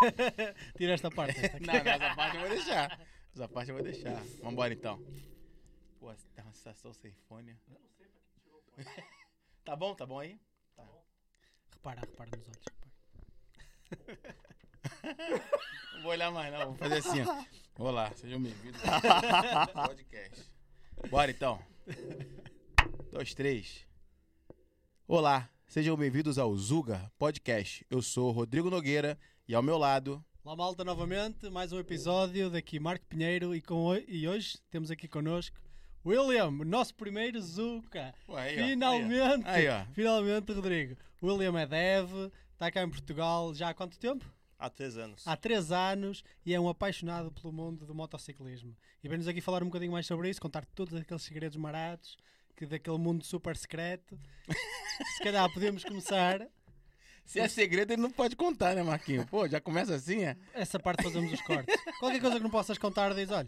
Tira esta parte. esta. Não, não, essa parte eu vou deixar. Essa parte eu vou deixar. Vambora então. Pô, tá uma sensação sem fone. Tá bom, tá bom aí? Repara, repara nos olhos. repara. Não vou olhar mais, não. Vou fazer assim, ó. Olá, sejam bem-vindos ao podcast. Bora então. Dois, três. Olá, sejam bem-vindos ao Zuga Podcast. Eu sou Rodrigo Nogueira e ao meu lado. Olá malta, novamente, mais um episódio daqui Marco Pinheiro e, com, e hoje temos aqui connosco William, o nosso primeiro Zuka. Ué, aí, ó, Finalmente, Aí, ó. finalmente, Rodrigo. William é dev, está cá em Portugal já há quanto tempo? Há três anos. Há três anos e é um apaixonado pelo mundo do motociclismo. E vem-nos aqui falar um bocadinho mais sobre isso, contar todos aqueles segredos marados, que daquele mundo super secreto. Se calhar podemos começar. Se é segredo, ele não pode contar, né, Marquinho? Pô, já começa assim, é? Essa parte fazemos os cortes. Qualquer coisa que não possas contar, diz: olha,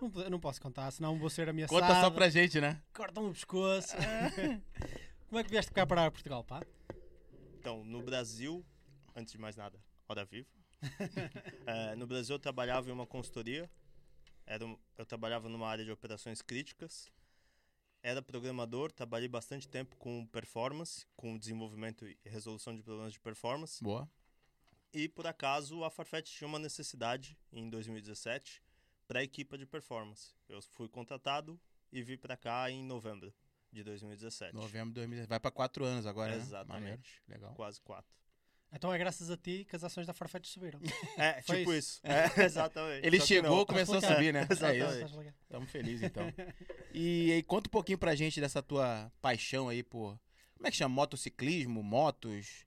não, não posso contar, senão vou ser ameaçado. Conta só pra gente, né? Cortam o pescoço. Como é que vieste cá para Portugal, pá? Então, no Brasil, antes de mais nada, roda viva. Eh, no Brasil eu trabalhava em uma consultoria. Era um- eu trabalhava numa área de operações críticas. Era programador, trabalhei bastante tempo com performance, com desenvolvimento e resolução de problemas de performance. Boa. E por acaso a Farfetch tinha uma necessidade em 2017 para a equipa de performance. Eu fui contratado e vim para cá em novembro de 2017. Novembro de 2017. Vai pra quatro anos agora, né? Exatamente. Legal. Quase quatro. Então é graças a ti que as ações da Farfetch subiram. É, Foi tipo isso. isso. É, exatamente. Ele Só chegou, começou a explicar. subir, né? É Exatamente. isso. Estás ligado? Tamo felizes, então. E, aí, conta um pouquinho pra gente dessa tua paixão aí por... Como é que chama? Motociclismo, motos?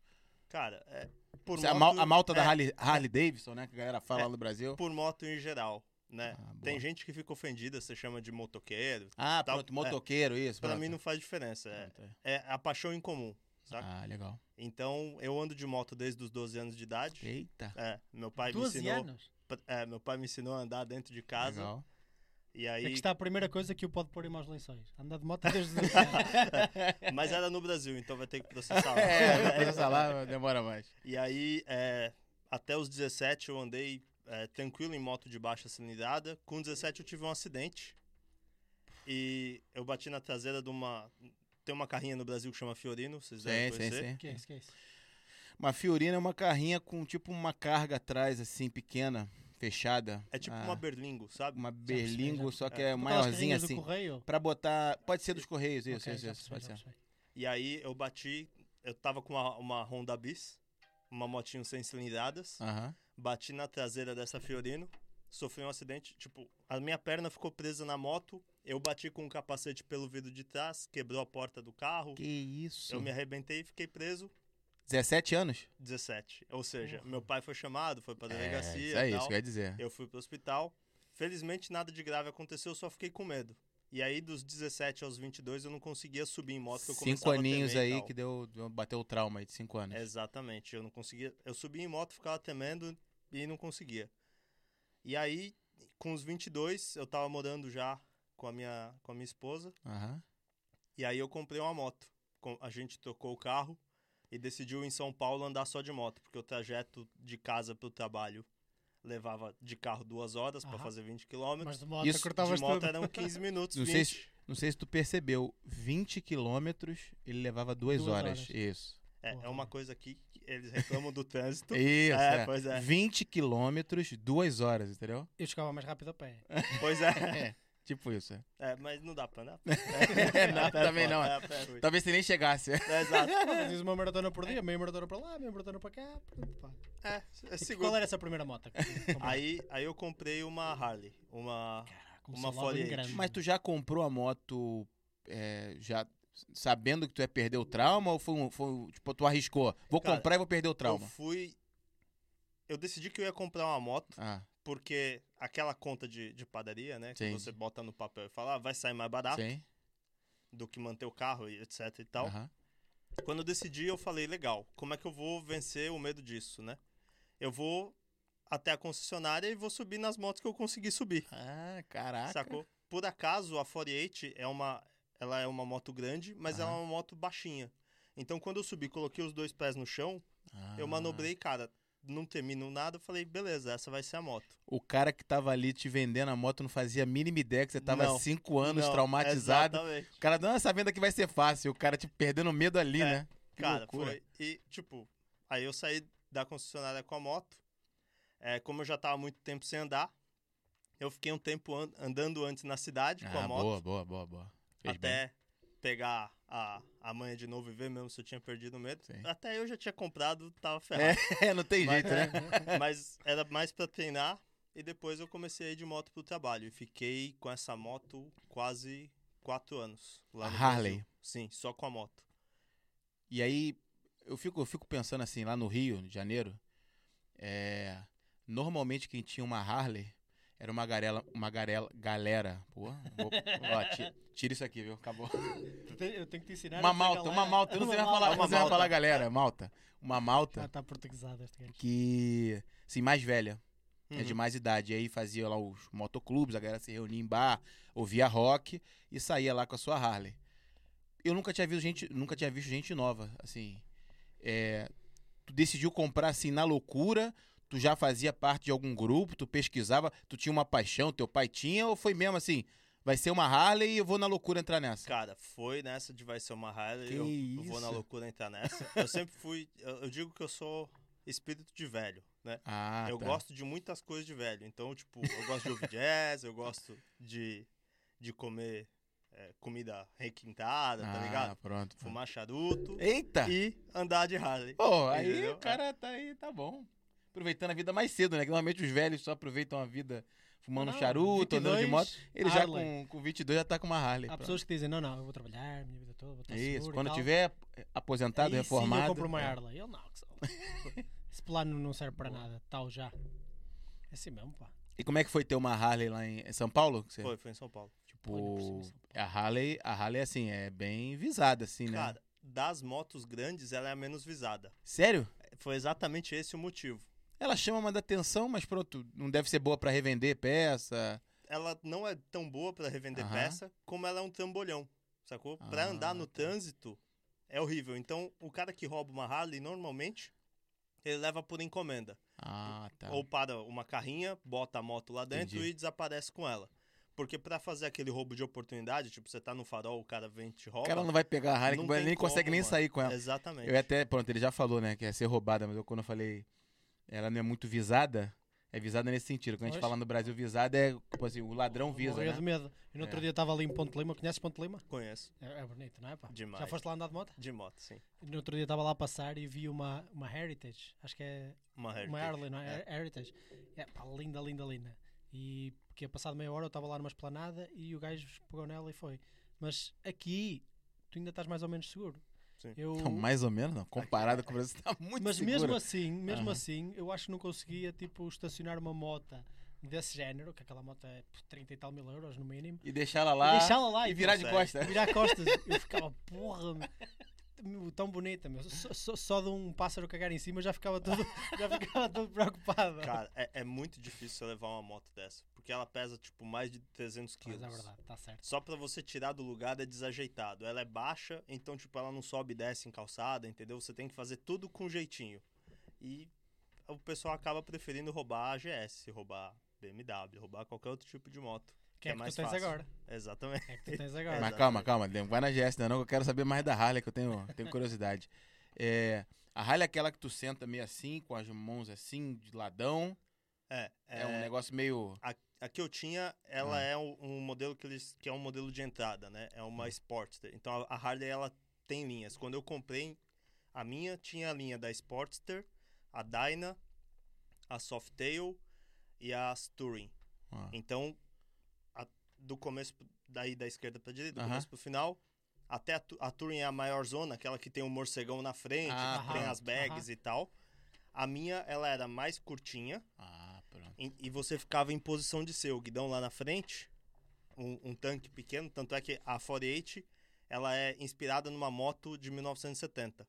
Cara, é, por Isso é a, moto, mal- a malta da é, Harley, Harley Davidson, né? Que a galera fala É. lá no Brasil. Por moto em geral, né? Ah. Tem gente que fica ofendida, você chama de motoqueiro. Ah, tal- pronto, motoqueiro, isso. Pra pronto. mim não faz diferença. É, é a paixão em comum, é. Saca? Ah, legal. Então, eu ando de moto desde os 12 anos de idade. Eita. É, meu pai me 12 ensinou. anos. É, meu pai me ensinou a andar dentro de casa. Legal. E É aí. que está a primeira coisa que o pode pôr em maus lençóis. Andar de moto desde os 12 anos. Mas era no Brasil, então vai ter que processar. lá. É, processar lá, demora mais. E aí, é, até os 17 eu andei é, tranquilo em moto de baixa cilindrada. Com 17 eu tive um acidente. E eu bati na traseira de uma. Tem uma carrinha no Brasil que chama Fiorino, vocês devem Sim, sim, conhecer. sim. que é isso, que é isso? Uma Fiorina é uma carrinha com tipo uma carga atrás, assim, pequena, fechada. É tipo Ah, uma Berlingo, sabe? Uma berlingo, só que É. é maiorzinha assim. do correio? Pra botar. Pode ser dos Correios, isso, Ok, isso, isso. Pode ser. E aí eu bati. Eu tava com uma, uma Honda Bis, uma motinho sem cilindradas. Aham. Bati na traseira dessa Fiorino, sofri um acidente. Tipo, a minha perna ficou presa na moto. Eu bati com o capacete pelo vidro de trás, quebrou a porta do carro. Que isso. Eu me arrebentei e fiquei preso 17 anos? 17. Ou seja, meu pai foi chamado, foi pra É, delegacia isso aí, e isso que eu ia dizer. Eu fui pro hospital. Felizmente nada de grave aconteceu, eu só fiquei com medo. E aí dos 17 aos 22 eu não conseguia subir em moto, que eu Cinco aninhos aí que deu, bateu o trauma aí de cinco anos. Exatamente, eu não conseguia. Eu subia em moto, ficava temendo e não conseguia. E aí, com os 22, eu tava morando já com a minha, com a minha esposa. Aham. E aí eu comprei uma moto. A gente trocou o carro e decidiu em São Paulo andar só de moto, porque o trajeto de casa pro trabalho levava de carro duas horas para fazer 20 quilômetros. Mas de moto Isso, De moto tudo. eram 15 minutos, Não 20. sei se- Não sei se tu percebeu, 20 quilômetros ele levava duas, Duas horas. horas. Isso. É, Porra. é uma coisa aqui que eles reclamam do trânsito. Isso, É, é. pois é. 20 quilômetros, duas horas, entendeu? Eu chegava mais rápido a pé. Pois é. É, tipo isso. é. É, mas não dá pra andar. Não, A pé também não. é, é. Talvez você nem chegasse. É, Exato. Fazes uma maratona por dia, meia maratona para lá, meia maratona para cá. pronto, pá. É, é seguro. Qual era essa primeira moto? Aí, aí eu comprei uma Harley. Uma. Começou uma logo em 48. grande. Mas tu já comprou a moto é, já sabendo que tu ia perder o trauma ou foi, um, foi tipo, tu arriscou? Vou Cara, comprar e vou perder o Eu trauma. fui. Eu decidi que eu ia comprar uma moto, Ah, porque aquela conta de, de padaria, né? Que Sim. você bota no papel e fala, ah, vai sair mais barato sim. do que manter o carro e etc e tal. aham. Quando eu decidi, eu falei, legal, como é que eu vou vencer o medo disso, né? Eu vou até a concessionária e vou subir nas motos que eu consegui subir. Ah, caraca. Sacou? Por acaso, a 48 é uma, ela é uma moto grande, mas ela é uma moto baixinha. Então, quando eu subi, coloquei os dois pés no chão, eu Ah, manobrei, cara, não termino nada, eu falei, beleza, essa vai ser a moto. O cara que tava ali te vendendo a moto não fazia a mínima ideia que você tava Não, cinco anos Não, traumatizado. Exatamente. O cara não, essa venda que vai ser fácil. O cara, tipo, perdendo medo ali, É, né? Que Cara, loucura. foi. E, tipo, aí eu saí da concessionária com a moto. É, como eu já tava muito tempo sem andar, eu fiquei um tempo an- andando antes na cidade com Ah, a moto. boa, boa, boa, boa. Fez bem. Pegar a, a manha de novo e ver mesmo se eu tinha perdido o medo. Sim. Até eu já tinha comprado, tava ferrado. É, não tem Mas- jeito, né? Mas era mais pra treinar e depois eu comecei a ir de moto pro trabalho. E fiquei com essa moto quase quatro anos. Lá A no Harley? Brasil. Sim, só com a moto. E aí, eu fico, eu fico pensando assim, lá no Rio de Janeiro, é, normalmente quem tinha uma Harley era uma garela, uma garela, galera. Pô, vou, ó, ti- tira isso aqui, viu? Acabou. Eu tenho que te ensinar. Uma malta, galera. uma malta. Eu não sei mais falar, não sei mais malta. falar galera, malta. Uma Ah, malta tá portuguesado este gajo. que, assim, mais velha. É Uhum. de mais idade. E aí fazia lá os motoclubes, a galera se reunia em bar, ouvia rock e saía lá com a sua Harley. Eu nunca tinha visto gente, nunca tinha visto gente nova, assim. É, tu decidiu comprar assim na loucura? Tu já fazia parte de algum grupo? Tu pesquisava? Tu tinha uma paixão? Teu pai tinha? Ou foi mesmo assim? Vai ser uma Harley e eu vou na loucura entrar nessa? Cara, foi nessa de vai ser uma Harley. Que Eu, eu vou na loucura entrar nessa. Eu sempre fui. Eu, eu digo que eu sou espírito de velho, né? Ah, eu tá. gosto de muitas coisas de velho. Então, tipo, eu gosto de ouvir jazz, eu gosto de, de comer é, comida requintada, tá Ah, ligado? pronto. Fumar charuto Eita! e andar de Harley. Pô, aí Entendeu? o cara tá aí, tá bom. Aproveitando a vida mais cedo, né? Que normalmente os velhos só aproveitam a vida fumando Não, charuto, andando de 22, moto. Ele já Harley. com, com 22 já tá com uma Harley. Há pessoas que dizem, não, não, eu vou trabalhar minha vida toda, vou estar Isso, e quando tiver aposentado, Aí sim reformado. eu compro uma é. Harley. Ele não. Esse plano não serve para nada, tal já. É assim mesmo, pá. E como é que foi ter uma Harley lá em São Paulo? Você- Foi, foi em São Paulo. Tipo, Olha por cima, São Paulo. a Harley, a Harley, assim, é bem visada, assim, né? Cara, das motos grandes, ela é a menos visada. Sério? Foi exatamente esse o motivo. Ela chama mais atenção, mas pronto, não deve ser boa pra revender peça. Ela não é tão boa pra revender Aham. peça, como ela é um trambolhão, sacou? Pra Ah, andar no tá. trânsito é horrível. Então, o cara que rouba uma Harley, normalmente, ele leva por encomenda. Ah, tá. Ou para uma carrinha, bota a moto lá dentro Entendi. e desaparece com ela. Porque pra fazer aquele roubo de oportunidade, tipo, você tá no farol, o cara vem e te O rouba. cara não vai pegar a Harley, não ele nem consegue como, nem mano. sair com ela. Exatamente. Eu até, pronto, ele já falou, né, que ia ser roubada, mas eu quando eu falei ela não é muito visada, é visada nesse sentido. Quando a gente Pois. fala no Brasil visada é, tipo assim, o ladrão visa, Morria né? de medo. E no outro É. dia estava ali em Ponte Lima. Conheces Ponte Lima? Conheço. É, é bonito, não é, pá? Demais. Já foste lá andar de moto? De moto, sim. E no outro dia estava lá a passar e vi uma, uma Heritage. Acho que é Uma Heritage. uma Harley, não é? É. Heritage. É pá, linda, linda, linda. E porque passado meia hora eu estava lá numa esplanada e o gajo pegou nela e foi. Mas aqui tu ainda estás mais ou menos seguro. Eu, Não, mais ou menos, não. Comparado com o Brasil, tá muito mas segura. mesmo assim, mesmo Aham. assim, eu acho que não conseguia tipo estacionar uma moto desse género, que aquela moto é por 30 e tal mil euros no mínimo. E deixar ela lá e deixá-la lá e virar de costas. virar costas. Eu ficava, porra, tão bonita, meu. Só, só- só de um pássaro cagar em cima já ficava todo, já ficava todo preocupado. Cara, é, é muito difícil você levar uma moto dessa. Porque ela pesa, tipo, mais de 300 Mas quilos. é verdade, está certo. Só pra você tirar do lugar é desajeitado. Ela é baixa, então, tipo, ela não sobe e desce em calçada, entendeu? Você tem que fazer tudo com jeitinho. E o pessoal acaba preferindo roubar a GS, roubar BMW, roubar qualquer outro tipo de moto. Que é é que mais tu tens fácil. agora. Exatamente. É que tu tens agora. Mas calma, calma, vai na GS não, eu quero saber mais da Harley, que eu tenho, tenho curiosidade. É, a Harley é aquela que tu senta meio assim, com as mãos assim, de ladão. É, É, um negócio meio... A, a que eu tinha, ela Ah. é um, um modelo que, eles, que é um modelo de entrada, né? É uma Sportster. Então a, a Harley, ela tem linhas. Quando eu comprei a minha, tinha a linha da Sportster, a Dyna, a Softail e a Touring. Ah, Então, do começo, daí da esquerda pra direita, do começo pro final, até a, a Touring é a maior zona, aquela que tem o morcegão na frente, Ah, que tem as bags e tal. A minha, ela era mais curtinha, ah, pronto. e, e você ficava em posição de ser o guidão lá na frente, um, um tanque pequeno, tanto é que a 48 ela é inspirada numa moto de 1970.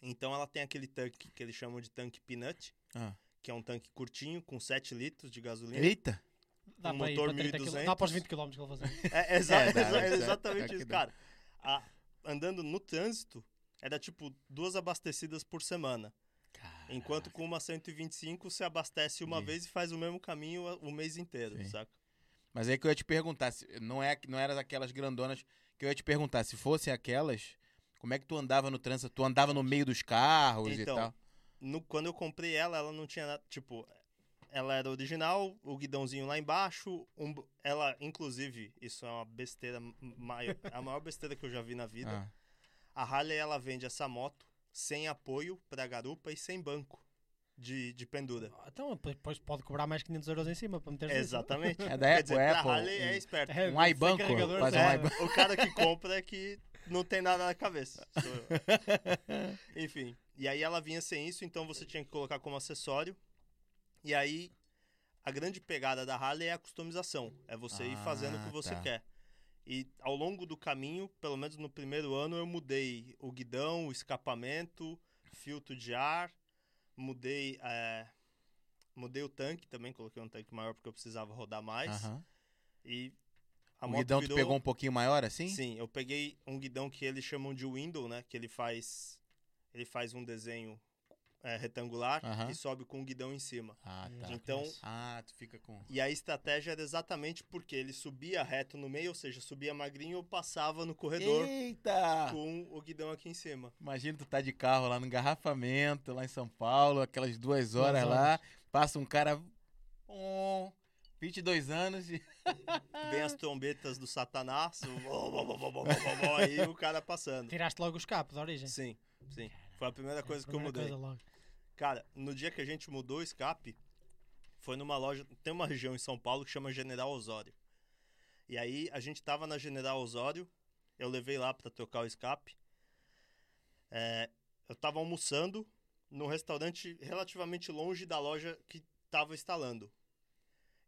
Então ela tem aquele tanque que eles chamam de tanque peanut, Ah. que é um tanque curtinho com 7 litros de gasolina. Eita! Dá um para ir motor para 30 km. 1200. Dá para os 20 km que ele fazia. É, exa- É, dá, dá, exatamente isso, cara. A- andando no trânsito, era tipo duas abastecidas por semana. Enquanto com uma 125 você abastece uma De- vez e faz o mesmo caminho a- o mês inteiro, Sim. saca? Mas aí que eu ia te perguntar, se- não, é, não era aquelas grandonas que eu ia te perguntar, se fossem aquelas, como é que tu andava no trânsito? Tu andava no meio dos carros Então, e tal? No, quando eu comprei ela, ela não tinha nada. Tipo, ela era original, o guidãozinho lá embaixo. um ela, inclusive, isso é uma besteira maior. a maior besteira que eu já vi na vida. Ah, A Harley ela vende essa moto sem apoio pra garupa e sem banco de, de pendura. Então, depois pode cobrar mais 500 euros em cima para meter Exatamente. É da Quer Apple, dizer, pra Apple, Harley é um- esperto. É, Um iBanco, faz um é. iBanco. O cara que compra é que não tem nada na cabeça. Enfim. E aí ela vinha sem isso, então você tinha que colocar como acessório. E aí a grande pegada da Harley é a customização. É você ir fazendo o que Ah, você tá. quer. E ao longo do caminho, pelo menos no primeiro ano, eu mudei o guidão, o escapamento, filtro de ar, mudei, é, mudei o tanque também, coloquei um tanque maior porque eu precisava rodar mais. E a O moto guidão tu virou... pegou um pouquinho maior assim? Sim, eu peguei um guidão que eles chamam de window, né? Que ele faz ele faz um desenho é, retangular Aham. e sobe com um guidão em cima. Ah, tá. Então, Ah, tu fica com... e a estratégia era exatamente porque ele subia reto no meio, ou seja, subia magrinho, eu passava no corredor Eita! com o guidão aqui em cima. Imagina tu tá de carro lá no engarrafamento, lá em São Paulo, aquelas duas horas lá, passa um cara... Um, 22 anos e... Vem as trombetas do satanás, o aí o cara passando. Tiraste logo os capos da origem. Sim, sim. Foi a primeira coisa que eu Primeira mudei. coisa logo. Cara, no dia que a gente mudou o escape, foi numa loja. Tem uma região em São Paulo que chama General Osório. E aí a gente tava na General Osório, eu levei lá pra trocar o escape. É, eu tava almoçando num restaurante relativamente longe da loja que tava instalando.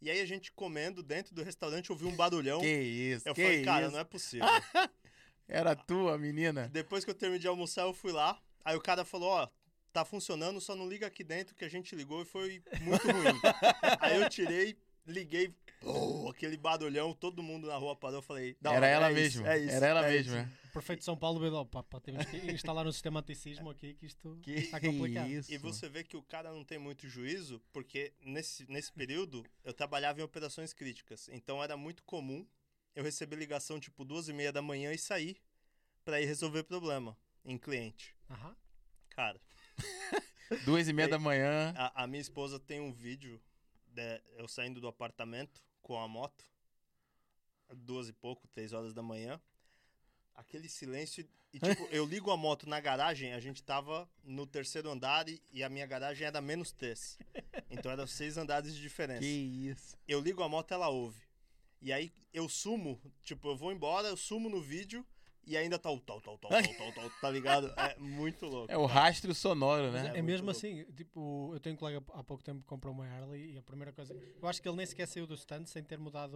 E aí a gente comendo dentro do restaurante ouviu um barulhão. Que isso, eu que falei, cara, isso. não é possível. Era tua, menina. Depois que eu terminei de almoçar, eu fui lá. Aí o cara falou, ó, tá funcionando, só não liga aqui dentro que a gente ligou e foi muito ruim. Aí eu tirei, liguei, oh, aquele barulhão, todo mundo na rua parou, eu falei, "Da Era hora, ela é mesmo. isso, é isso, Era ela é mesmo, isso." é. O prefeito de São Paulo veio pá, temos que instalar um sistema anti-sismo aqui que isto Que está complicado. isso. E você vê que o cara não tem muito juízo, porque nesse, nesse período eu trabalhava em operações críticas. Então era muito comum eu receber ligação tipo duas e meia da manhã e sair pra ir resolver problema em cliente. Aham. Cara, Duas e meia Ei, da manhã. A, a minha esposa tem um vídeo de eu saindo do apartamento com a moto, duas e pouco, três horas da manhã. Aquele silêncio. E, tipo, eu ligo a moto na garagem, a gente tava no terceiro andar e, e a minha garagem era menos três. Então eram seis andares de diferença. Que isso. Eu ligo a moto, ela ouve. E aí eu sumo, tipo, eu vou embora, eu sumo no vídeo e ainda tá o tal, tal, tal, tal, tal, tal, tá ligado? É muito louco. É o rastro sonoro, né? é, muito mesmo louco. assim, tipo, eu tenho um colega há pouco tempo que comprou uma Harley e a primeira coisa. Eu acho que ele nem sequer saiu do stand sem ter mudado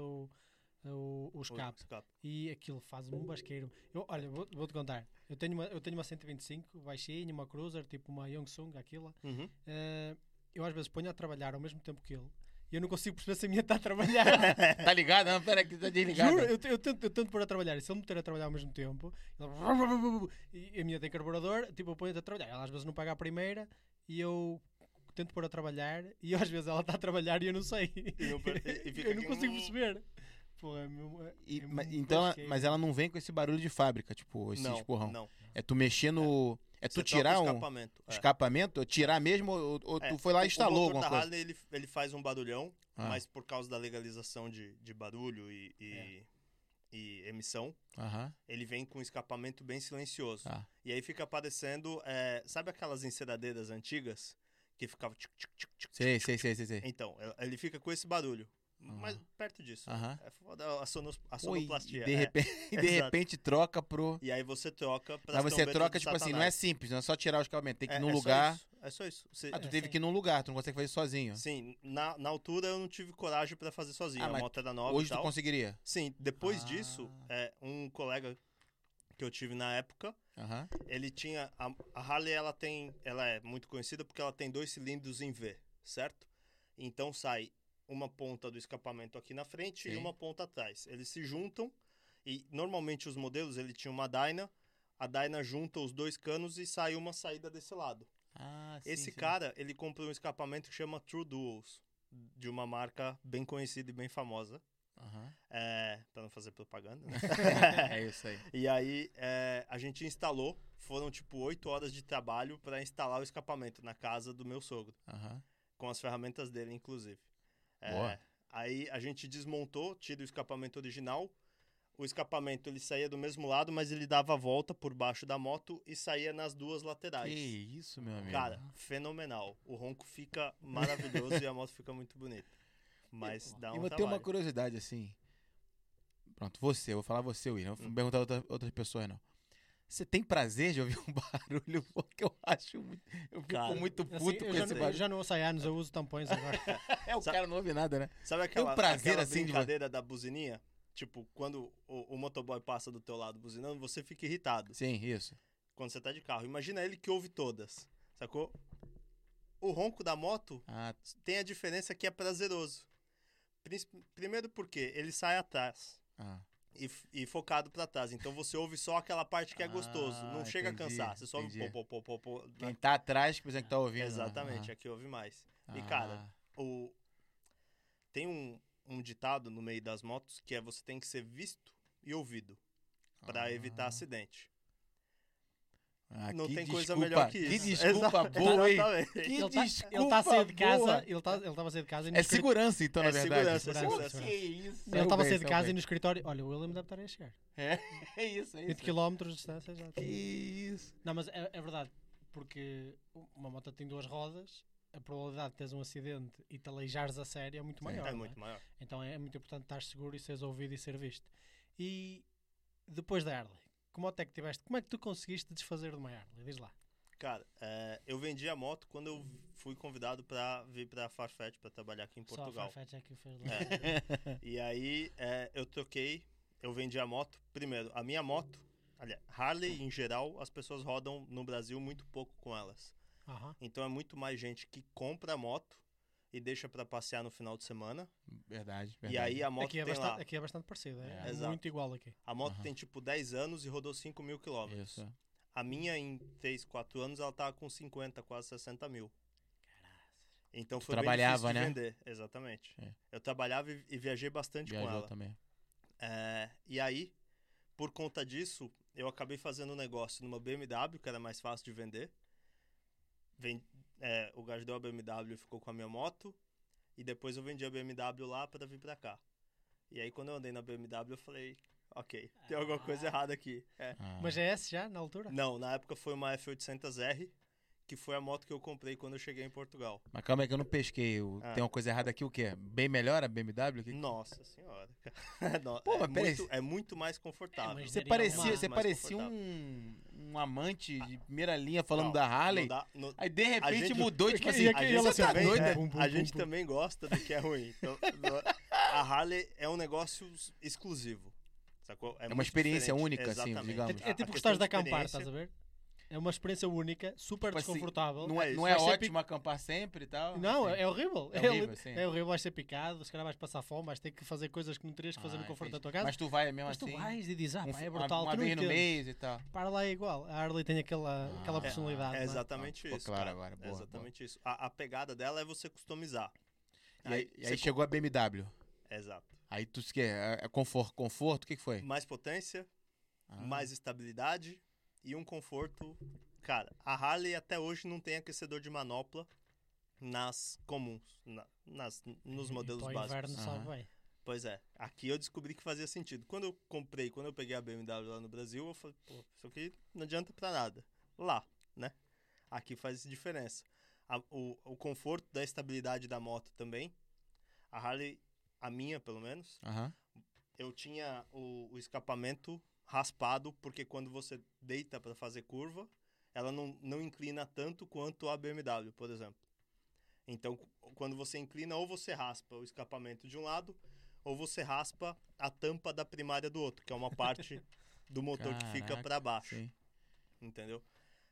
o, o, o O escape. escape. E aquilo faz-me um basqueiro. Eu, olha, vou- vou-te contar. Eu tenho, uma, eu tenho uma 125 baixinha, uma Cruiser, tipo uma Yongsung, aquilo. Uhum. Eh, eu às vezes ponho a trabalhar ao mesmo tempo que ele. E eu não consigo perceber se a minha está a trabalhar. Tá ligado? Não, pera que tá desligado. Juro, eu, eu tento, eu tento pôr a trabalhar. E se ele me meter a trabalhar ao mesmo tempo, ele- e a minha tem carburador, tipo, eu ponho a trabalhar. Ela às vezes não paga a primeira e eu tento pôr a trabalhar e às vezes ela está a trabalhar e eu não sei. E e- e fica eu não consigo perceber. Pô, é mesmo- é- E- é mas- então, ela- mas ela não vem com esse barulho de fábrica, tipo, esse não, esporrão. não. É tu mexer no. É tu Você troca tirar um escapamento. é. escapamento, tirar mesmo, ou, ou É, tu foi lá e instalou o alguma coisa. Harley, ele, ele faz um barulhão, Ah. mas por causa da legalização de, de barulho e, e, É. e emissão, ele vem com um escapamento bem silencioso. Tá. E aí fica parecendo, é, sabe aquelas enceradeiras antigas que ficavam tic, tic, tic, tic, Sei, sei, sei, sei, sei. Então, ele fica com esse barulho. Aham. Mas perto disso. Aham. É foda a, sonos, a sonoplastia. de é. repente, e de repente troca pro. E aí você troca pra Mas você troca, tipo assim, não é simples, não é só tirar o escapamento, tem que ir num lugar. É só isso. Você- Ah, tu É, teve sim. que ir num lugar, tu não consegue fazer sozinho. Sim, na, na altura eu não tive coragem pra fazer sozinho. Ah, a moto era nova Hoje tu conseguiria. Sim, depois Ah. disso, é, um colega que eu tive na época, Aham. ele tinha a, a Harley ela tem, ela é muito conhecida porque ela tem dois cilindros em V, certo? Então sai uma ponta do escapamento aqui na frente e Sim. uma ponta atrás. Eles se juntam e normalmente os modelos ele tinha uma Dyna, a Dyna junta os dois canos e sai uma saída desse lado. Ah, sim, Esse sim. cara, ele comprou um escapamento que chama True Duels, de uma marca bem conhecida e bem famosa. Aham. É, pra não fazer propaganda, né? é isso aí. E aí é, a gente instalou, foram tipo oito horas de trabalho para instalar o escapamento na casa do meu sogro, com as ferramentas dele, inclusive. É. Aí a gente desmontou, tira o escapamento original. O escapamento ele saía do mesmo lado, mas ele dava a volta por baixo da moto e saía nas duas Que laterais. isso, meu amigo. Cara, fenomenal. O ronco fica maravilhoso e a moto fica muito bonita. Mas dá um eu tenho uma curiosidade, assim. Pronto, você, eu vou falar você, William. Não vou Hum. perguntar outra, outras pessoas, não. Você tem prazer de ouvir um barulho? Porque eu acho muito. Eu fico Cara, muito Assim, puto eu, com já, esse não- eu barulho. já não ouço anos, eu uso tampões agora. É, o Sabe- cara não ouve nada, né? Sabe aquela, prazer, aquela assim, de- brincadeira da buzininha? Tipo, quando o, o motoboy passa do teu lado buzinando, você fica irritado Sim, isso. quando você tá de carro. Imagina ele que ouve todas, sacou? O ronco da moto Ah, tem a diferença que é prazeroso. Primeiro porque ele sai atrás ah. E, e focado pra trás. Então você ouve só aquela parte que é gostoso. Ah, Não chega a entendi, cansar. Você só ouve pô, pô, pô, pô, pô, Quem tá atrás, por exemplo, que tá ouvindo. né? Exatamente, aqui ouve mais. E Ah. cara, o... tem um, um ditado no meio das motos que é você tem que ser visto e ouvido pra Ah. evitar acidente. Ah, Não que tem coisa desculpa- melhor que Que isso. desculpa Exa- boa, hein? Que ele tá, desculpa ele tá a sair de casa, ele tá, ele tava a sair de casa e no É escrit- segurança, então, É na verdade. segurança, é Segurança, segurança. Que isso. Ele estava a Saiu sair de bem, casa e saiu no escritório. Olha, o William deve estar a chegar. bem. É isso, é 20 isso. km de distância já. Que isso. Não, mas é, é verdade, porque uma moto tem duas rodas, a probabilidade de teres um acidente e te aleijares a sério é muito Sim. maior. É muito maior. Então é muito importante estar seguro e seres ouvido e ser visto. E depois da Harley, que moto é que tiveste? Como é que tu conseguiste desfazer de uma Harley? Diz lá. Cara, é, eu vendi a moto quando eu fui convidado pra vir pra Farfetch pra trabalhar aqui em Só a Portugal. Farfetch é que fez lá. É. E aí é, eu troquei, eu vendi a moto. Primeiro, a minha moto, aliás, Harley em geral, as pessoas rodam no Brasil muito pouco com elas. Aham. Então é muito mais gente que compra a moto e deixa pra passear no final de semana. Verdade, verdade. E aí a moto Aqui, é tem bastante, lá. aqui é bastante parecido, é, É. Exato. muito igual aqui. A moto Aham. tem tipo 10 anos e rodou 5 mil quilômetros. Isso. A minha em 3, 4 anos ela tava com 50, quase 60 mil. Então Tu foi trabalhava, bem difícil né? de vender, exatamente. É. Eu trabalhava e, viajei bastante com Viajou ela. também. É, e aí, por conta disso, eu acabei fazendo um negócio numa BMW, que era mais fácil de vender. É, o gajo deu a BMW e ficou com a minha moto. E depois eu vendi a BMW lá para vir pra cá. E aí, quando eu andei na BMW, eu falei: Ok, tem alguma coisa errada aqui. É. Ah. É já, na altura? Não, na época foi uma F800R, que foi a moto que eu comprei quando eu cheguei em Portugal. Mas calma aí que eu não pesquei. Ah. Tem uma coisa errada aqui, o quê? Bem melhor a BMW? Que- Nossa senhora. Não, Pô, é, muito, é muito mais confortável. mas Você parecia, uma- você parecia confortável. um, um amante de primeira linha falando Não, da Harley. Dá- não- Aí de repente gente- mudou, tipo E assim, a gente, assim, também, doida? é, Pum, pum, a gente pum. também gosta do que é ruim. Então, a Harley é um negócio exclusivo. Sacou? É uma muito experiência diferente. única, assim, Exatamente. digamos. É, é tipo a gostares de acampar, estás a ver? É uma experiência única, super Tipo assim, desconfortável. não é, é não é ótimo acampar sempre e tal. Não, assim. é horrível. É É, horrível, sim. é horrível, vais ser picado, se calhar vais passar fome, vais ter que fazer coisas que não terias que fazer Ah, no conforto entendi. da tua casa. Mas tu vai mesmo Mas tu assim. vais e dizes, ah, um- pá, é uma- brutal, uma, tu não vez no mês e tal. Para lá é igual. A Harley tem aquela, aquela Ah, personalidade. É é? exatamente isso. claro agora, boa, é exatamente isso. A, a pegada dela é você customizar. E aí, e aí você chegou a BMW. Exato. Aí tu que é, é conforto, conforto, o que que foi? Mais potência, Ah, mais estabilidade e um conforto. Cara, a Harley até hoje não tem aquecedor de manopla nas comuns, na- nas, nos E modelos básicos. inverno Aham. bem. Pois é, aqui eu descobri que fazia sentido. Quando eu comprei, quando eu peguei a BMW lá no Brasil, eu falei, pô, isso aqui não adianta pra nada. Lá, né? Aqui faz diferença. A- o, o conforto da estabilidade da moto também. A Harley, a minha pelo menos, Aham. eu tinha o, o escapamento raspado, porque quando você deita para fazer curva, ela não, não inclina tanto quanto a BMW, por exemplo. Então, quando você inclina, ou você raspa o escapamento de um lado, ou você raspa a tampa da primária do outro, que é uma parte do motor que fica Caraca, para baixo, Sim. entendeu?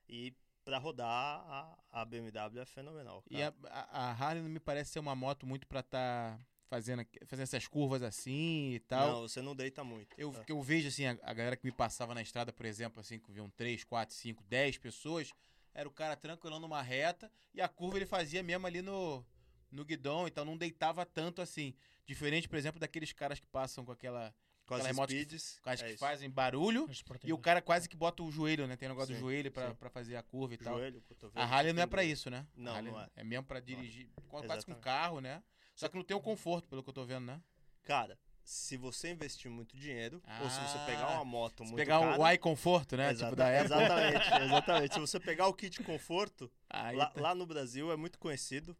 E para rodar, a, a BMW é fenomenal. E cara. a, a, a Harley não me parece ser uma moto muito pra estar fazendo, fazendo essas curvas assim e tal. Não, você não deita muito. Eu, É. que eu vejo, assim, a, a galera que me passava na estrada, por exemplo, assim, que viam 3, 4, 5, 10 pessoas, era o cara tranquilão numa reta, e a curva ele fazia mesmo ali no, no guidão, então não deitava tanto assim. Diferente, por exemplo, daqueles caras que passam com aquela. Com as que- speeds. com as é que fazem barulho, e o cara quase que bota o joelho, né? Tem o negócio do Sim, joelho pra, sim. pra fazer a curva e tal. Joelho, cotovelo. A Harley não é pra isso, né? Não, não é. É mesmo pra dirigir, quase com um Exatamente. carro, né? Só que não tem o conforto, pelo que eu tô vendo, né? Cara, se você investir muito dinheiro, ou se você Ah, pegar uma moto Se muito pegar cara... o iConforto, né? Exata- Tipo da Apple. Exatamente, exatamente. Se você pegar o kit conforto, Aí lá, tá- lá no Brasil é muito conhecido.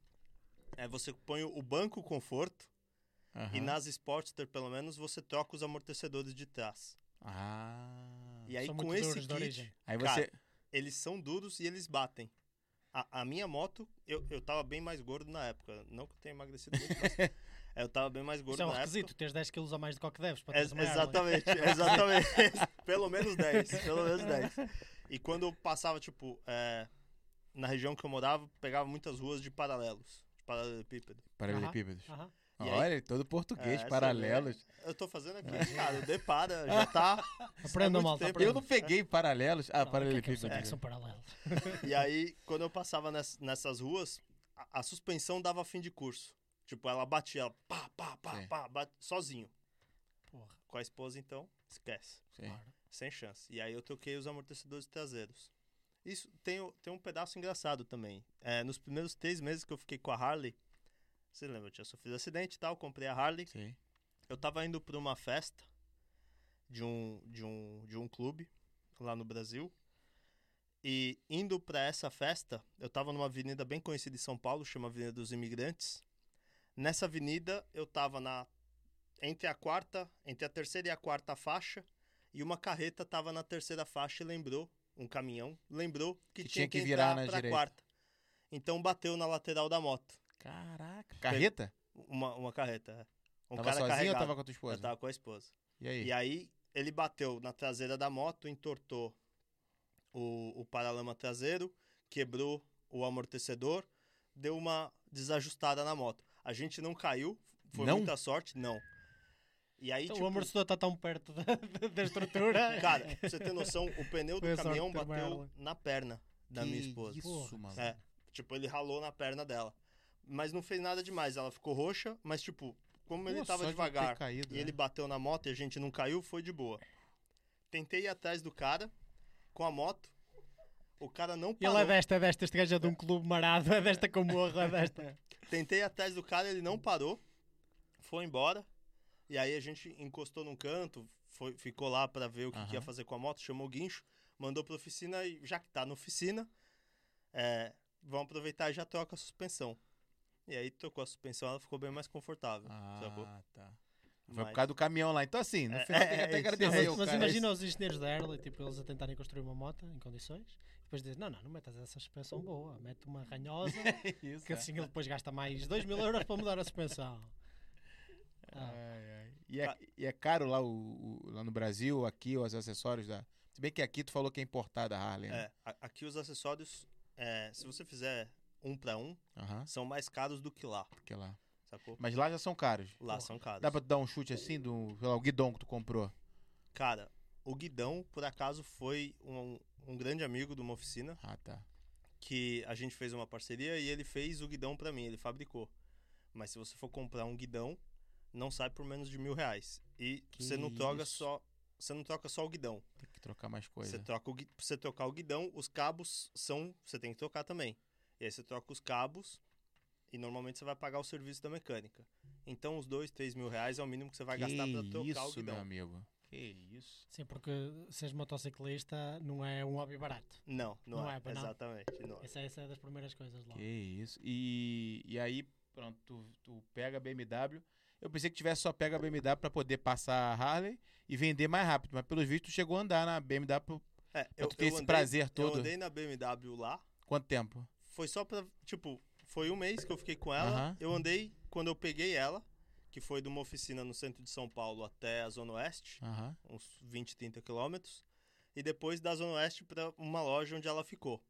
É, você põe o banco conforto e Aham. nas Sportster, pelo menos, você troca os amortecedores de trás. Ah. E aí com esse kit, Cara, você. eles são duros e eles batem. A, a minha moto, eu, eu tava bem mais gordo na época. Não que eu tenha emagrecido muito, mas eu tava bem mais gordo Isso é um na requisito, época. teres 10 quilos a mais do que o que deves para Ex- teres uma Harley. exatamente, exatamente. pelo menos 10, pelo menos 10. E quando eu passava, tipo, é, na região que eu morava, pegava muitas ruas de paralelos, de paralelepípedo. Paralelepípedos. Aham. E aí- Olha, todo português, É, paralelos. Eu tô fazendo aqui, cara, o depara já tá... Aprenda, malta, tempo. aprenda. Eu não peguei paralelos. Ah, Não, o que é é que são paralelos? E aí, quando eu passava ness- nessas ruas, a, a suspensão dava fim de curso. Tipo, ela batia, ela pá, pá, pá, Sim. pá, bate, sozinho. Porra, Com a esposa, então, esquece. Claro. Sem chance. E aí eu troquei os amortecedores traseiros. Isso tem, tem um pedaço engraçado também. É, nos primeiros três meses que eu fiquei com a Harley, você lembra, eu tinha sofrido acidente e tal, comprei a Harley. Sim. Eu tava indo pra uma festa de um, de um, de um clube lá no Brasil. E indo pra essa festa, eu tava numa avenida bem conhecida em São Paulo, chama Avenida dos Imigrantes. Nessa avenida, eu tava na entre a quarta, entre a terceira e a quarta faixa, e uma carreta tava na terceira faixa e lembrou, um caminhão, lembrou que, Que tinha que que virar na pra direita. quarta. Então bateu na lateral da moto. Caraca. Carreta? Uma, uma carreta. é. Um tava cara sozinho ou carregado. tava com a tua esposa? Eu tava com a esposa. E aí? E aí ele bateu na traseira da moto, entortou o, o paralama traseiro, quebrou o amortecedor, deu uma desajustada na moto. A gente não caiu, foi Não? muita sorte, não. E aí, Então, tipo, O amortecedor está tão perto da, da estrutura. cara, pra você ter noção, o pneu do caminhão bateu na perna da Que minha esposa. Isso, mano. É, tipo, ele ralou na perna dela. Mas não fez nada demais, ela ficou roxa, mas tipo, como ele tava devagar caído, e né? ele bateu na moto e a gente não caiu, foi de boa. Tentei ir atrás do cara com a moto. O cara não Ele parou. é desta, é desta. Este gajo é de um clube marado. É desta que eu morro, é desta. Tentei ir atrás do cara, ele não parou. Foi embora. E aí a gente encostou num canto, foi, ficou lá pra ver o que, que ia fazer com a moto, chamou o guincho, mandou pra oficina e já que tá na oficina, é, vamos aproveitar e já troca a suspensão. E aí trocou a suspensão, ela ficou bem mais confortável. sacou? Ah, tá. Foi Mas- por causa do caminhão lá. Então, assim, no É, final tem que é, até é agradecer mas, mas imagina os engenheiros da Harley, tipo, eles a tentarem construir uma moto em condições. E depois dizem, não, não, não metas essa suspensão boa. Mete uma ranhosa, Isso, que é. assim ele depois gasta mais 2 mil euros para mudar a suspensão. Ah, Ai, ai. E, é, e é caro lá, o, o- lá no Brasil, aqui, os acessórios da. Se bem que aqui tu falou que é importada a Harley, né? É, aqui os acessórios, é, se você fizer um pra um, Aham, são mais caros do que lá, que é lá. sacou? Mas lá já são caros. Lá são caros. Dá pra tu dar um chute assim do, lá, o guidão que tu comprou? Cara, o Guidão, por acaso, foi um, um grande amigo de uma oficina Ah, tá. que a gente fez uma parceria e ele fez o guidão pra mim, ele fabricou. Mas se você for comprar um guidão, não sai por menos de mil reais. E Que você não troca isso. só. Você não troca só o guidão. Tem que trocar mais coisa. Você troca o, você trocar o guidão, os cabos são. Você tem que trocar também. E aí você troca os cabos e normalmente você vai pagar o serviço da mecânica. Então os dois, três mil reais é o mínimo que você vai que gastar pra trocar isso, o guidão. meu amigo. Que isso. Sim, porque seres motociclista não é um hobby barato. Não, não, Não é. é, não? Exatamente. Não é. Essa, essa é das primeiras coisas lá. Que isso. E, e aí, pronto, tu, tu pega a BMW. Eu pensei que tivesse só pega a BMW pra poder passar a Harley e vender mais rápido. Mas pelos vistos, tu chegou a andar na BMW É, pra tu ter esse prazer todo. Eu andei na BMW lá. quanto tempo? Foi só pra. Tipo, foi um mês que eu fiquei com ela. Aham. Eu andei quando eu peguei ela, que foi de uma oficina no centro de São Paulo até a Zona Oeste, Aham. uns 20, 30 quilômetros. E depois da Zona Oeste pra uma loja onde ela ficou.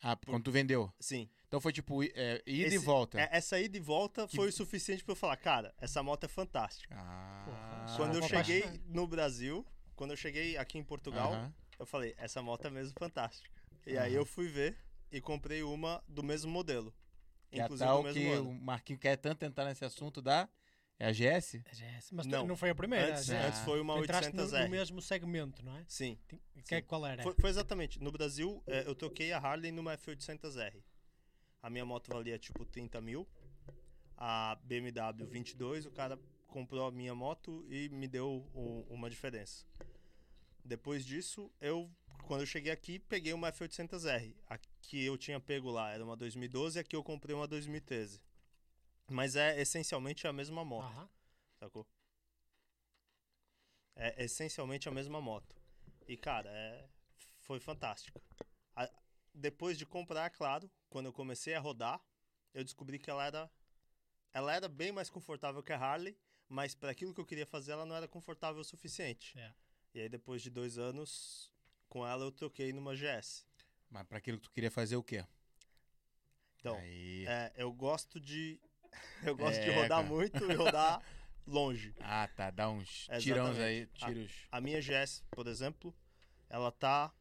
Ah, quando tu vendeu. Sim. Então foi tipo i- é, ida e Esse- volta. é- Essa ida e volta Que- foi o suficiente pra eu falar, cara, essa moto é fantástica. Ah, quando eu vou cheguei no Brasil, quando eu cheguei aqui em Portugal, Aham. eu falei, essa moto é mesmo fantástica. E aí eu fui ver e comprei uma do mesmo modelo. Que é a Inclusive tal do mesmo que ano. o Marquinho quer tanto entrar nesse assunto da... É a GS? A GS. Mas Não. não. foi a primeira. Antes, antes foi uma Tu entraste no, 800R. no mesmo segmento, não é? Sim. Que, é- qual era? Foi, foi exatamente. No Brasil, é, eu troquei a Harley numa F800R. A minha moto valia tipo 30 mil. A BMW 22, o cara comprou a minha moto e me deu um- uma diferença. Depois disso, eu, quando eu cheguei aqui, peguei uma F800R. Que eu tinha pego lá era uma 2012 e aqui eu comprei uma 2013. Mas é essencialmente a mesma moto sacou? É essencialmente a mesma moto. E, cara, é... foi fantástica. A- Depois de comprar, claro, quando eu comecei a rodar, eu descobri que ela era... Ela era bem mais confortável que a Harley, mas para aquilo que eu queria fazer, ela não era confortável o suficiente. É. E aí, depois de dois anos, com ela, eu troquei numa GS. Mas pra aquilo que tu queria fazer o quê? Então, é, eu gosto de... Eu gosto de É, rodar cara. muito e rodar longe. Ah, tá. Dá uns Exatamente. tirões aí, A- tiros. A minha GS, por exemplo, ela tá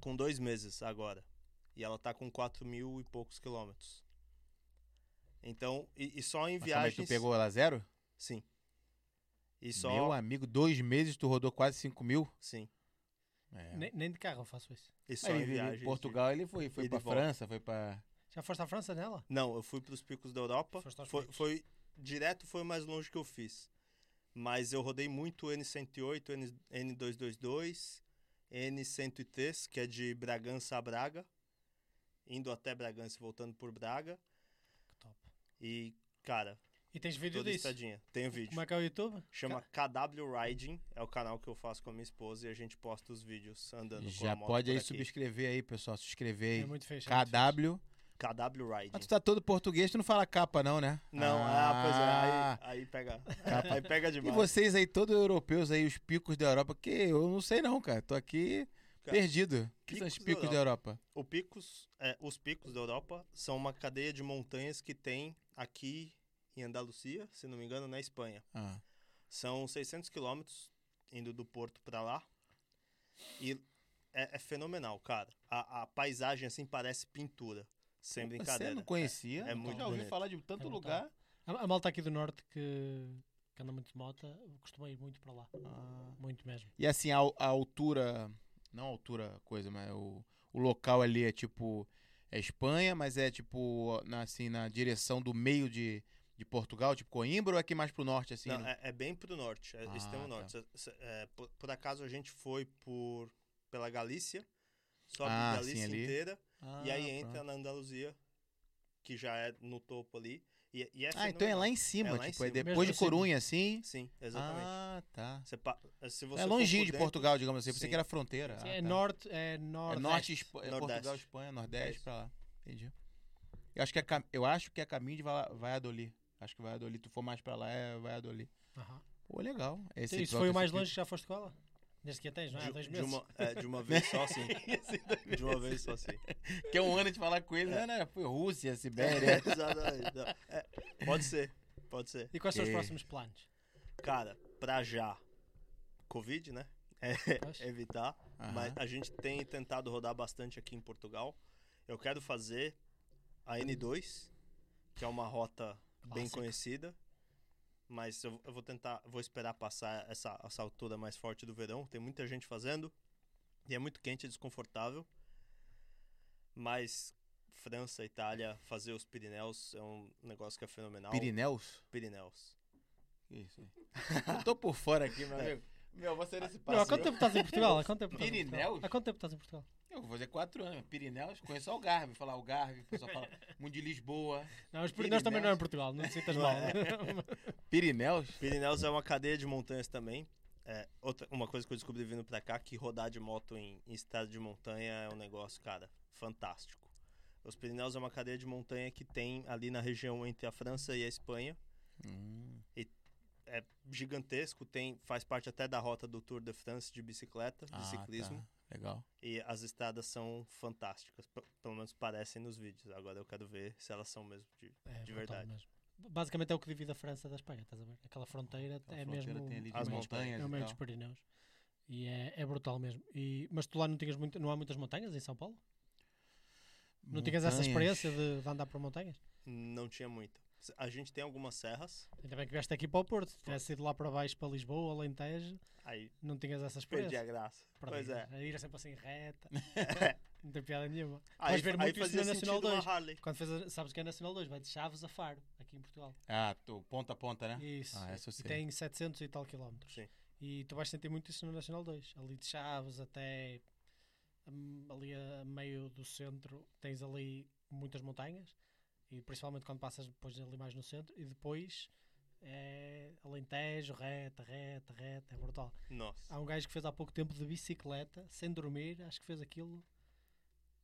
com dois meses agora. E ela tá com 4 mil e poucos quilômetros. Então, e, e só em Mas é viagens. que tu pegou ela zero? Sim. E só. Meu amigo, dois meses tu rodou quase 5 mil? Sim. É. Nem, nem de carro eu faço isso. E só Aí, em ele- viagens. de- Portugal ele foi, foi volta. França, foi pra... Já foste à França nela? Não, eu fui para os picos da Europa. Foste aos Foi, picos. foi direto, foi o mais longe que eu fiz. Mas eu rodei muito N108, N, N222, N103, que é de Bragança a Braga, indo até Bragança e voltando por Braga. Que top. E, cara, E tens vídeo toda disso? estradinha. Tem vídeo. Como é que é o YouTube? Chama KW Riding, é o canal que eu faço com a minha esposa e a gente posta os vídeos andando com Já a moto pode por aí aqui. subscrever aí, pessoal. Se inscrever aí. é muito KW. KW Riding. Mas tu tá todo português, tu não fala capa não, né? Não, ah, pois é, aí, aí pega. Capa. aí pega E demais. vocês aí, todos europeus aí, os picos da Europa, que eu não sei não, cara. Tô aqui Cara, perdido. O que são os picos da picos da Europa? O picos, é, os picos da Europa são uma cadeia de montanhas que tem aqui em Andalucia, se não me engano, na Espanha. Ah, São 600 quilômetros indo do porto pra lá. E é, é fenomenal, cara. A, a paisagem assim parece pintura, sem Você brincadeira. não conhecia? é muito Já ouvi bonito. falar de tanto É lugar. A, malta aqui do norte que, que anda muito de moto costuma ir muito para lá. Ah. Muito mesmo. E assim, a, a altura, não a altura coisa, mas o, o local ali é tipo, é Espanha, mas é tipo, na, assim, na direção do meio de, de Portugal, tipo Coimbra ou é aqui mais pro norte, assim? Não, no- é, é bem pro norte, é Ah, extremo tá. norte. Cê- é, por, por acaso a gente foi por pela Galícia, sobe Ah, a Galícia sim, inteira Ah, e aí entra pronto. na Andaluzia, que já é no topo ali. E, e é Ah, então é lá em cima, É lá em tipo, é cima. depois Mesmo de assim. Corunha, assim. Sim, exatamente. Ah, tá. Você pa- se você É longinho de dentro- Portugal, digamos assim. Pensei que era fronteira. Sim, Ah, é tá. norte, é É nordeste. norte, Espa- é Nordeste. Portugal, Espanha, Nordeste isso. pra lá. Entendi. Eu acho que é, cam- eu acho que é caminho de Va- Valladolid. Acho que Valladolid, tu for mais pra lá, é Valladolid. Aham. Pô, legal. Esse Isso foi o mais longe que já foste com ela? Desde que a tens, não é? Há de, dois de meses. uma, é, de uma vez só, sim. De uma vez só, sim. Que é um ano de falar com ele, né? né? Foi Rússia, É, Sibéria. exatamente. Não, é, pode ser, pode ser. E quais são os próximos planos? Cara, pra já, Covid, né? É, evitar. Aham. Mas a gente tem tentado rodar bastante aqui em Portugal. Eu quero fazer a N2, que é uma rota bem Clássica. conhecida. Mas eu, eu vou tentar, vou esperar passar essa, essa altura mais forte do verão. Tem muita gente fazendo. E é muito quente e desconfortável. Mas França, Itália, fazer os Pirineus é um negócio que é fenomenal. Pirineus? Pirineus. Isso. Eu tô por fora aqui, meu amigo. Meu, você nesse há passo. quanto tempo estás em Portugal? Há quanto tempo estás em Portugal? Pirineus? Há quanto tempo estás em Portugal? Eu vou fazer quatro anos. Pirineus, conheço Algarve. Falar Algarve, o pessoal fala muito de Lisboa. Não, os Pirineus também não é em Portugal, não sintas mal. Pirineus? Pirineus é uma cadeia de montanhas também. É, outra, uma coisa que eu descobri vindo pra cá, que rodar de moto em, em estado de montanha é um negócio, cara, fantástico. Os Pirineus é uma cadeia de montanha que tem ali na região entre a França e a Espanha. Hum, É gigantesco, tem, faz parte até da rota do Tour de France de bicicleta, de ah, ciclismo. tá. Legal. E as estradas são fantásticas, pe- pelo menos parecem nos vídeos. Agora eu quero ver se elas são mesmo de, É, de verdade. mesmo. Basicamente é o que divide a França da Espanha, estás a ver? Aquela fronteira Aquela é fronteira mesmo tem ali as montanhas é o e meio dos Pirineus. E é, é brutal mesmo. E, mas tu lá não tinhas muito, não há muitas montanhas em São Paulo? Não tinhas essa experiência de, de andar por montanhas? Não tinha muita. A gente tem algumas serras, Ainda bem que vieste aqui para o Porto. Se tivesse ido lá para baixo, para Lisboa, Alentejo, aí não tinhas essa perdi a experiência. graça. Pois é. A ir sempre assim reta. não tem piada nenhuma. Aí, Vais ver aí muito isso fazia na Nacional sentido uma 2. Harley. Quando fez a, sabes que é Nacional 2, vai de Chaves a Faro, aqui em Portugal. Ah, tu, ponta a ponta, né? Isso. Ah, essa e tem 700 e tal quilómetros. Sim. E tu vais sentir muito isso no Nacional 2. Ali de Chaves até hum, ali a meio do centro tens ali muitas montanhas. E principalmente quando passas depois ali mais no centro. E depois é Alentejo, reta, reta, reta. É brutal. Nossa. Há um gajo que fez há pouco tempo de bicicleta, sem dormir. Acho que fez aquilo.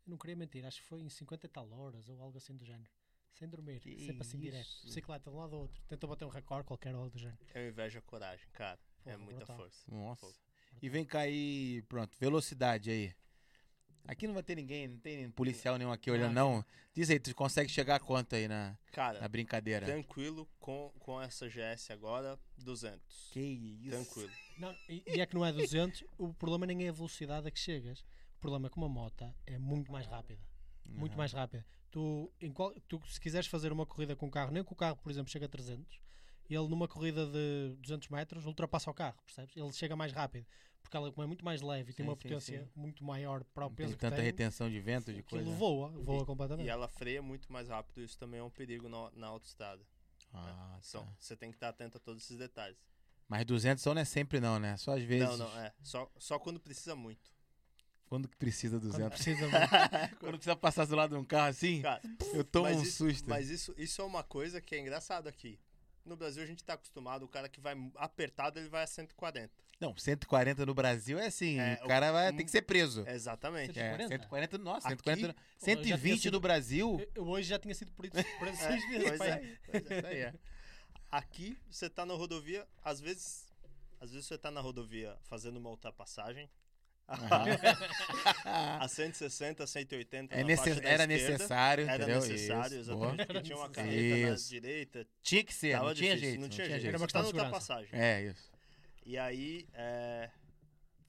Eu não queria mentir. Acho que foi em 50 e tal horas ou algo assim do género. Sem dormir. Que sempre assim direto. isso? Bicicleta de um lado ao outro. Tentou bater um recorde qualquer ou algo do género. Eu invejo a coragem, cara. é Porra, muita brutal. força. Nossa. Fogo. E vem cá aí, pronto, velocidade aí. Aqui não vai ter ninguém, não tem policial nenhum aqui olhando, não. Diz aí, tu consegue chegar a quanto aí na, Cara, na brincadeira? tranquilo com, com essa GS agora, 200. Que isso? Tranquilo. Não, e, e é que não é 200, o problema nem é a velocidade a que chegas. O problema é que uma moto é muito mais rápida. Muito mais rápida. Tu, em qual- tu, se quiseres fazer uma corrida com o carro, nem que o carro, por exemplo, chega a 300, ele numa corrida de 200 metros ultrapassa o carro, percebes? Ele chega mais rápido. Porque ela, como é muito mais leve e tem uma sim, potência sim. muito maior para o peso tem que tanta tem, retenção de vento, de aquilo coisa. voa, voa completamente. E ela freia muito mais rápido, isso também é um perigo na, na autoestrada. Ah, São- tá. Você tem que estar atento a todos esses detalhes. Mas 200 só não é sempre não, né? Só às vezes. Não, não, é. Só, só quando precisa muito. Quando que precisa Quando 200? precisa muito. Quando precisa passar do lado de um carro assim, Cara, eu tomo um isso, susto. Mas isso, isso é uma coisa que é engraçado aqui. No Brasil a gente tá acostumado, o cara que vai apertado, ele vai a 140. Não, 140 no Brasil é assim, É, o cara vai, tem que ser preso. Exatamente. É, 140? 140, nossa, Aqui, 140, pô, eu já tinha 120 sido- no Brasil. Eu- Eu hoje já tinha sido preso, É, seis vezes. pois pai. é, pois é. Isso aí é. Aqui você tá na rodovia, às vezes, às vezes você tá na rodovia fazendo uma ultrapassagem. Aham. a 160, 180 É na necess- faixa da era esquerda. necessário, Era entendeu? necessário, Isso, exatamente. boa. Porque tinha uma carreta na direita. Tinha que ser, não tinha difícil, jeito. não tinha jeito. jeito. Era uma tá questão de segurança. ultrapassagem. É, isso. E aí, é,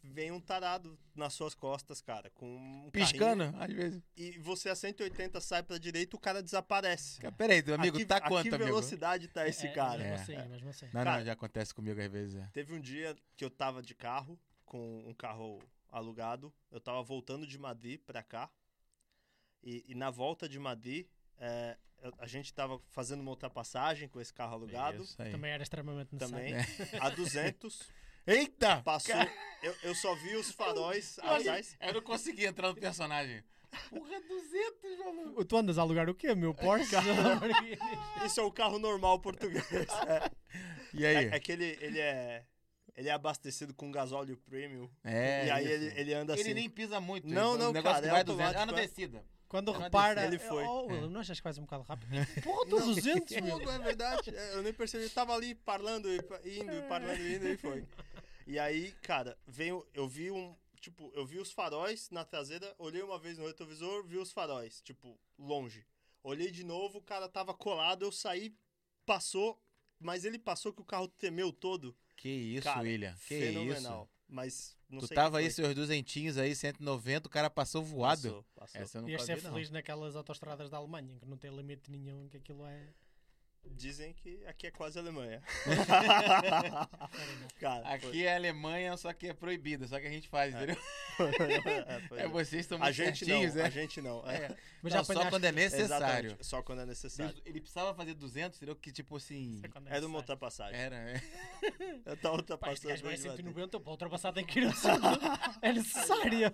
vem um tarado nas suas costas, cara, com um Piscando, carrinho, às vezes. E você a 180 sai pra direita, o cara desaparece. Cara, Peraí, amigo, aqui, tá a quanto, que amigo? velocidade tá esse É, cara? Mesmo É. assim, mesmo assim. Não, Cara- não, já acontece comigo às vezes. é. Teve um dia que eu tava de carro, com um carro alugado. Eu tava voltando de Madrid pra cá. E, e na volta de Madrid, é, eu- a gente tava fazendo uma ultrapassagem com esse carro alugado. Também era extremamente necessário. Também. A 200. Eita! Passou. Cara, Eu, eu só vi os faróis Olha, atrás. Eu não consegui entrar no personagem. Porra, 200, maluco. Tu andas a alugar o quê? Meu Porsche? Isso é o carro normal português. É, E aí? é, é que ele, ele é. Ele é abastecido com gasóleo premium. É, e aí isso. ele, ele anda assim. Ele nem pisa muito. Não, ele- não, o negócio cara, que é vai 200. Ah, automático, na é. descida. Quando Ela repara. Ele foi. Oh, É. Não achas que faz um bocado rápido? Porra, tu 200, meu. Fogo, é verdade. É, Eu nem percebi. Eu tava ali parlando e pa- indo, e parlando e indo e foi. E aí, cara, veio. Eu vi um. Tipo, eu vi os faróis na traseira, olhei uma vez no retrovisor, vi os faróis, tipo, longe. Olhei de novo, o cara tava colado, eu saí, passou, mas ele passou que o carro tremeu todo. Que isso, cara, William. Que fenomenal. isso. Mas não Tu sei tava aí, seus duzentinhos aí, 190, o cara passou voado. Passou, passou. Essa eu não Ias ser não. feliz naquelas autostradas da Alemanha, em que não tem limite nenhum, que aquilo é. Dizem que aqui é quase Alemanha. cara, foi- Aqui é Alemanha, só que é proibida, só que a gente faz, entendeu? é, É, vocês estão a muito gente certinhos, não, é? a gente não. É. Mas Não, só quando é necessário. Exatamente, Só quando é necessário. Ele precisava fazer 200, entendeu? Que tipo assim... Quando é Era uma ultrapassagem. Era, é. Eu gajo vai a de bater. 190, para ultrapassar tem que ir. É necessário.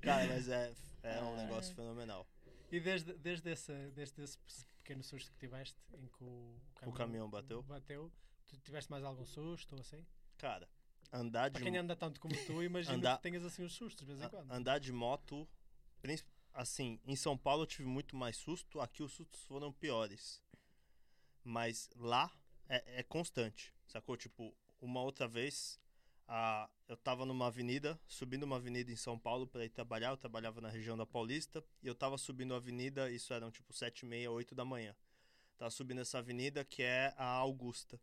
Cara, mas é, é um negócio fenomenal. E desde, desde, esse, desde esse pequeno susto que tiveste, em que o, O caminhão bateu? bateu, tu tiveste mais algum susto ou assim? Cara, andar de, Para quem anda tanto como tu, imagino Andar- que tenhas assim uns sustos de vez em quando. andar de moto, assim, em São Paulo eu tive muito mais susto, aqui os sustos foram piores. Mas lá é, é constante, sacou? Tipo, uma outra vez, a, eu tava numa avenida, subindo uma avenida em São Paulo para ir trabalhar, eu trabalhava na região da Paulista, e eu tava subindo a avenida, isso eram tipo sete e meia, oito da manhã. Tava subindo essa avenida que é a Augusta.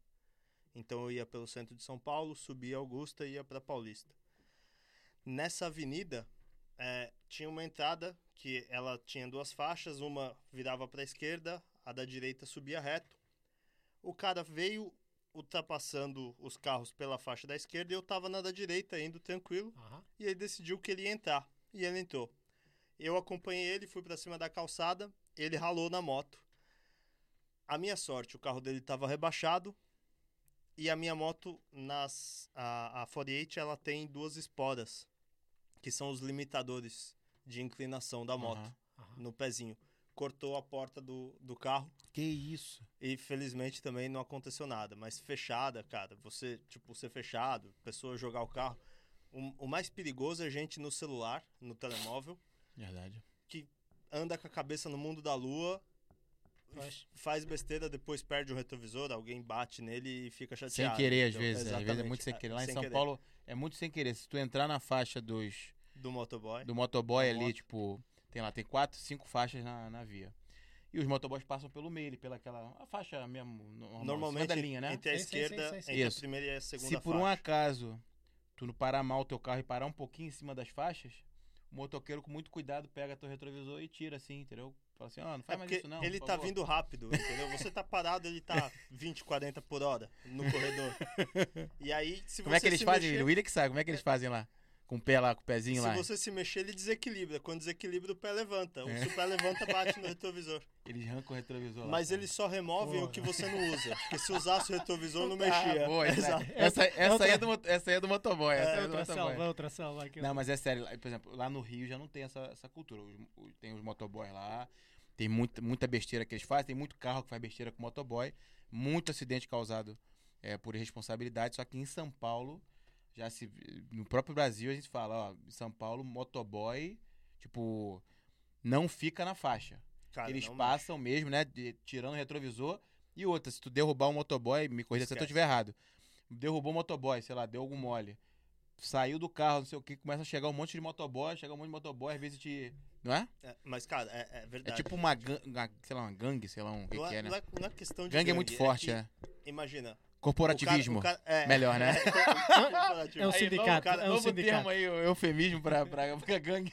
Então eu ia pelo centro de São Paulo, subia a Augusta e ia para Paulista. Nessa avenida, é, tinha uma entrada que ela tinha duas faixas, uma virava para a esquerda, a da direita subia reto. O cara veio ultrapassando os carros pela faixa da esquerda e eu tava na da direita indo tranquilo. Aham. E ele decidiu que ele ia entrar. E ele entrou. Eu acompanhei ele, fui pra cima da calçada, ele ralou na moto. A minha sorte, o carro dele estava rebaixado e a minha moto, nas, a, a 48, ela tem duas esporas, que são os limitadores de inclinação da moto, Aham. Aham. no pezinho. Cortou a porta do, do carro Que isso? e felizmente também não aconteceu nada. Mas fechada, cara, você, tipo, ser fechado, pessoa jogar o carro. O, o mais perigoso é gente no celular, no telemóvel, Verdade. anda com a cabeça no mundo da lua, Pois. faz besteira, depois perde o retrovisor, alguém bate nele e fica Sem chateado. querer, às vezes. Às vezes é Exatamente, muito sem querer. Lá em sem São querer. Paulo é muito sem querer. Se tu entrar na faixa dos, Do motoboy. do motoboy Da ali, moto. tipo, tem lá, tem quatro, cinco faixas na, na via. E os motoboys passam pelo meio, pela aquela a faixa mesmo, normal, Normalmente, da linha, né? entre a Sim, sim, sim, esquerda, sim, sim. entre Isso. a primeira e a segunda Se por um faixa. acaso tu não parar mal o teu carro e parar um pouquinho em cima das faixas, o motoqueiro com muito cuidado pega teu retrovisor e tira assim, entendeu? Fala assim, ó, não É faz mais porque isso não. ele por tá favor. vindo rápido, entendeu? Você tá parado, ele tá 20, 40 por hora no corredor. E aí, se Como é que eles fazem? mexer, O William que sabe, como é que eles fazem lá? Com o pé lá, com o pezinho se lá. você se mexer, ele desequilibra. Quando desequilibra, o pé levanta. É. Se o pé levanta, bate no retrovisor. Eles arrancam o retrovisor lá. Mas eles só removem Boa. o que você não usa. Porque se usasse o retrovisor, não Ah, mexia. boa, essa, Exato. essa, essa, outra- aí é do, essa aí é do motoboy. Essa É, é do outra motoboy. selva, outra selva. aquilo. Não, mas é sério. lá- Por exemplo, lá no Rio já não tem essa, essa cultura. Tem os motoboys lá, tem muita, muita besteira que eles fazem, tem muito carro que faz besteira com motoboy, muito acidente causado é, por irresponsabilidade. Só que em São Paulo, já se. No próprio Brasil a gente fala, ó, em São Paulo, motoboy, tipo, não fica na faixa. Cara, Eles passam mesmo, né? de- tirando o retrovisor. E outra, se tu derrubar um motoboy, me corrija se eu estiver errado. Derrubou um motoboy, sei lá, deu algum mole. Saiu do carro, não sei o que, começa a chegar um monte de motoboy, chega um monte de motoboy, às vezes te. Não é? mexe. É, mas, cara, é, é É verdade. tipo uma, uma- sei lá, uma gangue, sei lá, um que, não, que é, é, né? não, é, não é questão de Gangue é muito forte, é. Imagina. Corporativismo. o cara- o cara- é, Melhor, né? É um Aí, sindicato, vamos, cara, é um novo sindicato. termo aí, eufemismo pra, pra, pra gangue.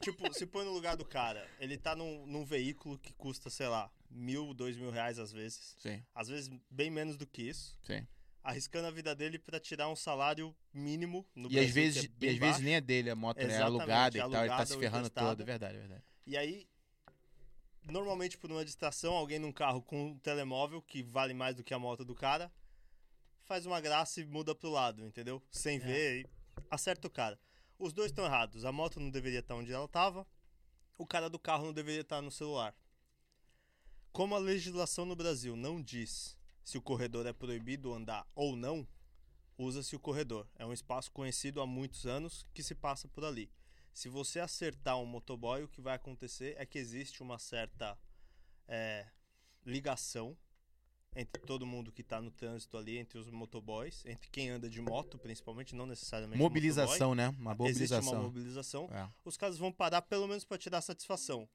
tipo, se põe no lugar do cara. Ele tá num, num veículo que custa, sei lá, mil, dois mil reais às vezes. Sim, Às vezes bem menos do que isso. sim. Arriscando a vida dele pra tirar um salário mínimo no E Brasil, às vezes, é e às vezes nem é dele, a moto né? é alugada e tal, ele tá se ferrando todo, é verdade, é verdade. E aí, normalmente por uma distração, alguém num carro com um telemóvel, que vale mais do que a moto do cara, faz uma graça e muda pro lado, entendeu? Sem ver, e acerta o cara. Os dois estão errados. A moto não deveria estar onde ela estava, o cara do carro não deveria estar no celular. Como a legislação no Brasil não diz se o corredor é proibido andar ou não, usa-se o corredor. É um espaço conhecido há muitos anos que se passa por ali. Se você acertar um motoboy, o que vai acontecer é que existe uma certa é, ligação entre todo mundo que está no trânsito ali, entre os motoboys, entre quem anda de moto, principalmente, não necessariamente Mobilização, né? Uma motoboy. Existe uma mobilização. mobilização. É. Os caras vão parar pelo menos para tirar satisfação.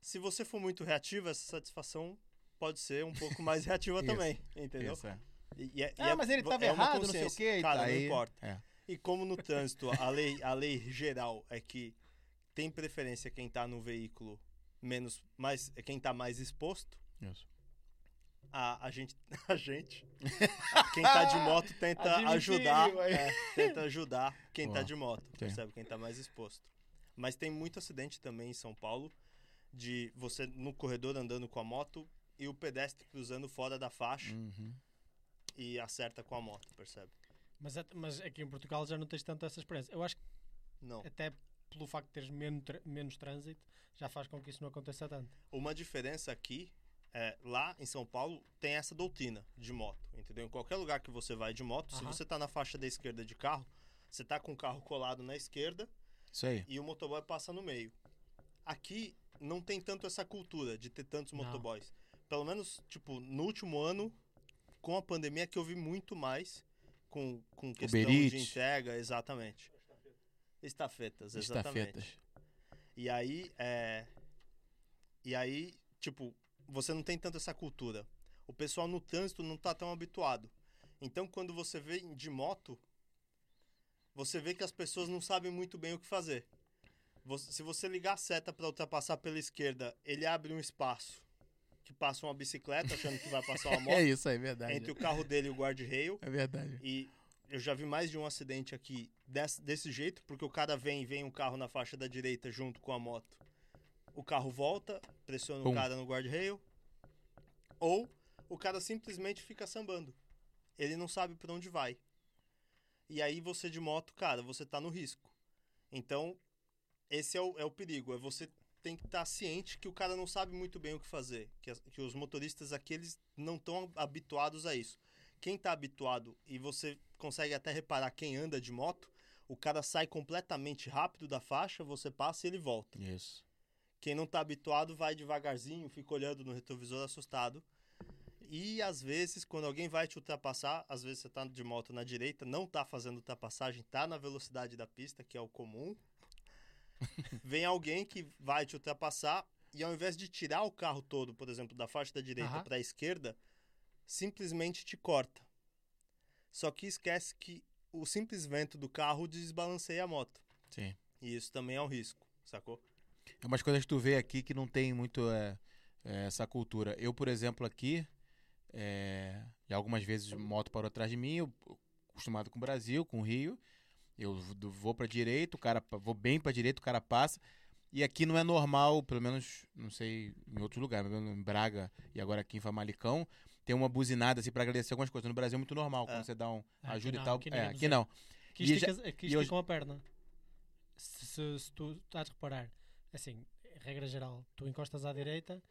Se você for muito reativo, essa satisfação pode ser um pouco mais reativa também, entendeu? Isso, é. E- e é- e Ah, é- mas ele tava é errado, não sei o quê. Cara, tá, não aí- importa. É. E como no trânsito a lei, a lei geral é que tem preferência quem tá no veículo menos, mais, quem tá mais exposto, Isso. A, a gente, a gente, quem tá de moto tenta ajudar, é, tenta ajudar quem tá Boa. de moto, percebe? Quem tá mais exposto. Mas tem muito acidente também em São Paulo de você no corredor andando com a moto e o pedestre cruzando fora da faixa Uhum. e acerta com a moto, percebe? Mas, é- mas aqui em Portugal já não tens tanto essa experiência. Eu acho que Não. até pelo facto de teres menos, menos trânsito, já faz com que isso não aconteça tanto. Uma diferença aqui é lá em São Paulo tem essa doutrina de moto, entendeu? Em qualquer lugar que você vai de moto, se Aham. você tá na faixa da esquerda de carro, você tá com o carro colado na esquerda Isso aí. e o motoboy passa no meio. Aqui não tem tanto essa cultura de ter tantos Não. motoboys. Pelo menos, tipo, no último ano, com a pandemia, que eu vi muito mais com, com questão Uber de entrega, exatamente. Estafetas, exatamente. Estafetas. E aí, é... E aí, tipo, você não tem tanto essa cultura. O pessoal no trânsito não tá tão habituado. Então, quando você vem de moto, você vê que as pessoas não sabem muito bem o que fazer. Você- se você ligar a seta para ultrapassar pela esquerda, ele abre um espaço que passa uma bicicleta achando que vai passar uma moto É isso aí, é verdade. entre o carro dele e o guarda-rail. É verdade. E eu já vi mais de um acidente aqui desse, desse jeito, porque o cara vem e vem um carro na faixa da direita junto com a moto. O carro volta, pressiona Pum. o cara no guarda-rail. Ou o cara simplesmente fica sambando. Ele não sabe para onde vai. E aí você de moto, cara, você tá no risco. Então, esse é o, é o perigo. É você tem que estar ciente que o cara não sabe muito bem o que fazer. Que, que os motoristas aqui, eles não estão habituados a isso. Quem tá habituado, e você consegue até reparar quem anda de moto, o cara sai completamente rápido da faixa, você passa e ele volta. Isso. Quem não tá habituado vai devagarzinho, fica olhando no retrovisor assustado. E às vezes, quando alguém vai te ultrapassar, às vezes você tá de moto na direita, não tá fazendo ultrapassagem, tá na velocidade da pista, que é o comum. Vem alguém que vai te ultrapassar e ao invés de tirar o carro todo, por exemplo, da faixa da direita Aham. para a esquerda, simplesmente te corta. Só que esquece que o simples vento do carro desbalanceia a moto. Sim. E isso também é um risco, sacou? É umas coisas que tu vê aqui que não tem muito é, é, essa cultura. Eu, por exemplo, aqui, é, já algumas vezes moto parou atrás de mim, eu acostumado com o Brasil, com o Rio, eu vou pra direita, o cara vou bem pra direita, o cara passa. E aqui não é normal, pelo menos, não sei, em outros lugares, em Braga e agora aqui em Famalicão, tem uma buzinada assim pra agradecer algumas coisas. No Brasil é muito normal, quando É. você dá um aqui ajuda não, e tal. aqui é, aqui não. Aqui E esticas, aqui e hoje- esticam a perna. Se, se- se tu estás a reparar, assim, regra geral, tu encostas à direita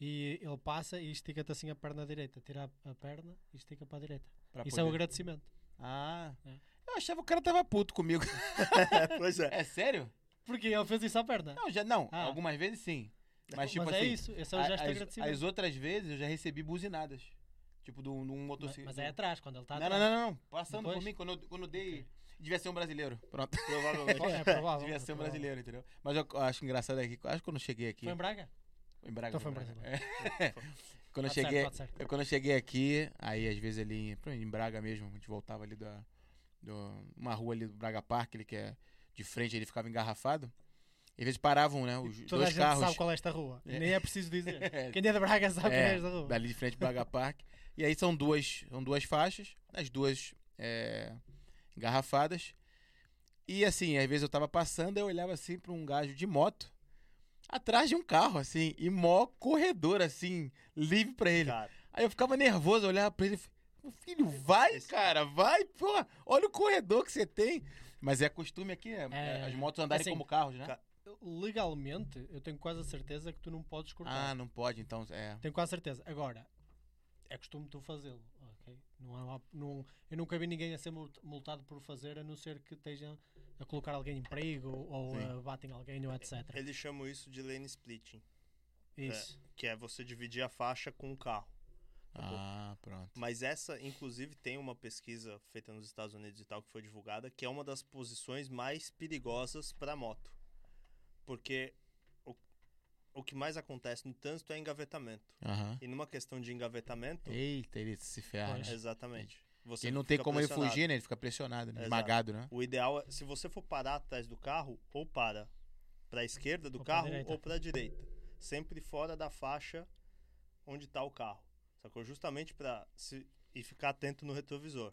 e ele passa e estica-te assim a perna direita. Tira a, perna e estica para a direita. pra Isso é um poder- agradecimento. Ah, É. eu achava que o cara tava puto comigo. pois é. É sério? Porque ele fez isso à perna. Não, já não. Ah. Algumas vezes sim. Mas tipo Mas assim, é isso, esse é o gesto as, agradecimento. as outras vezes eu já recebi buzinadas. Tipo, de um, um mas, motociclista. mas é atrás, quando ele está não, atrás. não, não, não. Passando Depois? por mim, quando eu, quando eu dei. Devia ser um brasileiro. Pronto. Provavelmente. É provável. Devia é ser um brasileiro, entendeu? Mas eu acho engraçado aqui. Acho que quando eu cheguei aqui. Foi em Braga? Em Braga. Então foi em em Braga. É. Quando eu Pode cheguei. certo, certo. Eu, quando eu cheguei aqui, aí às vezes ali em- em Braga mesmo, a gente voltava ali da. do- uma rua ali do Braga Park, ali que é de frente, ele ficava engarrafado. E às vezes paravam, né? Os Toda a dois gente carros. sabe qual é esta rua. É. Nem é preciso dizer. É, Quem é de Braga sabe quem é É, esta rua. dali de frente Braga Park. E aí são duas, são duas faixas, as duas é, engarrafadas. E assim, às vezes eu tava passando, eu olhava assim pra um gajo de moto, atrás de um carro, assim, e mó corredor, assim, livre pra ele. Cara, Aí eu ficava nervoso, eu olhava pra ele e falei, filho, vai, cara, vai, porra, olha o corredor que você tem. Mas é costume aqui, é, É, as motos andarem assim, como carros, né? Legalmente, eu tenho quase a certeza que tu não podes cortar. Ah, não pode, então, é. Tenho quase certeza. Agora, é costume tu fazê-lo, ok? Não há, lá- não, eu nunca vi ninguém a ser mult- multado por fazer, a não ser que estejam a colocar alguém em perigo ou Sim. a batem alguém ou etc. eles chamam isso de lane splitting, Isso. que é você dividir a faixa com o carro. Ah, pronto. Mas essa, inclusive, tem uma pesquisa feita nos Estados Unidos e tal que foi divulgada, que é uma das posições mais perigosas para moto. Porque o, que mais acontece no trânsito é engavetamento. Aham. E numa questão de engavetamento, Eita, ele se ferra, né? exatamente. Você Ele não tem como ele fugir, né? Ele fica pressionado, né? Esmagado, né? O ideal é, se você for parar atrás do carro, ou para para a esquerda do Ou carro ou para a direita. Sempre fora da faixa onde está o carro. Sacou? Justamente para e ficar atento no retrovisor.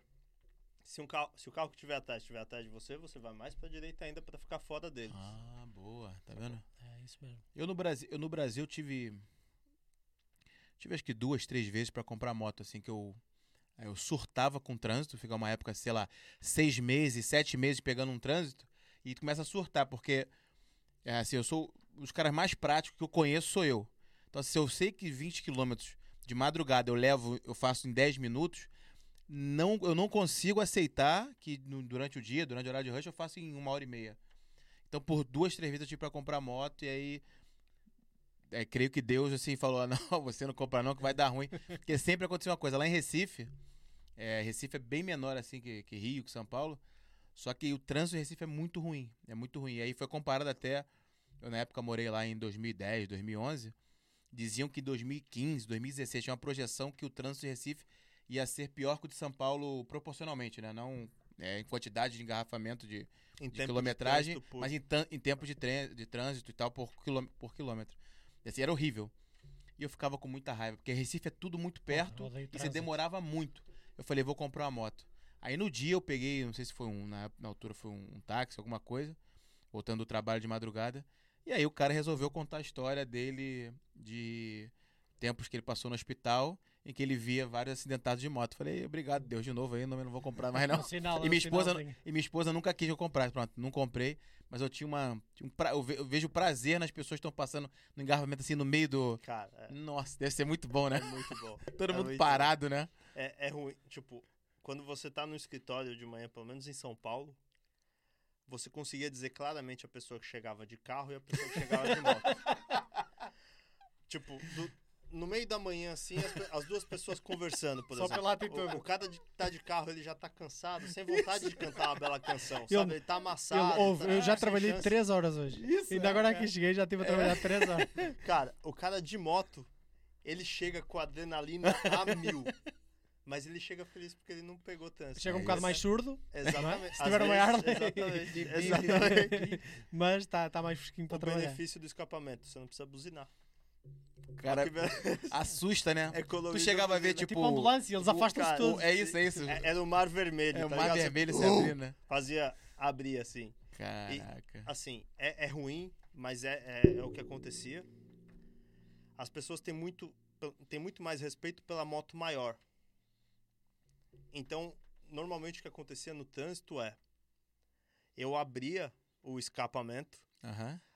Se, um carro, se o carro que estiver atrás estiver atrás de você, você vai mais para a direita ainda para ficar fora deles. Ah, boa, tá vendo? É isso mesmo. Eu no Brasil, eu no Brasil tive tive acho que duas, três vezes pra comprar moto assim que eu eu surtava com o trânsito, fica uma época, sei lá, seis meses, sete meses pegando um trânsito e começa a surtar porque é assim, eu sou os caras mais práticos que eu conheço sou eu. Então se eu sei que 20 quilômetros de madrugada eu levo, eu faço em 10 minutos, não, eu não consigo aceitar que durante o dia, durante o horário de rush, eu faço em uma hora e meia. Então, por duas, três vezes eu tive pra comprar moto e aí. é, creio que Deus assim falou: "Ah, não, você não compra não, que vai dar ruim. Porque sempre aconteceu uma coisa. Lá em Recife, é, Recife é bem menor assim que, que Rio, que São Paulo. Só que o trânsito em Recife é muito ruim. É muito ruim. E aí foi comparado até. Eu na época morei lá em 2010, 2011. Diziam que em 2015, 2016 tinha uma projeção que o trânsito de Recife ia ser pior que o de São Paulo proporcionalmente, né? Não é, em quantidade de engarrafamento de, Em de quilometragem, por- mas em, em tempo de, de trânsito e tal por, quilô- por quilômetro. E assim, era horrível. E eu ficava com muita raiva, porque Recife é tudo muito perto e você demorava muito. Eu falei, vou comprar uma moto. Aí no dia eu peguei, não sei se foi um, na, na altura foi um, um táxi, alguma coisa, voltando do trabalho de madrugada. E aí o cara resolveu contar a história dele de tempos que ele passou no hospital, em que ele via vários acidentados de moto. Falei, obrigado, Deus, de novo aí, não, não vou comprar mais não. Sinal, E minha esposa, sinalzinho. e minha esposa nunca quis que eu comprasse. Pronto, não comprei. Mas eu tinha uma. tinha um pra- eu, ve- eu vejo prazer nas pessoas que estão passando no engarrafamento assim no meio do. Cara, é, Nossa, deve ser muito bom, né? é muito bom. Todo é mundo parado, né? É, é ruim. Tipo, quando você tá no escritório de manhã, pelo menos em São Paulo, você conseguia dizer claramente a pessoa que chegava de carro e a pessoa que chegava de moto. tipo, do- no meio da manhã, assim, as, as duas pessoas conversando, por Só exemplo. pela. O, o cara de, tá de carro, ele já tá cansado, sem vontade de cantar uma bela canção, Eu- sabe? Ele tá amassado. Eu, ouve, tá eu já trabalhei chance. três horas hoje. Isso. Ainda agora que cheguei, já tive a trabalhar três horas. Cara, o cara de moto, ele chega com a adrenalina a mil. Mas ele chega feliz porque ele não pegou tanto. Chega um É bocado isso. mais surdo, Exatamente. Se tiver uma Harley. Exatamente. Exatamente. mas está tá mais fresquinho para o trabalhar. benefício do escapamento, você não precisa buzinar. Cara, beleza. assusta, né? Tu Economiza chegava a ver, buzina. tipo. Tipo ambulância, eles o afastam-se cara- todos. É isso, é isso. É- Era o mar vermelho, É o tá mar ligado? Vermelho se abrir, né? Fazia abrir assim. Caraca. Assim, é, é ruim, mas é, é, é o que acontecia. As pessoas têm muito, têm muito mais respeito pela moto maior. Então, normalmente o que acontecia no trânsito é eu abria o escapamento,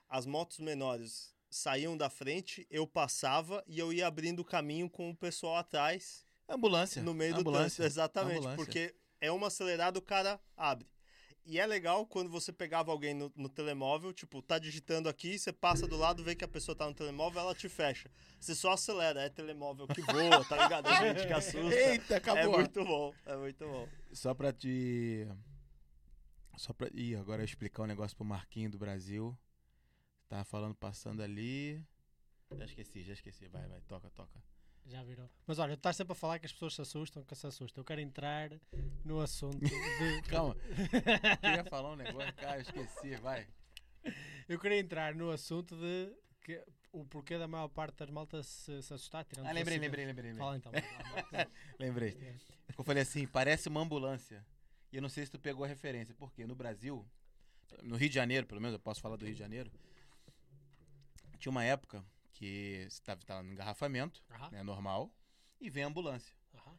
as motos menores saíam da frente, eu passava e eu ia abrindo o caminho com o pessoal atrás Ambulância. no meio do Ambulância. trânsito. Exatamente, Ambulância. porque é uma acelerada, o cara abre. E é legal quando você pegava alguém no, no telemóvel, tipo, tá digitando aqui, você passa do lado, vê que a pessoa tá no telemóvel, ela te fecha. Você só acelera, é telemóvel que voa, tá ligado? É gente que assusta. Eita, É acabou. muito bom, é muito bom. Só pra te. Só pra. Ih, agora eu explicar um negócio pro Marquinho do Brasil. Tava falando, passando ali. Já esqueci, já esqueci. Vai, vai, toca, toca. Já virou. Mas olha, tu estás sempre a falar que as pessoas se assustam, que se assustam. Eu quero entrar no assunto de... Calma. Queria falar um negócio, cara, eu esqueci, vai. Eu queria entrar no assunto de que, o porquê da maior parte das maltas se, se assustar. tirando Ah, lembrei, lembrei, lembrei. lembrei. Fala então. Lembrei. Eu falei assim, parece uma ambulância. E eu não sei se tu pegou a referência, porque no Brasil, no Rio de Janeiro, pelo menos eu posso falar do Rio de Janeiro, tinha uma época que você estava tava no engarrafamento, Aham, né, normal, e vem a ambulância. aham.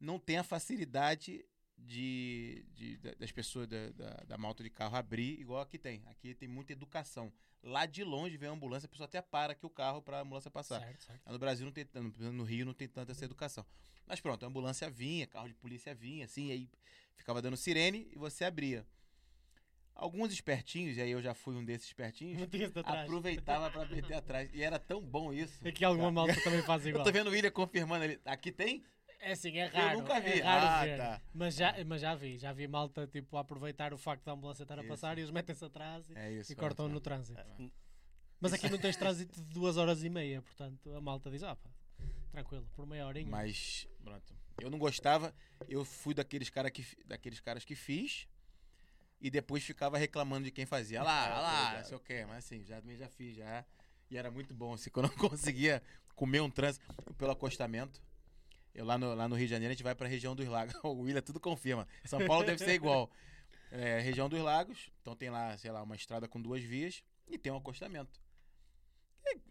Não tem a facilidade de, de- da- das pessoas da, da, da malta de carro abrir igual aqui tem. Aqui tem muita educação. Lá de longe vem a ambulância, a pessoa até para aqui o carro para a ambulância passar. Certo, certo. No Brasil não tem no Rio não tem tanta essa educação. Mas pronto, a ambulância vinha, carro de polícia vinha, assim, aí ficava dando sirene e você abria. Alguns espertinhos, e aí eu já fui um desses espertinhos, aproveitava pra meter atrás. E era tão bom isso. Aqui alguma malta também faz Eu igual. tô vendo o William confirmando ali. Aqui tem? É assim, é raro. nunca vi. É raro Ah, ver. tá. Mas, já, mas já vi. Já vi malta tipo, aproveitar o facto da ambulância estar a Isso. passar e eles metem-se atrás e, É isso. e cortam ótimo. no trânsito. É, Mas aqui não tens trânsito de duas horas e meia, portanto a malta diz, ah pá, tranquilo, por meia horinha. Mas, pronto. Eu não gostava, eu fui daqueles, cara que, daqueles caras que fiz e depois ficava reclamando de quem fazia. Ah lá, É, tô lá, não sei o quê. Mas assim, já, também já fiz, já. E era muito bom, assim, quando eu não conseguia comer um trânsito pelo acostamento. Eu lá no, lá no Rio de Janeiro, a gente vai pra região dos lagos. O William tudo confirma. São Paulo deve ser igual. É, região dos lagos, então tem lá, sei lá, uma estrada com duas vias e tem um acostamento.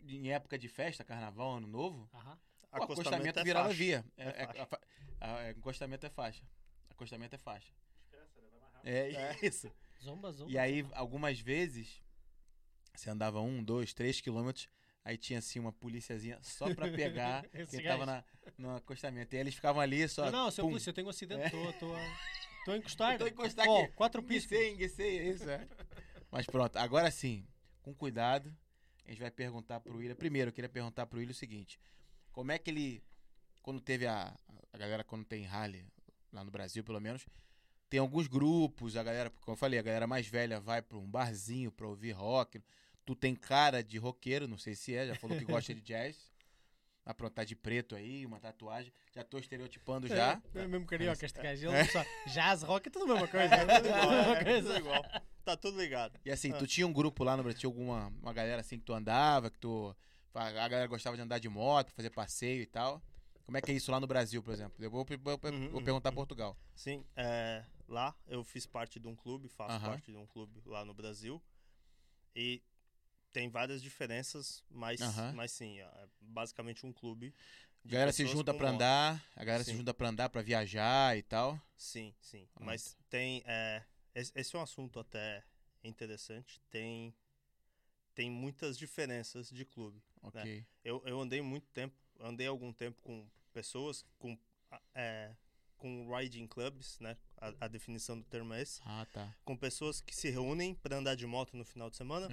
E em época de festa, carnaval, ano novo, Aham. o acostamento é virava faixa. via. É, É é- a fa- a- é, acostamento é faixa. Acostamento é faixa. É isso. Zomba, zomba. E aí, algumas vezes, você andava um, dois, três quilômetros, aí tinha assim uma policiazinha só pra pegar quem tava na, no acostamento. E aí eles ficavam ali só. Não, não, seu pum. polícia, eu tenho um acidente, É. tô, tô. Tô a encostar Ó, aqui. quatro piscos. Enguicei, enguicei, é isso, é. Mas pronto, agora sim, com cuidado, a gente vai perguntar pro William. Primeiro, eu queria perguntar pro William o seguinte: como é que ele, quando teve a, a galera, quando tem rally, lá no Brasil pelo menos, tem alguns grupos, a galera, como eu falei, a galera mais velha vai pra um barzinho pra ouvir rock. Tu tem cara de roqueiro, não sei se é, já falou que gosta de jazz. aprontar de preto aí, uma tatuagem. Já tô estereotipando já. É, é mesmo carioca este gajo. É. Só jazz, rock, é tudo a mesma coisa. É tudo mesma É, tudo igual. Tá tudo ligado. E assim, Ah. tu tinha um grupo lá no Brasil, tinha alguma uma galera assim que tu andava, que tu. A galera gostava de andar de moto, fazer passeio e tal. Como é que é isso lá no Brasil, por exemplo? Eu vou, vou- vou Uhum, vou uhum, perguntar uhum. Portugal. Sim, é, lá eu fiz parte de um clube, faço Aham. parte de um clube lá no Brasil. E tem várias diferenças, mas, mas sim, é basicamente um clube. A galera se junta moto. andar, a galera se Sim. junta pra andar, pra viajar e tal. Sim, sim. Mas tem. é, esse é um assunto até interessante. Tem, tem muitas diferenças de clube. Ok. Eu, eu andei muito tempo, andei algum tempo com pessoas com, é, com riding clubs, né? A, a definição do termo é esse. Ah, tá. Com pessoas que se reúnem para andar de moto no final de semana,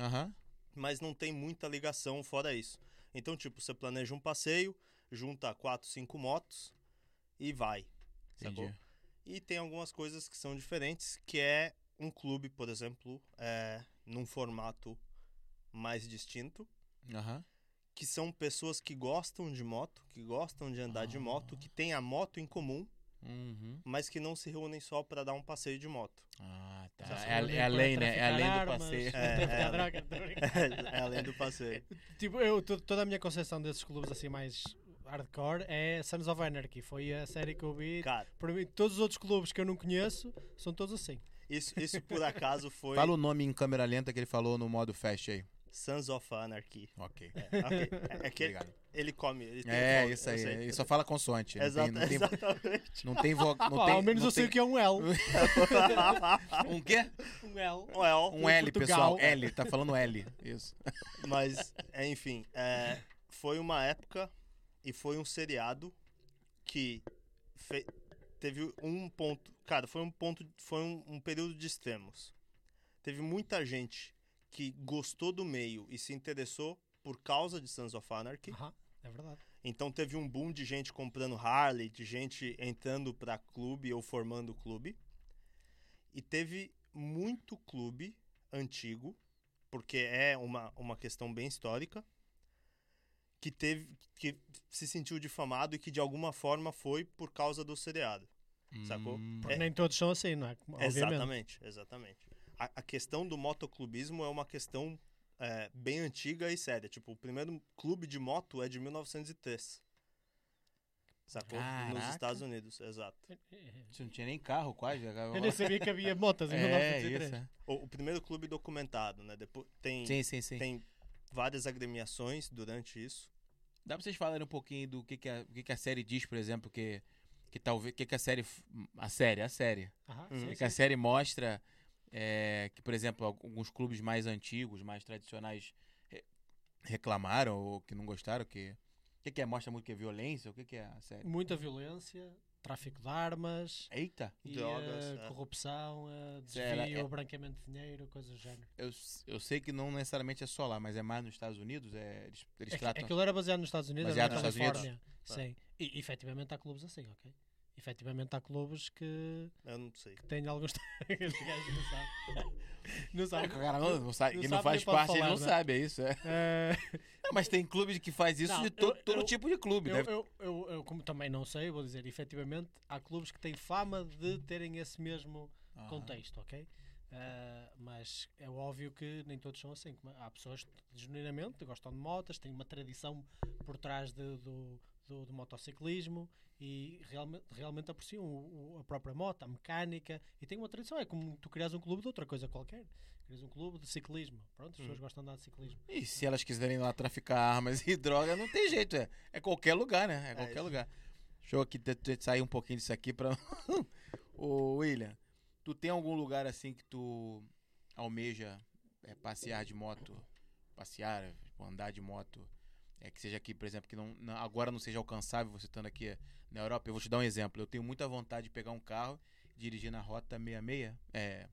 mas não tem muita ligação fora isso. Então, tipo, você planeja um passeio, junta quatro, cinco motos e vai. Sacou? E tem algumas coisas que são diferentes, que é um clube, por exemplo, é, num formato mais distinto, Aham. Que são pessoas que gostam de moto, que gostam de andar de Ah. moto, que têm a moto em comum, Uhum. mas que não se reúnem só para dar um passeio de moto. Ah, tá. É, é a para lei, né? É a traficar lei do armas, passeio. É, é. é além do passeio. Tipo, eu, to- toda a minha concepção desses clubes assim mais hardcore é Sons of Anarchy. Foi a série que eu vi. Cara, Para mim, todos os outros clubes que eu não conheço são todos assim. isso, isso por acaso foi Fala o nome em câmera lenta que ele falou no modo fast aí. Sons of Anarchy. Ok. É, ok. É, é que Obrigado. ele come. Ele tem É, isso aí. Ele só fala consoante. Não tem, não tem, exatamente. não tem vo- não tem- ao menos não eu sei o que é um L. Um quê? Um L. Um L, Portugal. pessoal. L, tá falando L. Isso. Mas, é, enfim, é, foi uma época e foi um seriado que fe- teve um ponto. Cara, foi um ponto. Foi um, um período de extremos. Teve muita gente que gostou do meio e se interessou por causa de Sons of Anarchy. É verdade. Então teve um boom de gente comprando Harley, de gente entrando pra clube ou formando clube. E teve muito clube antigo, porque é uma, uma questão bem histórica, que teve que se sentiu difamado e que de alguma forma foi por causa do seriado. Sacou? Hum, Porque nem todos são assim, não é? Obviamente. Exatamente, exatamente. A, a questão do motoclubismo é uma questão é, bem antiga e séria. Tipo, o primeiro clube de moto é de 1903. Sacou? Nos Caraca. Estados Unidos, exato. Você não tinha nem carro quase. Eu nem sabia que havia motas em É, 1903. isso. é. O, o primeiro clube documentado, né? Depois tem, Sim, sim, sim. tem várias agremiações durante isso. Dá pra vocês falarem um pouquinho do que, que, a, o que, que a série diz, por exemplo, que, que talvez. O que, que a série. A série, a série. Aham, Uhum. sim, O que, sim. que a série mostra é, que, por exemplo, alguns clubes mais antigos, mais tradicionais re- reclamaram ou que não gostaram, que. O que, que é? Mostra muito que é violência? O que, que é a série? Muita violência, tráfico de armas, Eita! e, Drogas, é. corrupção, Será? desvio, É- branqueamento de dinheiro, coisas do género. Eu, eu sei que não necessariamente é só lá, mas é mais nos Estados Unidos. É, eles, eles É que- tratam. Aquilo era baseado nos Estados Unidos, Baseado era na nos Estados Califórnia. Sim. E efetivamente há clubes assim, ok? Efetivamente há clubes que, Eu não sei. que têm alguns. Não sabe. Não É, sabe. não, não sabe, quem não faz parte, falar, não né? sabe, é isso. É. Eh, Não, mas tem clube que faz isso Não, de eu- todo, todo eu- tipo de clube. eu, deve- eu, eu, eu, como também não sei, vou dizer, efetivamente há clubes que têm fama de terem esse mesmo Aham. contexto, ok? Ah, mas é óbvio que nem todos são assim. Como- Há pessoas que genuinamente gostam de motas, têm uma tradição por trás de- do, do, do motociclismo e realmente, realmente apreciam o- o- a própria moto, a mecânica e tem uma tradição. É como tu crias um clube de outra coisa qualquer. Crias um clube de ciclismo. Pronto, as pessoas gostam de andar de ciclismo. E se elas quiserem lá traficar armas e droga, não tem jeito. É, é qualquer lugar, né? É qualquer isso. lugar. Deixa eu aqui sair um pouquinho disso aqui pra. Ô, William, tu tem algum lugar assim que tu almeja é, passear de moto? Passear, tipo, andar de moto? É, que seja aqui, por exemplo, que não, não- agora não seja alcançável você estando aqui na Europa. Eu vou te dar um exemplo. Eu tenho muita vontade de pegar um carro e dirigir na rota 66. É,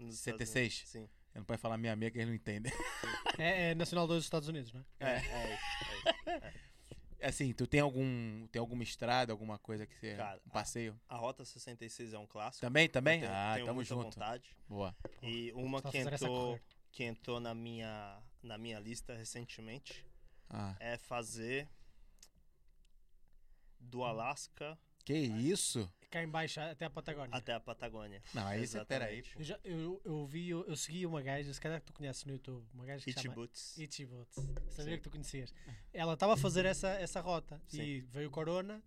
Nos Estados 76? Unidos, Sim. eu não pode falar 66 que eles não entendem. É, é nacional dos Estados Unidos, não é? É, é isso. É isso. Assim, tu tem algum tem alguma estrada, alguma coisa que você Cara, um passeio? A Rota 66 é um clássico. Também, também? Tenho, ah, tenho tamo junto. vontade. Boa. E uma Só que entrou, que entrou na minha, na minha lista recentemente Ah, é fazer do Alasca Que isso? Cá em baixo, até a Patagónia. até a Patagônia. Não, aí você, peraí. Eu, já, eu, eu vi, eu, eu segui uma gaja, se calhar que tu conheces no YouTube, uma gaja que Itchy chama Boots. Ichibots. Sabia Sim. que tu conhecias. Ela estava a fazer essa, essa rota Sim. e veio o Corona.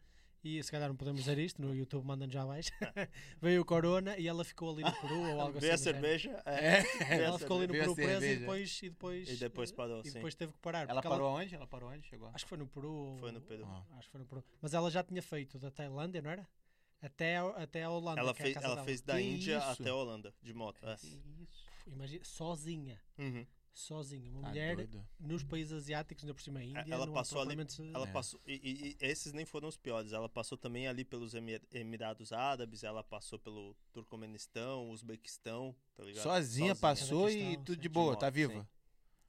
E se calhar não podemos dizer isto, no YouTube mandam já abaixo. veio o Corona e ela ficou ali no Peru ou algo Vê a assim. do género. cerveja. É. Vê a Ela ficou ali no a Peru presa e depois, e depois. E depois parou, E sim. depois teve que parar. Ela parou onde? Ela parou onde? Chegou? Acho que foi no Peru. Foi no Peru. Ah. Acho que foi no Peru. Mas ela já tinha feito da Tailândia, não era? Até, a- até a Holanda. Ela que é a fez, casa ela dela. fez da Que Índia isso? até a Holanda, de moto. É. Isso? Imagina, sozinha. Uhum. Sozinha. Uma Tá mulher doido. nos países asiáticos, ainda por cima a Índia. ela é passou ali- Ela É. passou. E, e- e esses nem foram os piores. Ela passou também ali pelos Emi- Emirados Árabes, ela passou pelo Turcomenistão, Uzbequistão, tá ligado? Sozinha passou e tudo sim. de boa, De tá viva?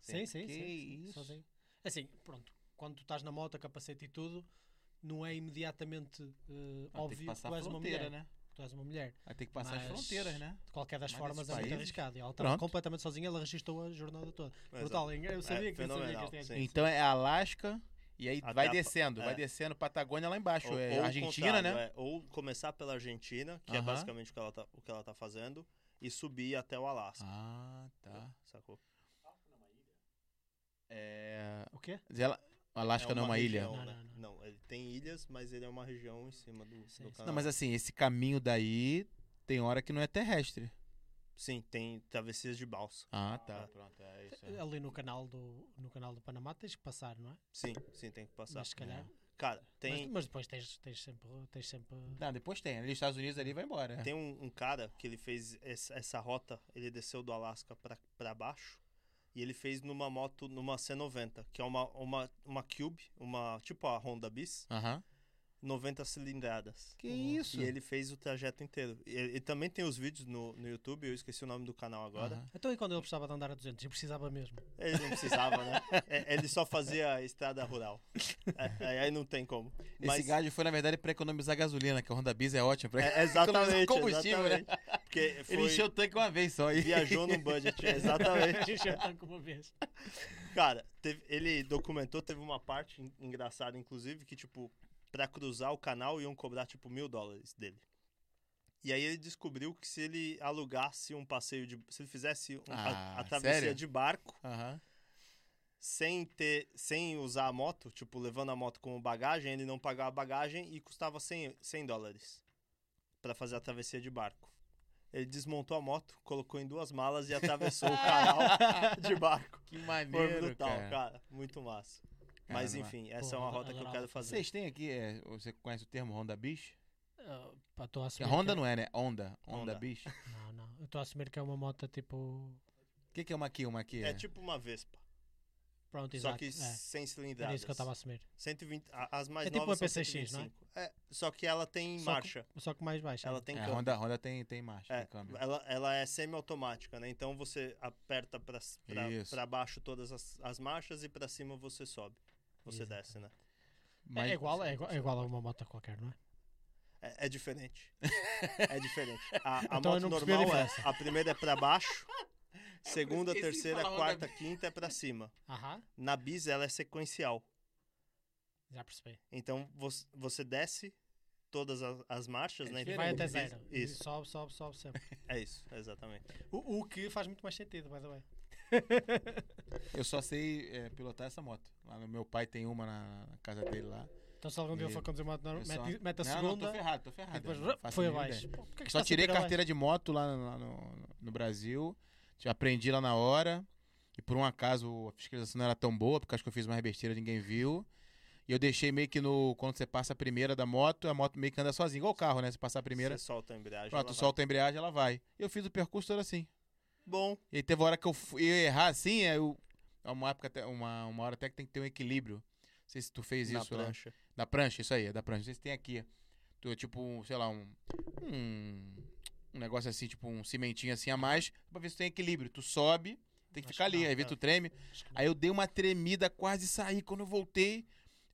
Sim, sim, Que sim. sim, isso? sozinho. Assim, pronto. Quando tu estás na moto, capacete e tudo, não é imediatamente eh, Ah, que óbvio que passar tu és uma mulher. né? Tu és uma mulher. Aí tem que passar as Mas- fronteiras, né? De qualquer das Mas formas é muito arriscado. E ela estava completamente sozinha, ela registrou a jornada toda. Exato. Brutal, hein? eu sabia É, que eu sabia que. Então é Alasca e aí Até vai a- descendo, vai é. descendo, Patagônia lá embaixo. Ou- é ou Argentina, né? é, ou começar pela Argentina, que é Aham. basicamente o que, ela tá, o que ela tá fazendo, e subir até o Alasca. Ah, tá. Sacou? É... O quê? Ela... Alasca não é uma ilha. região, Não, né? não, não. Não, ele tem ilhas, mas ele é uma região em cima do, Sim, do canal. Não, mas assim, esse caminho daí tem hora que não é terrestre. Sim, tem travessias de balsa. Ah, tá. Ah. Pronto, é isso. Ali no canal, do, no canal do Panamá tens que passar, não é? Sim, sim, tem que passar. Mas se calhar. Cara, Mas, tem, mas depois tens, tens sempre. Tens sempre... Não, depois tem. Ali nos Estados Unidos ali vai embora. tem um, um cara que ele fez essa, essa rota, ele desceu do Alasca pra, pra baixo, e ele fez numa moto, numa C90, que é uma, uma, uma Cube, uma, tipo a Honda Bis, Aham. 90 cilindradas. Que isso? E ele fez o trajeto inteiro. E, e também tem os vídeos no, no YouTube, eu esqueci o nome do canal agora. Aham. Então e quando ele precisava de andar a 200? Eu precisava mesmo. Ele não precisava, né? É, Ele só fazia estrada rural. É, aí- aí não tem como. Esse Mas, gajo foi, na verdade, pra economizar gasolina, que a Honda Bis é ótima pra é, exatamente, combustível, né? Porque foi, Ele encheu o tanque uma vez só. E... viajou no budget, exatamente. Encheu o tanque uma vez. Cara, teve- ele documentou, teve uma parte en- engraçada, inclusive, que, tipo, pra cruzar o canal iam cobrar, tipo, mil dólares dele. E aí ele descobriu que se ele alugasse um passeio de... Se ele fizesse um- a, Ah, a travessia sério? de barco, Aham. sem ter... Sem usar a moto, tipo, levando a moto como bagagem, ele não pagava a bagagem e custava 100, 100 dólares pra fazer a travessia de barco. Ele desmontou a moto, colocou em duas malas e atravessou o canal de barco. Que Foi maneiro, brutal, cara. cara. Muito massa. Mas enfim, essa Pô, é uma rota que eu quero fazer. Vocês têm aqui, é, você conhece o termo Honda a Que assumir Honda que- não é, né? Honda. Honda, Honda. O Não, não. Eu estou a assumir que é uma moto tipo. que, que é uma aqui, uma aqui? É tipo uma Vespa, Pronto, só exato. que é. sem Era cilindradas. isso que eu estava a assumir. 120, a- as mais É tipo novas uma são PCX, não é? 125. É, só que ela tem Só que- marcha. Só que mais baixo. Ela tem É, a câmbio. Honda, Honda tem, tem marcha, É, tem câmbio. ela, ela é semi-automática, né? Então você aperta pra, pra, Isso. pra baixo todas as, as marchas e pra cima você sobe. Você Exato. desce, né? Mas- é, igual, é, igual, é igual a uma moto qualquer, não é? É, é diferente. é diferente. A, a Então moto normal é. A primeira é pra baixo, segunda, esqueci de terceira, falar quarta, quinta é pra cima. Aham, Na bis ela é sequencial. já percebi. Então você, você desce todas as, as marchas, É né? E vai até Bis- zero. E Isso, sobe, sobe, sobe sempre. é isso, exatamente. o, o que faz muito mais sentido, by the way. Eu só sei é, pilotar essa moto. Lá no meu pai tem uma na, casa dele lá. Então se algum dia eu for conduzir moto, só- mete, a não, não, segunda tô ferrado, tô ferrado. depois não foi abaixo. Pô, por que que Só está tirei carteira de moto lá, no, lá no, no Brasil. Já aprendi lá na hora. E por um acaso a fiscalização não era tão boa, porque acho que eu fiz mais besteira, ninguém viu. E eu deixei meio que no. Quando você passa a primeira da moto, a moto meio que anda sozinha. Igual o carro, né? Você passar a primeira, Você solta a embreagem. pronto, ela vai. solta a embreagem, ela vai. E eu fiz o percurso todo assim. Bom, E teve uma hora que eu fui- ia errar assim, eu. é Uma, época, até- uma, uma hora até que tem que ter um equilíbrio. Não sei se tu fez na isso lá. prancha. Da prancha, isso aí, é da prancha. Não sei se tem aqui. Tu, tipo, um, sei lá, um, um. Um negócio assim, tipo um cimentinho assim a mais, pra ver se tem equilíbrio. Tu sobe, tem que Acho ficar que ali, não, aí vê tu treme. Aí eu dei uma tremida, quase saí. Quando eu voltei,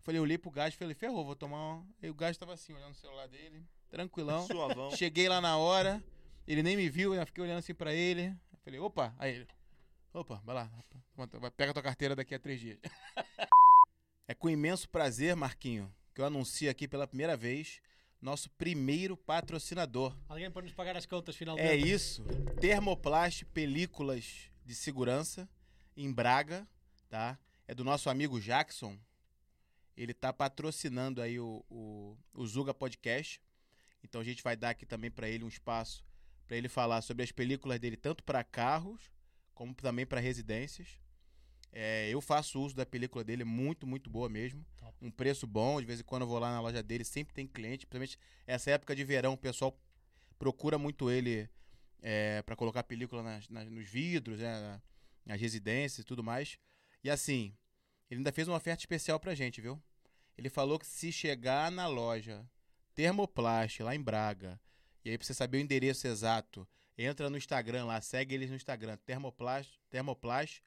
falei, eu olhei pro gás, falei, ferrou, vou tomar uma. Aí o gás tava assim, olhando o celular dele, tranquilão. Suavão. Cheguei lá na hora, ele nem me viu, eu fiquei olhando assim pra ele. Falei, opa, aí ele, opa, vai lá, pega tua carteira daqui a três dias. é com imenso prazer, Marquinho, que eu anuncio aqui pela primeira vez nosso primeiro patrocinador. Alguém para nos pagar as contas finalmente. É isso. Termoplast Películas de Segurança em Braga, tá? É do nosso amigo Jackson. Ele tá patrocinando aí o, o, o Zuga Podcast. Então a gente vai dar aqui também para ele um espaço para ele falar sobre as películas dele tanto para carros como também para residências. É, eu faço uso da película dele, muito, muito boa mesmo. Top. Um preço bom, de vez em quando eu vou lá na loja dele, sempre tem cliente, principalmente essa época de verão, o pessoal procura muito ele é, para colocar película nas- nas- nos vidros, né, na- nas residências e tudo mais. E assim, ele ainda fez uma oferta especial pra gente, viu? Ele falou que se chegar na loja Termoplast, lá em Braga, e aí pra você saber o endereço exato, entra no Instagram lá, segue eles no Instagram, Termoplast, Termoplast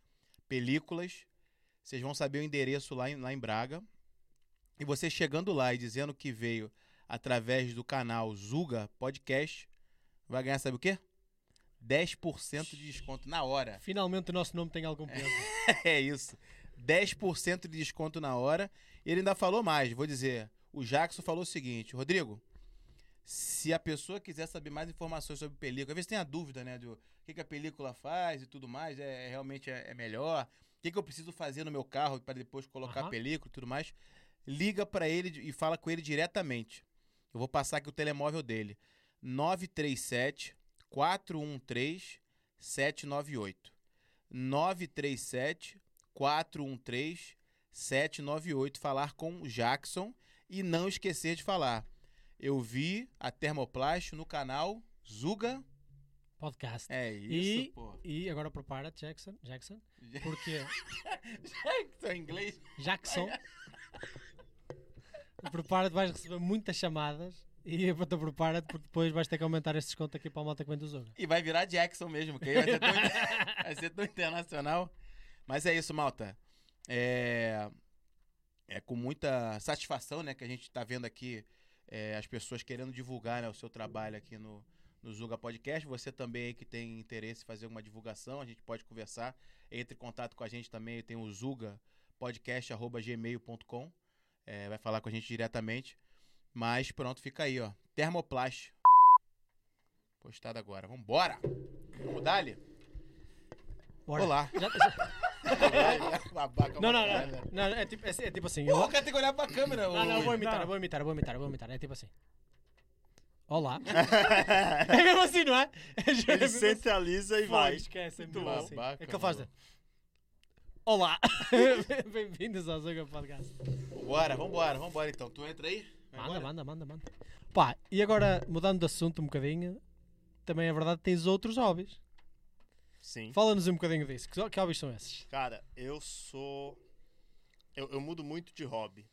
Películas. Vocês vão saber o endereço lá em, lá em Braga. E você chegando lá e dizendo que veio através do canal Zuga Podcast, vai ganhar, sabe o quê? 10% de desconto na hora. Finalmente o nosso nome tem algum peso. É isso. 10% de desconto na hora. Ele ainda falou mais, vou dizer. O Jackson falou o seguinte, Rodrigo, se a pessoa quiser saber mais informações sobre película, às vezes tem a dúvida, né, do que, que a película faz e tudo mais, é, é- realmente é, é melhor, o que, que eu preciso fazer no meu carro para depois colocar a Aham. película e tudo mais, liga para ele e fala com ele diretamente. Eu vou passar aqui o telemóvel dele. 937 413 798. 937 413 798. Falar com o Jackson e não esquecer de falar. Eu vi a Termoplast no canal Zuga. Podcast. É isso, E- pô. E agora prepara-te, Jackson. Jackson. Porque Jackson em inglês. Jackson. prepara-te, vais receber muitas chamadas. E então prepara-te, porque depois vais ter que aumentar esse desconto aqui para a malta que vem do Zuga. E vai virar Jackson mesmo, que vai ser tão, vai ser tão internacional. Mas é isso, malta. É, é com muita satisfação né, que a gente está vendo aqui é, as pessoas querendo divulgar né, o seu trabalho aqui no, no Zuga Podcast. Você também aí que tem interesse em fazer uma divulgação, a gente pode conversar. Entre em contato com a gente também, tem o zugapodcast.gmail.com. É, vai falar com a gente diretamente. Mas pronto, fica aí, ó. Termoplast. Postado agora. Vambora! Vamos dar-lhe? Olá. Já- já- Babaca Não, não, não. né? não é, tipo, é, é tipo assim. Pô, eu- o cara tem que olhar pra câmera. Não, não, eu vou imitar, eu vou imitar, eu vou imitar, eu vou imitar, eu. É tipo assim. Olá. é mesmo assim, não é? É Ele assim. centraliza e vai. Esquece, é mesmo assim. Babaca, É que ele faz. mano. de- Olá. Bem-vindos ao Zoga Podcast. Bora, vambora, vambora então. Tu entra aí? Manda, manda, manda, manda. Pá, e agora, mudando de assunto um bocadinho, também é verdade que tens outros hobbies. Sim. Fala-nos um bocadinho disso. Que, que hobbies são esses? Cara, eu sou. Eu, eu mudo muito de hobby.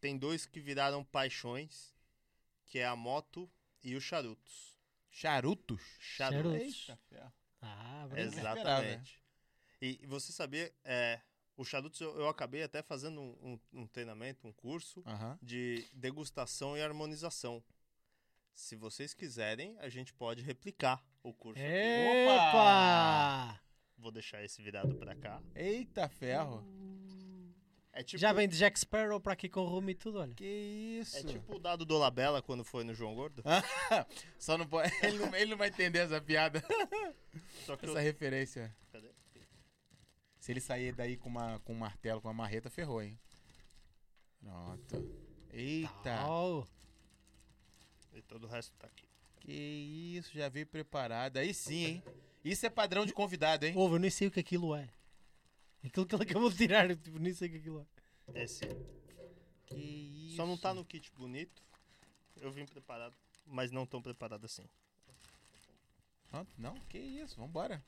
Tem dois que viraram paixões, que é a moto e os charutos. Charutos? Charutos. Charutos. Ah, brinca. Exatamente. E você sabia, é, o charutos eu, eu acabei até fazendo um, um- um treinamento, um curso Aham. de degustação e harmonização. Se vocês quiserem, a gente pode replicar o curso. aqui. Epa! Vou deixar esse virado pra cá. Eita, ferro. É tipo, Já vem de Jack Sparrow para aqui com o rumo e tudo, olha. Que isso? é tipo o dado do Labela quando foi no João Gordo. Só não pode. Ele não, ele não vai entender essa piada. Só que eu, Essa referência. Cadê? Se ele sair daí com, uma, com um martelo, com uma marreta, ferrou, hein? Pronto. Eita. Oh, E todo o resto tá aqui. Que isso, já veio preparado. Aí sim, hein? Isso é padrão de convidado, hein? ouve, eu nem sei o que aquilo é. Aquilo que ele acabou de tirar, eu tipo, nem sei o que aquilo é. Esse. Que isso. Só não tá no kit bonito. Eu vim preparado, mas não tão preparado assim. Pronto, Não, que isso, vambora.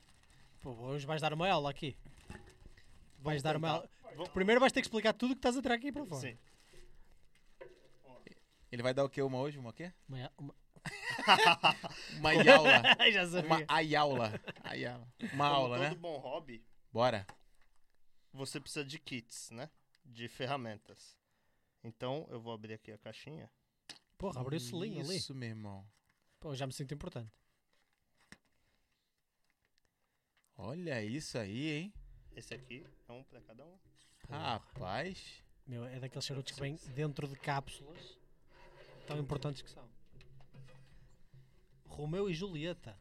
Pô, hoje vais dar uma aula aqui. Vais Vamos dar uma tentar. aula. Primeiro vais ter que explicar tudo o que estás a tirar aqui para fora. Sim. Ele vai dar o quê? Uma hoje? Uma o quê? Uma, uma... Uma aula. Já sabia. Uma aiaula. Aiaula. Uma Como aula, todo né? bom hobby, Bora. você precisa de kits, né? De ferramentas. Então, eu vou abrir aqui a caixinha. Porra, abriu o selinho ali. Isso, meu irmão. Pô, já me sinto importante. Olha isso aí, hein? Esse aqui é um pra cada um. Rapaz. Meu, é daqueles charutos que vêm dentro de cápsulas tão importantes que são. Romeu e Julieta.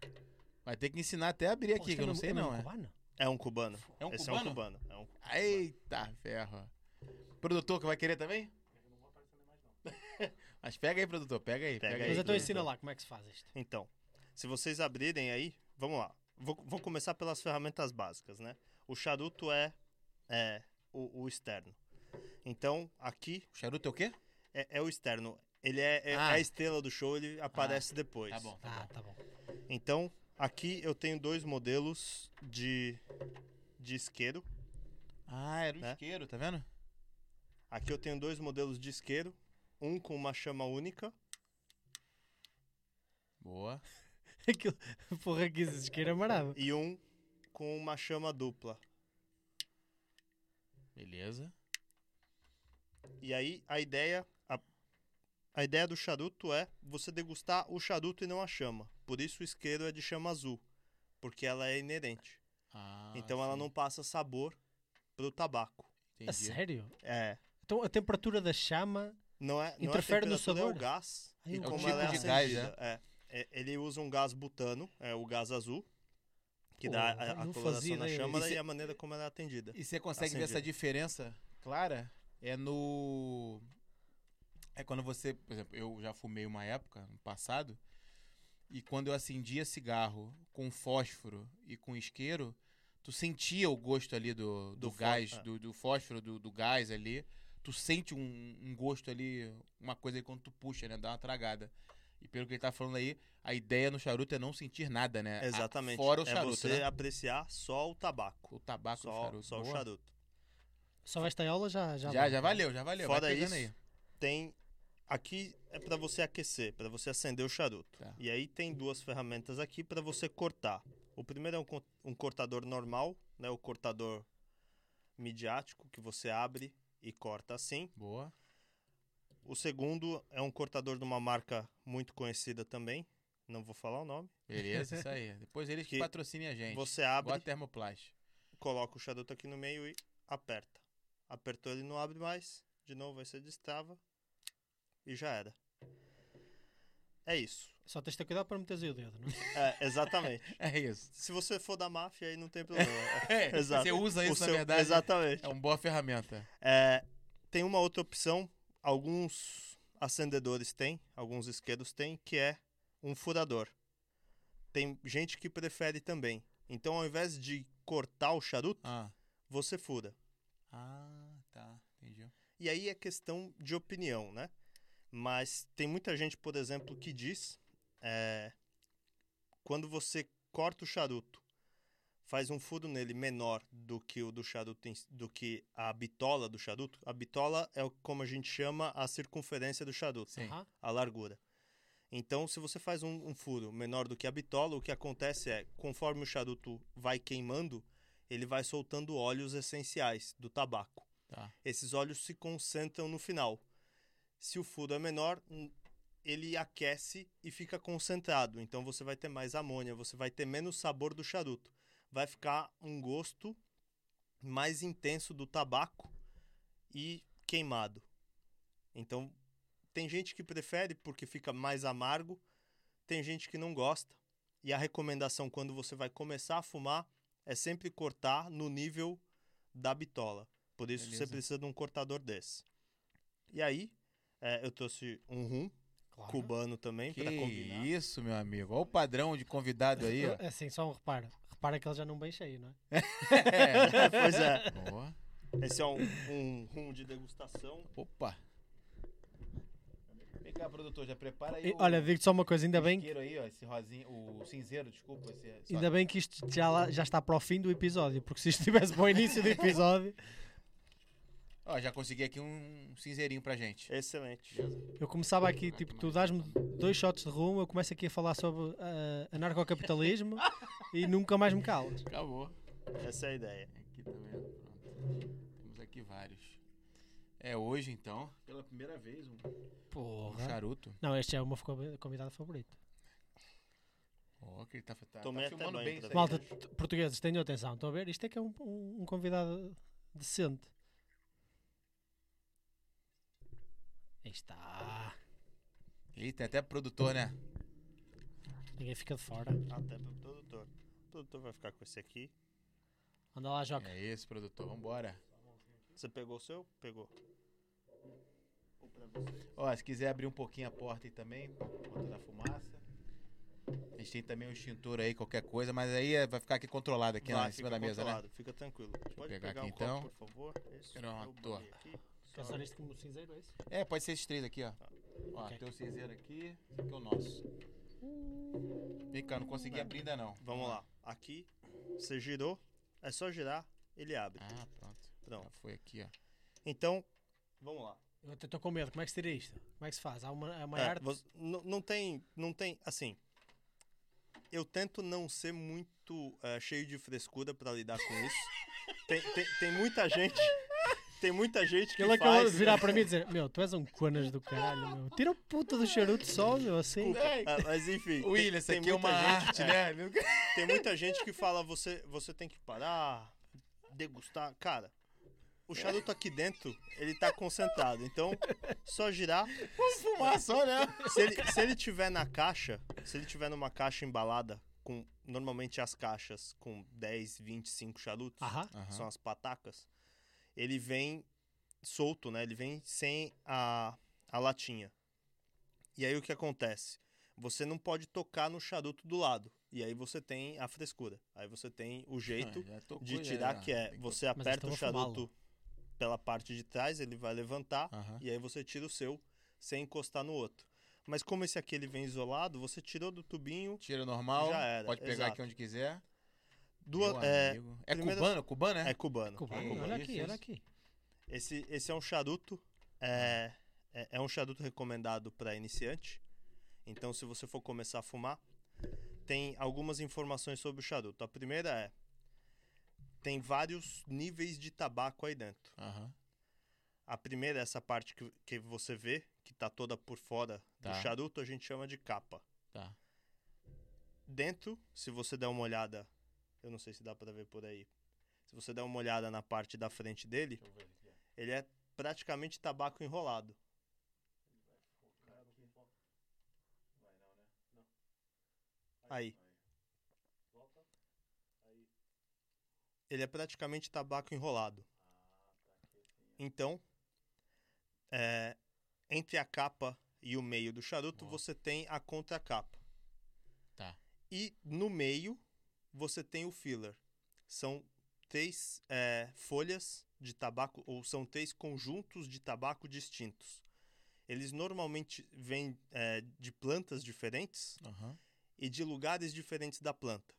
Vai ter que ensinar até a abrir Pô, aqui, que eu não mesmo- sei mesmo não, é. cubano? É um cubano. É um Esse cubano? é um cubano. É um... Eita ferro. Produtor que vai querer também? Mas pega aí, produtor, pega aí. Pega Pega, aí, Mas aí. então ensina lá como é que se faz isto. Então, se vocês abrirem aí, vamos lá. Vou, vou começar pelas ferramentas básicas, né? O charuto é, é o, o externo. Então, aqui O charuto é o quê? é, é o externo. Ele é, é- Ah. é a estrela do show, ele aparece depois. Tá bom, tá Ah, bom. tá bom. Então, aqui eu tenho dois modelos de, de isqueiro. Ah, era o Né? isqueiro, tá vendo? Aqui eu tenho dois modelos de isqueiro. Um com uma chama única. Boa. Aquilo, porra, que isso isqueiro amarado. E um com uma chama dupla. Beleza. E aí a ideia a, ideia do charuto é você degustar o charuto e não a chama. Por isso o isqueiro é de chama azul, porque ela é inerente. Ah, então ela sim, não passa sabor pro tabaco. entendi. A sério? É, Então a temperatura da chama. não é não Interfere é no sabor? É o gás Ai, e o como tipo ela é de gás, acendida. É. É, ele usa um gás butano, é o gás azul, que dá Porra, a, a coloração na chama E e a maneira como ela é atendida. E você consegue ver essa diferença clara? É no. É quando você. Por exemplo, eu já fumei uma época, no passado, e quando eu acendia cigarro com fósforo e com isqueiro, tu sentia o gosto ali do, do, Do gás, é. do, do fósforo, do, do gás ali. Tu sente um, um gosto ali, uma coisa aí quando tu puxa, né? Dá uma tragada. E pelo que ele tá falando aí, a ideia no charuto é não sentir nada, né? A- Exatamente. Fora o é charuto, você né? apreciar só o tabaco. O tabaco o Só, charuto. só o Boa. charuto. Só esta aula já já. Já, já valeu, já valeu. Fora Vai isso, aí. tem aqui é para você aquecer, para você acender o charuto. Tá. E aí tem duas ferramentas aqui para você cortar. O primeiro é um, um cortador normal, né, o cortador midiático que você abre e corta assim. Boa. O segundo é um cortador de uma marca muito conhecida também, não vou falar o nome. Beleza, isso aí. Depois eles que Que patrocinem a gente. Você Igual abre, a Termoplast. coloca o charuto aqui no meio e aperta. Apertou ele não abre mais, de novo aí você destrava e já era. É isso. Só tens de ter cuidado para meteres o dedo, não é? É, exatamente. É isso. Se você for da máfia, aí não tem problema. É, Exato. Você usa isso, na seu- verdade. Exatamente. É uma boa ferramenta. É, tem uma outra opção, alguns acendedores têm, alguns isqueiros têm, que é um furador. Tem gente que prefere também. Então, ao invés de cortar o charuto, Ah. você fura. Ah, tá. Entendi. E aí é questão de opinião, né? Mas tem muita gente, por exemplo, que diz é, quando você corta o charuto, faz um furo nele menor do que o do charuto, do que a bitola do charuto. A bitola é como a gente chama a circunferência do charuto, Sim. A largura. Então, se você faz um, um furo menor do que a bitola, o que acontece é, conforme o charuto vai queimando, ele vai soltando óleos essenciais do tabaco Tá. esses óleos se concentram no final. Se o furo é menor, ele aquece e fica concentrado. Então você vai ter mais amônia, você vai ter menos sabor do charuto. Vai ficar um gosto mais intenso do tabaco e queimado. Então tem gente que prefere porque fica mais amargo, tem gente que não gosta. E a recomendação quando você vai começar a fumar é sempre cortar no nível da bitola. Por isso você Beleza. precisa de um cortador desse. E aí, é, eu trouxe um rum Claro. cubano também Que para combinar. isso, meu amigo. Olha o padrão de convidado aí, ó. É Assim, só um reparo. Repara que ele já não bem cheio, não é? É. pois é. Boa. Esse é um, um rum de degustação. Opa. Vem cá, produtor, já prepara aí E, o olha, digo-te só uma coisa, ainda bem, isqueiro aí, ó, esse rosinho, o cinzeiro, desculpa, esse ainda bem que isto já, lá- já está para o fim do episódio, porque se isto estivesse para o início do episódio, Ó, já consegui aqui um cinzeirinho pra gente. Excelente. eu começava aqui, tipo, tu dás-me dois shots de rum, eu começo aqui a falar sobre ah, anarcocapitalismo e nunca mais me calo. Acabou. Essa é a ideia. Aqui também, pronto. Temos aqui vários. É hoje, então, pela primeira vez, um, um Porra. charuto. Não, este é o meu convi- convidado favorito. Ó, que ele tá, tá, Tomei tá até filmando bem isso aí, Malta, t- portugueses, tenham atenção, estão a ver? Isto é que é um, um- um convidado decente. Está. Eita, até produtor, né? Ninguém fica de fora. Até pro produtor. O produtor vai ficar com esse aqui. Anda lá, Joca. É isso, produtor. Vambora. Você pegou o seu? Pegou. Ou pra você? Ó, se quiser abrir um pouquinho a porta aí também, por conta da fumaça. A gente tem também um extintor aí, qualquer coisa, mas aí é- vai ficar aqui controlado aqui Vai, ó, em cima da mesa, né? controlado, Fica tranquilo. Pode pegar pegar, aqui, um copo, então. por favor. Uma eu toa. bolei aqui. Quer Só- usar isto como cinzeiro, é isso? É, pode ser esses três aqui, ó. Ó, Ok. tem o cinzeiro aqui, esse aqui é o nosso. Vem cá, não consegui abrir ainda não. Vamos lá. Aqui, você girou. É só girar, ele abre. Ah, pronto. Já Pronto. foi aqui, ó. Então, vamos lá. Eu até estou com medo. Como é que se tira isto? Como é que se faz? Há uma, uma É, arte? você- não, não tem, não tem, assim. Eu tento não ser muito eh, cheio de frescura pra lidar com isso. tem, tem, tem muita gente, tem muita gente que acabou faz. de virar para mim e dizer: Meu, tu és um conas do caralho, meu. Tira o puta do charuto só, meu, assim. Ah, mas enfim, William, isso tem aqui é uma gente- arte, é, né? Tem muita gente que fala você, você tem que parar, degustar. Cara, o charuto aqui dentro, ele tá concentrado. Então, só girar. Vamos fumar só, né? Se ele, se ele tiver na caixa, se ele tiver numa caixa embalada, com normalmente as caixas com 10, 25 charutos, Aham. Aham. são as patacas, ele vem solto, né? Ele vem sem a, a latinha. E aí o que acontece? Você não pode tocar no charuto do lado. E aí você tem a frescura. Aí você tem o jeito Ah, já tocou, de já, tirar, já. que é você Mas aperta o charuto pela parte de trás, ele vai levantar, Aham. e aí você tira o seu sem encostar no outro. Mas como esse aqui ele vem isolado, você tirou do tubinho. Tira normal, Já era, pode pegar exato. aqui onde quiser. Duas, é, é primeira- cubano? Cubano, é? é cubano. Cubano, Que olha isso, aqui, isso. olha aqui. Esse, esse é um charuto. É, é, é um charuto recomendado para iniciante. Então, se você for começar a fumar, tem algumas informações sobre o charuto. A primeira é: tem vários níveis de tabaco aí dentro. A primeira é essa parte que, que você vê, que tá toda por fora Tá. do charuto, a gente chama de capa. Tá. Dentro, se você der uma olhada, eu não sei se dá para ver por aí. Se você der uma olhada na parte da frente dele, ele é praticamente tabaco enrolado. Aí. Ele é praticamente tabaco enrolado. Então, é, entre a capa e o meio do charuto, você tem a contracapa. Tá. E no meio, você tem o filler. São três é, folhas de tabaco, ou são três conjuntos de tabaco distintos. Eles normalmente vêm é, de plantas diferentes Aham. e de lugares diferentes da planta.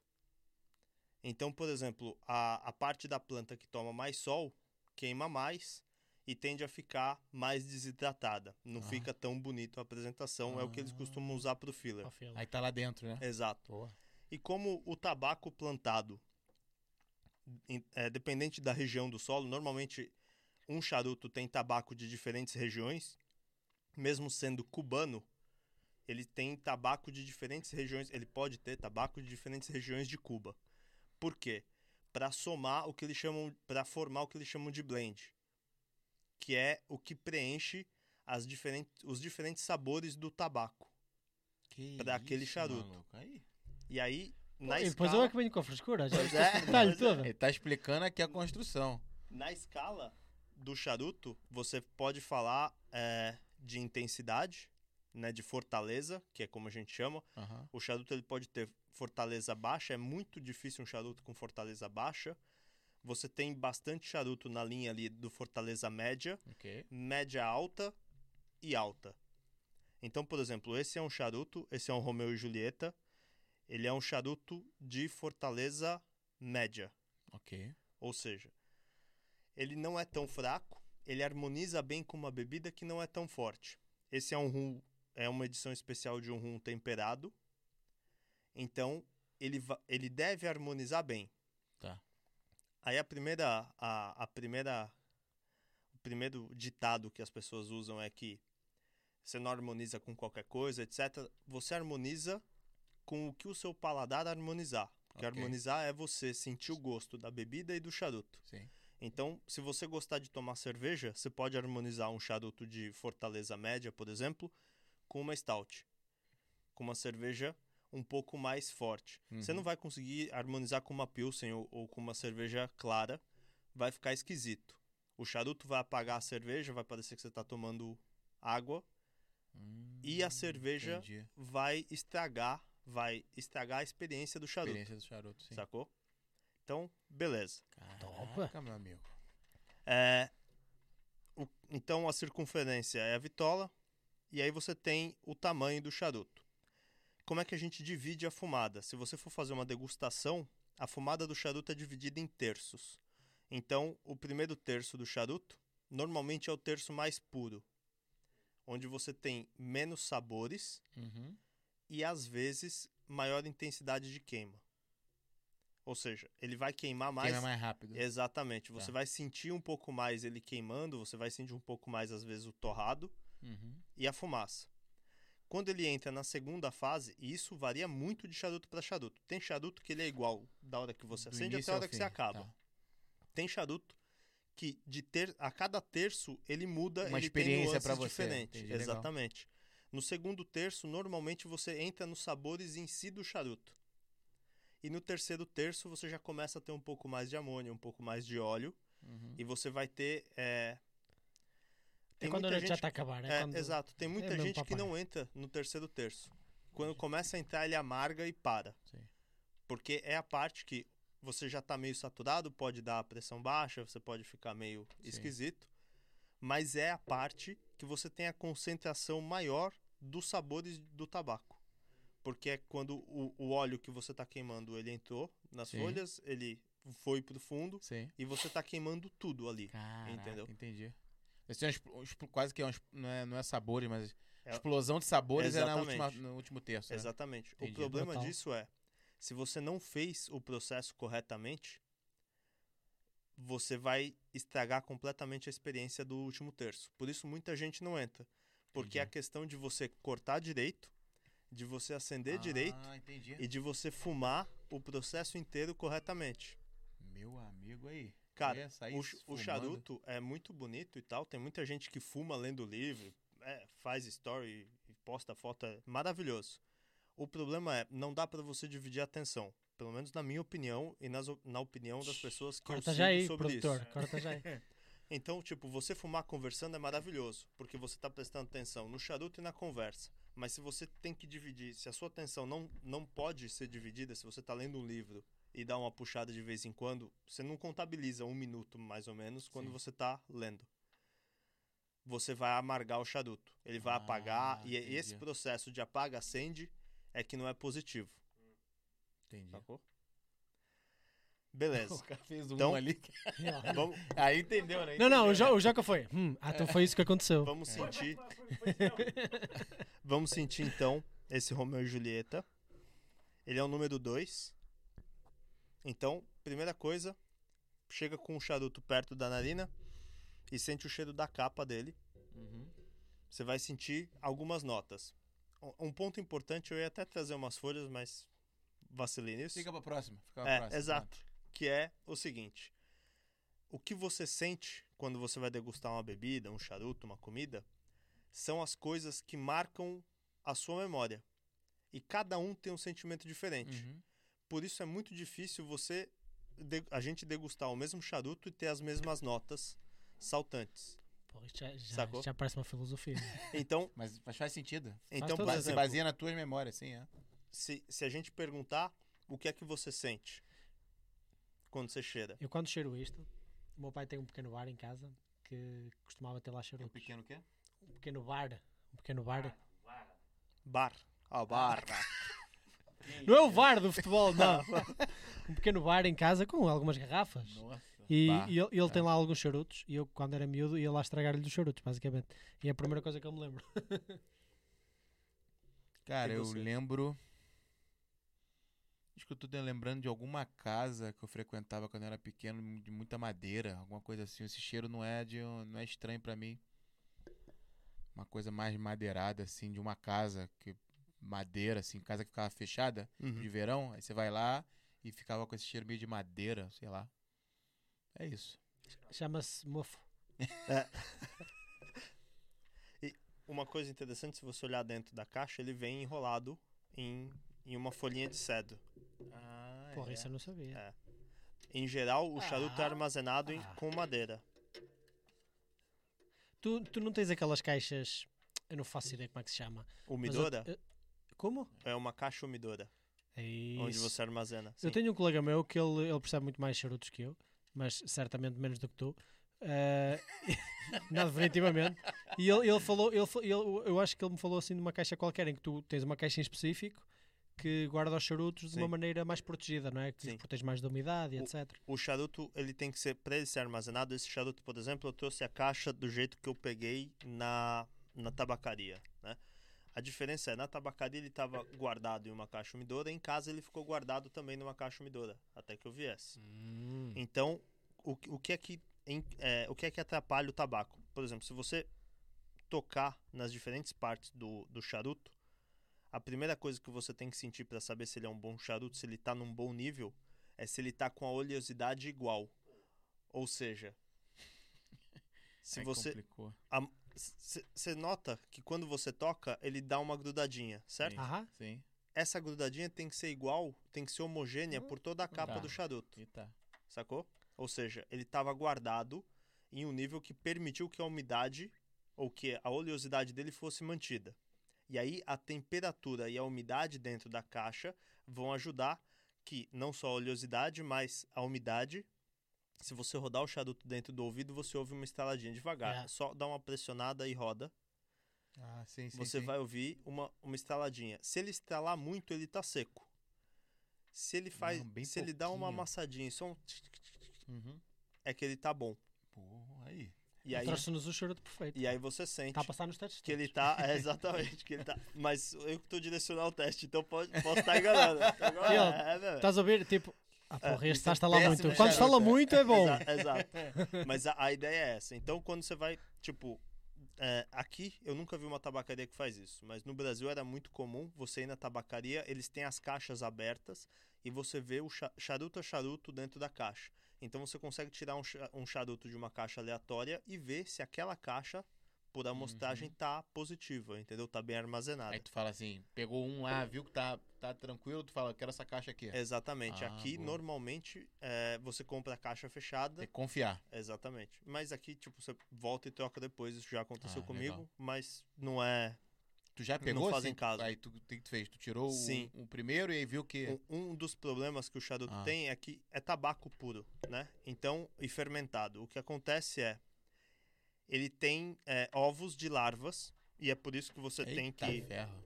Então, por exemplo, a, a parte da planta que toma mais sol queima mais e tende a ficar mais desidratada. Não Ah. fica tão bonito a apresentação, é o que eles Ah. costumam usar para o filler. Aí tá lá dentro, né? Exato. Boa. E como o tabaco plantado, é, dependente da região do solo, normalmente um charuto tem tabaco de diferentes regiões, mesmo sendo cubano, ele tem tabaco de diferentes regiões, ele pode ter tabaco de diferentes regiões de Cuba. Por quê? Para somar o que eles chamam, para formar o que eles chamam de blend, que é o que preenche as diferentes, os diferentes sabores do tabaco. Pra aquele charuto. maluco. Aí. E aí, na e depois escala... eu é que venho com a frescura. Já é, detalhe é. todo. Ele tá explicando aqui a construção. Na escala do charuto, você pode falar é, de intensidade, né, de fortaleza, que é como a gente chama. Aham. O charuto ele pode ter fortaleza baixa, é muito difícil um charuto com fortaleza baixa. Você tem bastante charuto na linha ali do fortaleza média, Ok. média alta e alta. Então, por exemplo, esse é um charuto, esse é um Romeu e Julieta. Ele é um charuto de fortaleza média. Ok. Ou seja, ele não é tão fraco, ele harmoniza bem com uma bebida que não é tão forte. Esse é um rum, é uma edição especial de um rum temperado. Então, ele, ele deve harmonizar bem. Tá. Aí a primeira a, a primeira o primeiro ditado que as pessoas usam é que você não harmoniza com qualquer coisa, etc. Você harmoniza com o que o seu paladar harmonizar. Porque Ok. harmonizar é você sentir o gosto da bebida e do charuto. Sim. Então, se você gostar de tomar cerveja, você pode harmonizar um charuto de Fortaleza Média, por exemplo, com uma stout, com uma cerveja um pouco mais forte. Você Uhum. não vai conseguir harmonizar com uma pilsen ou, ou com uma cerveja clara, vai ficar esquisito. O charuto vai apagar a cerveja, vai parecer que você está tomando água Hum, e a cerveja entendi. vai estragar, vai estragar a experiência do charuto, Experiência do charuto, sim. sacou? Então, beleza. Caraca, meu amigo. É, o- então a circunferência é a vitola e aí você tem o tamanho do charuto. Como é que a gente divide a fumada? Se você for fazer uma degustação, a fumada do charuto é dividida em terços. Então, o primeiro terço do charuto normalmente é o terço mais puro, onde você tem menos sabores Uhum. E às vezes maior intensidade de queima. Ou seja, ele vai queimar mais Queima mais rápido. Exatamente. Você Tá. vai sentir um pouco mais ele queimando, você vai sentir um pouco mais, às vezes, o torrado Uhum. e a fumaça. Quando ele entra na segunda fase, e isso varia muito de charuto para charuto. Tem charuto que ele é igual da hora que você Do acende até a hora que fim, você acaba. tá. Tem charuto que de ter a cada terço ele muda, Uma ele experiência nuances você, diferentes. entendi. Exatamente. No segundo terço, normalmente você entra nos sabores em si do charuto. E no terceiro terço você já começa a ter um pouco mais de amônia, um pouco mais de óleo Uhum. e você vai ter. É, É quando a noite já está a acabar. É é, quando... Exato. Tem muita mesmo gente que não entra no terceiro terço. Quando começa a entrar, ele amarga e para. Sim. Porque é a parte que você já está meio saturado, pode dar pressão baixa, você pode ficar meio Sim. esquisito. Mas é a parte que você tem a concentração maior dos sabores do tabaco. Porque é quando o, o óleo que você está queimando, ele entrou nas Sim. folhas, ele foi pro fundo Sim. e você está queimando tudo ali. Caraca, Entendeu? entendi. Esse é um um quase que é um, não, é, não é sabores, mas É- explosão de sabores é na última, no último terço. né? Exatamente. Entendi. O problema Total. disso é, se você não fez o processo corretamente, você vai estragar completamente a experiência do último terço. Por isso muita gente não entra. Porque é a Entendi. questão de você cortar direito, de você acender direito Ah, entendi. e de você fumar o processo inteiro corretamente. Meu amigo aí. Cara, o, fumando. charuto é muito bonito e tal. Tem muita gente que fuma lendo livro, é, faz story e posta foto. É maravilhoso. O problema é, não dá pra você dividir a atenção. Pelo menos na minha opinião e nas na opinião das pessoas que Corta eu já sigo aí, sobre produtor. isso. Corta já aí. Então, tipo, você fumar conversando é maravilhoso, porque você tá prestando atenção no charuto e na conversa. Mas se você tem que dividir, se a sua atenção não, não pode ser dividida, se você tá lendo um livro e dá uma puxada de vez em quando, você não contabiliza um minuto mais ou menos quando Sim. você tá lendo. Você vai amargar o charuto. Ele vai Ah, apagar, e entendi. esse processo de apaga-acende é que não é positivo. Entendi. Sacou? Beleza. O cara fez um Então- ali. vamos, Aí entendeu, né? Não, não, o, Entendeu, Jo- o Joca foi. Hum, ah, então foi isso que aconteceu. vamos sentir. Vamos sentir então esse Romeu e Julieta. Ele é o número 2. Então, primeira coisa, chega com o charuto perto da narina e sente o cheiro da capa dele. Uhum. Você vai sentir algumas notas. Um- Um ponto importante, eu ia até trazer umas folhas, mas vacilei nisso. Fica pra próxima. Fica pra É, próxima. exato. Que é o seguinte: o que você sente quando você vai degustar uma bebida, um charuto, uma comida, são as coisas que marcam a sua memória. E cada um tem um sentimento diferente. Uhum. Por isso é muito difícil você a gente degustar o mesmo charuto e ter as mesmas notas saltantes. Pô, já, já, Sacou? já parece uma filosofia. Então, Mas, mas faz sentido. então por Ba- Se exemplo, baseia nas tuas memórias, sim, é. se, se a gente perguntar o que é que você sente quando você cheira, Eu quando cheiro isto, o meu pai tem um pequeno bar em casa que costumava ter lá Um charutos. pequeno quê? Um pequeno bar. Um pequeno bar. bar, ah, bar, Não é o bar do futebol, não. um pequeno bar em casa com algumas garrafas. Nossa. E, e ele, ele tem lá alguns charutos. E eu, quando era miúdo, ia lá estragar-lhe os charutos, basicamente. E é a primeira coisa que eu me lembro. Cara, eu você? lembro. Acho que eu tô lembrando de alguma casa que eu frequentava quando eu era pequeno, de muita madeira, alguma coisa assim. Esse cheiro não é de, um- não é estranho pra mim. Uma coisa mais madeirada assim, de uma casa que madeira assim, casa que ficava fechada Uhum. de verão, aí você vai lá e ficava com esse cheiro meio de madeira, sei lá. É isso. Chama-se mofo. Uma coisa interessante, se você olhar dentro da caixa, ele vem enrolado em, em uma folhinha de cedro. Ah, Porra, é. isso eu não sabia. É. Em geral, o charuto é Ah. armazenado em- Ah. com madeira. Tu, tu não tens aquelas caixas. Eu não faço ideia como é que se chama. Eu- Umidora eu- como? é uma caixa umidora, É isso. onde você armazena. Eu Sim. tenho um colega meu que ele, ele percebe muito mais charutos que eu, mas certamente menos do que tu. Eh, não, definitivamente. E ele, ele falou, ele, ele- eu acho que ele me falou assim de uma caixa qualquer em que tu tens uma caixa em específico que guarda os charutos de Sim. uma maneira mais protegida, não é? Que Sim. os protege mais da umidade, O- etc. O charuto, ele tem que ser, para ele ser armazenado, esse charuto, por exemplo, eu trouxe a caixa do jeito que eu peguei na, na tabacaria, né? A diferença é, na tabacaria ele estava guardado em uma caixa umidora, em casa ele ficou guardado também numa caixa umidora, até que eu viesse. Hum. Então, o, o, que é que, em- é, o que é que atrapalha o tabaco? Por exemplo, se você tocar nas diferentes partes do, do charuto, a primeira coisa que você tem que sentir para saber se ele é um bom charuto, se ele está num bom nível, é se ele está com a oleosidade igual. Ou seja, se Aí você você nota que quando você toca, ele dá uma grudadinha, certo? Sim. Aham. Sim. Essa grudadinha tem que ser igual, tem que ser homogênea por toda a capa Tá. do charuto. E tá. sacou? Ou seja, ele estava guardado em um nível que permitiu que a umidade ou que a oleosidade dele fosse mantida. E aí a temperatura e a umidade dentro da caixa vão ajudar que não só a oleosidade, mas a umidade. Se você rodar o charuto dentro do ouvido, você ouve uma estaladinha devagar. É. Só dá uma pressionada e roda, Ah, sim, sim. você sim. vai ouvir uma, uma estaladinha. Se ele estalar muito, ele tá seco. Se ele faz, Não, bem se ele dá uma pouquinho. amassadinha, só um Uhum. é que ele tá bom. Aí. E aí, Trouxe-nos o charuto perfeito. e aí você sente Está a passar nos testes. que ele todos. tá. É, exatamente, que ele tá. Mas eu que tô direcionando o teste, então pode, posso estar enganando. Agora, Ele, é, é, é. Estás a ouvir? Tipo, ah, É, porra, este está a é estalar péssimo muito. Quando charuto, estala é. muito é bom. Exa- exato. Mas a, a ideia é essa. Então, quando você vai, tipo, é, aqui eu nunca vi uma tabacaria que faz isso, mas no Brasil era muito comum você ir na tabacaria, eles têm as caixas abertas e você vê o cha- charuto a charuto dentro da caixa. Então você consegue tirar um, um charuto de uma caixa aleatória e ver se aquela caixa, por amostragem, tá positiva, entendeu? Tá bem armazenada. Aí tu fala assim, pegou um lá, viu que tá, tá tranquilo, tu fala, eu quero essa caixa aqui. Exatamente. Ah, aqui, boa. normalmente, é, você compra a caixa fechada. Tem que confiar. Exatamente. Mas aqui, tipo, você volta e troca depois. Isso já aconteceu Ah, comigo, legal. mas não é. Tu já Não pegou faz em assim? Aí tu, o que tu fez? Tu tirou o, Sim. o primeiro e aí viu que... Um, um dos problemas que o charuto Ah. tem é que é tabaco puro, né? Então, e fermentado. O que acontece é. Ele tem é, ovos de larvas. E é por isso que você tem Eita que, ferro.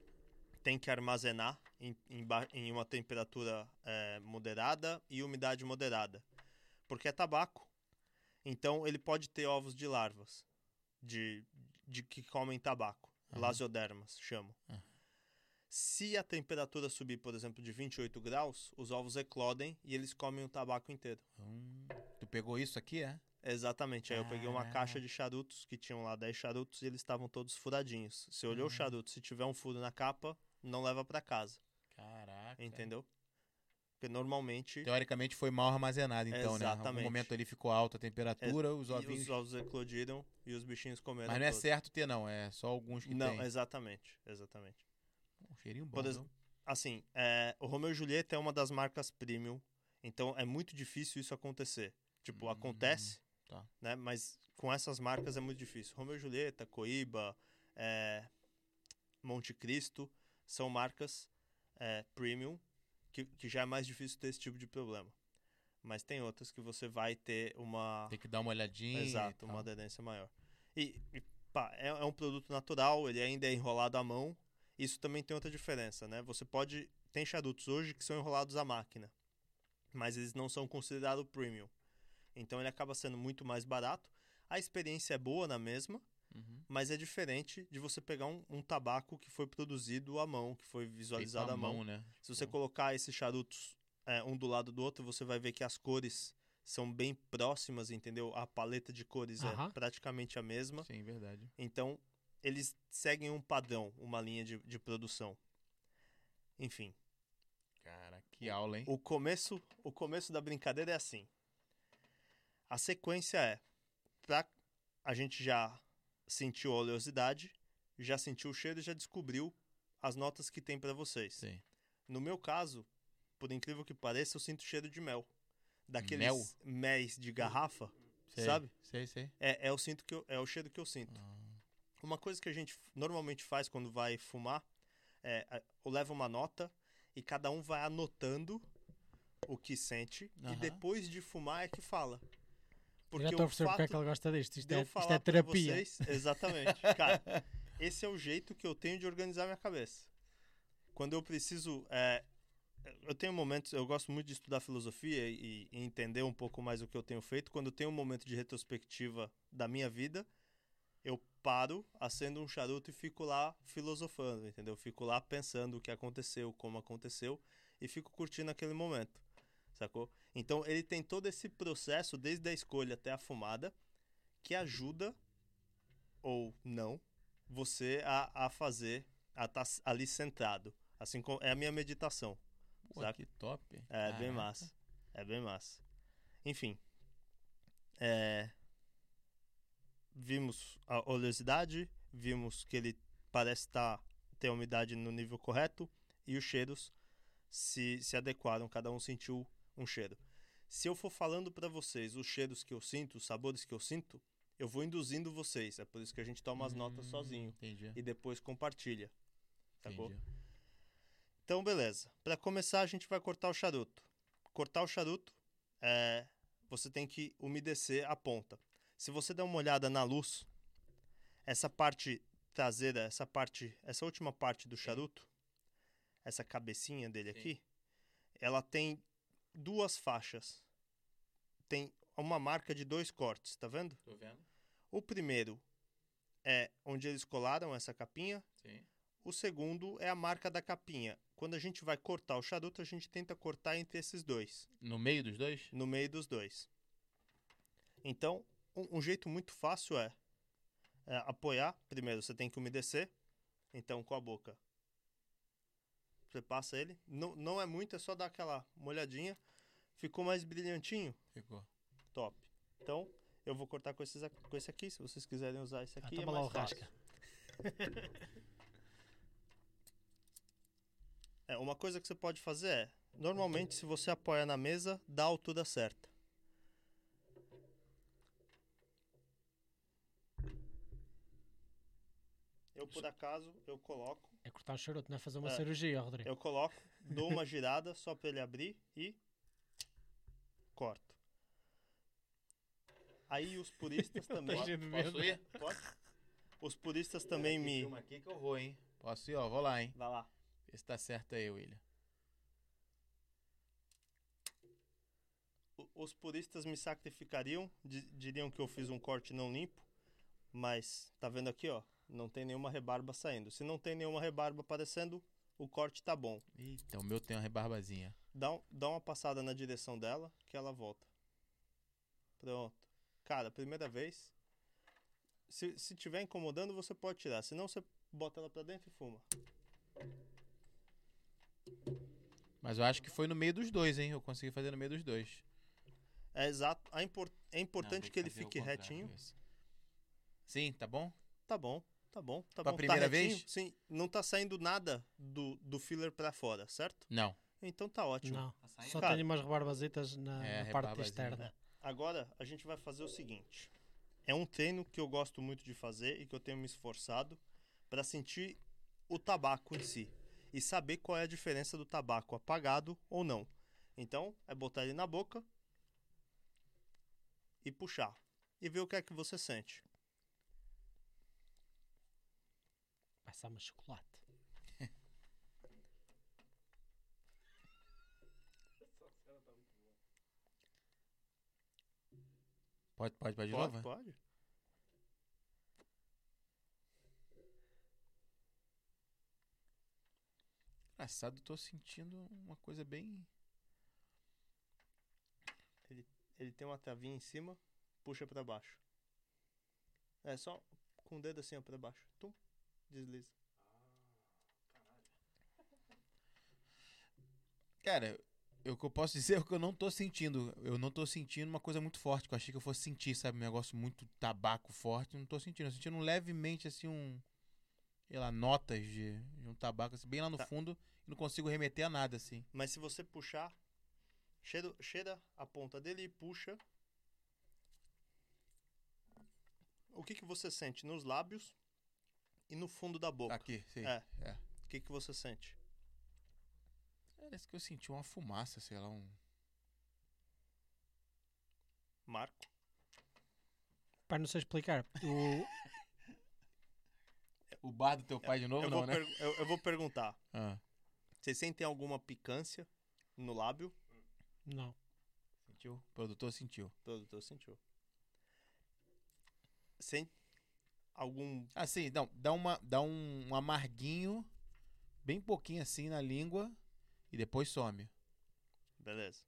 tem que armazenar em, em, em uma temperatura é, moderada e umidade moderada. Porque é tabaco. Então ele pode ter ovos de larvas de, de que comem tabaco. Aham. Lasiodermas, chamam. Ah. Se a temperatura subir, por exemplo, de 28 graus, os ovos eclodem e eles comem o tabaco inteiro. Hum, tu pegou isso aqui, é? Exatamente. Aí eu peguei uma caixa de charutos que tinham lá 10 charutos e eles estavam todos furadinhos. Você olhou o Ah. charuto, se tiver um furo na capa, não leva pra casa. Caraca. Entendeu? Porque normalmente Teoricamente foi mal armazenado, então, né? Em algum Exatamente. momento ali ficou alta a temperatura, os e ovinhos... os ovos eclodiram e os bichinhos comeram. Mas não é todos. certo ter, não. É só alguns que Não, tem. exatamente, exatamente. Um cheirinho bom, ex-? Assim, é, o Romeo e Julieta é uma das marcas premium, então é muito difícil isso acontecer. Tipo, Hum, acontece, tá. né? Mas com essas marcas é muito difícil. Romeo e Julieta, Coíba, é, Monte Cristo são marcas é, premium que, que já é mais difícil ter esse tipo de problema. Mas tem outras que você vai ter uma Tem que dar uma olhadinha. Exato, uma aderência maior. E, e, pá, é, é um produto natural, ele ainda é enrolado à mão. Isso também tem outra diferença, né? Você pode. Tem charutos hoje que são enrolados à máquina, mas eles não são considerados premium. Então ele acaba sendo muito mais barato. A experiência é boa na mesma, Uhum. mas é diferente de você pegar um, um tabaco que foi produzido à mão, que foi visualizado à à mão. mão, né? Se você colocar esses charutos é, um do lado do outro, você vai ver que as cores são bem próximas, entendeu? A paleta de cores Aham. é praticamente a mesma. Sim, verdade. Então, eles seguem um padrão, uma linha de, de produção. Enfim, Cara, que aula, hein? o começo, o começo da brincadeira é assim. A sequência é: pra, a gente já sentiu a oleosidade, já sentiu o cheiro e já descobriu as notas que tem para vocês. Sim. No meu caso, por incrível que pareça, eu sinto cheiro de mel. Daqueles Mel? méis de garrafa, Sei, sabe? Sei, sei. É, é, eu sinto que eu- é o cheiro que eu sinto. Uma coisa que a gente normalmente faz quando vai fumar é a- eu levo uma nota e cada um vai anotando o que sente e depois de fumar é que fala. Porque Já estou a perceber porque é que ele gosta disto. Isto é, eu isto é terapia. vocês, exatamente. Cara, esse é o jeito que eu tenho de organizar minha cabeça. Quando eu preciso. é, eu tenho momentos. Eu gosto muito de estudar filosofia e, e entender um pouco mais o que eu tenho feito. Quando eu tenho um momento de retrospectiva da minha vida, eu paro, acendo um charuto e fico lá filosofando, entendeu? Fico lá pensando o que aconteceu, como aconteceu e fico curtindo aquele momento, sacou? Então ele tem todo esse processo, desde a escolha até a fumada, que ajuda ou não você a, a fazer, a estar ali centrado. Assim como é a minha meditação. Pô, Saca? que top. É bem Caraca. massa. É bem massa. Enfim. é, Vimos a oleosidade, vimos que ele parece estar ter a umidade no nível correto e os cheiros se, se adequaram, cada um sentiu um cheiro. Se eu for falando para vocês os cheiros que eu sinto, os sabores que eu sinto, eu vou induzindo vocês. É por isso que a gente toma as notas Hum, sozinho Entendi. e depois compartilha. Sacou? entendi. Então, beleza. Para começar, a gente vai cortar o charuto. Cortar o charuto, é, você tem que umedecer a ponta. Se você der uma olhada na luz, essa parte traseira, essa parte, essa última parte do charuto, essa cabecinha dele Sim. aqui, ela tem duas faixas. Tem uma marca de dois cortes, tá vendo? Tô vendo. O primeiro é onde eles colaram essa capinha, Sim. o segundo é a marca da capinha. Quando a gente vai cortar o charuto, a gente tenta cortar entre esses dois, No meio dos dois? no meio dos dois. Então, um, um jeito muito fácil é, é apoiar. Primeiro, você tem que umedecer. Então, com a boca, você passa ele. Não, não é muito, é só dar aquela molhadinha. Ficou mais brilhantinho? Ficou. Top. Então, eu vou cortar com, esses, com esse aqui. Se vocês quiserem usar esse Ah, aqui, é toma lá mais o fácil. rasca. É, uma coisa que você pode fazer é, normalmente se você apoia na mesa, dá a altura certa. Eu por acaso, eu coloco, É cortar o charuto, não é fazer uma É. cirurgia, Rodrigo. eu coloco, dou uma girada só para ele abrir e corto. Aí os puristas também, Tá medo. Posso ir? pode? Os puristas também me, Filma aqui que eu vou, hein? Posso ir, ó? Vou lá, hein? vai lá. Vê se tá certo aí, William. Os puristas me sacrificariam, di- diriam que eu fiz um corte não limpo, mas tá vendo aqui, ó, não tem nenhuma rebarba saindo. Se não tem nenhuma rebarba aparecendo, o corte tá bom. Eita, o meu tem uma rebarbazinha. Dá, um- dá uma passada na direção dela que ela volta. Pronto. Cara, primeira vez. Se, se tiver incomodando, você pode tirar. Senão você bota ela pra dentro e fuma. Mas eu acho que foi no meio dos dois, hein? Eu consegui fazer no meio dos dois. É exato. A impor- é Não, importante tem que ele fique retinho. Sim, tá bom? Tá bom, tá bom, tá Pra bom. primeira tá vez? Sim, não tá saindo nada do, do filler pra fora, certo? Não. Então tá ótimo. Não, saindo? só Cara. tenho umas rebarbazitas na, É, na parte externa. Agora a gente vai fazer o seguinte. É um treino que eu gosto muito de fazer e que eu tenho me esforçado pra sentir o tabaco em si e saber qual é a diferença do tabaco apagado ou não. Então, é botar ele na boca e puxar e ver o que é que você sente. Passar-me chocolate. Pode, pode, pode de Pode, novo? pode. Engraçado, tô sentindo uma coisa bem. Ele tem uma travinha em cima, puxa pra baixo. É só com o dedo assim, ó, pra baixo. Tum, desliza. Cara, Eu, o que eu posso dizer é que eu não tô sentindo. Eu não tô sentindo uma coisa muito forte, que eu achei que eu fosse sentir, sabe? Um negócio muito tabaco forte. Não tô sentindo. Eu tô sentindo levemente, assim, um. Sei lá, notas de, de um tabaco, assim, bem lá no Tá. fundo. E não consigo remeter a nada, assim. Mas se você puxar, cheira, cheira a ponta dele e puxa. O que, que você sente nos lábios e no fundo da boca? Aqui, sim. É. é. O que, que você sente? Parece que eu senti uma fumaça, sei lá, um. Marco? Pai, não sei explicar. O... O bar do teu pai de novo, eu, não, vou né? per- eu, eu vou perguntar. Ah, Vocês sentem alguma picância no lábio? Não. sentiu? O produtor sentiu. O produtor sentiu. Sente algum. Assim, não, dá, uma, dá um, um amarguinho, bem pouquinho assim na língua, e depois some. Beleza.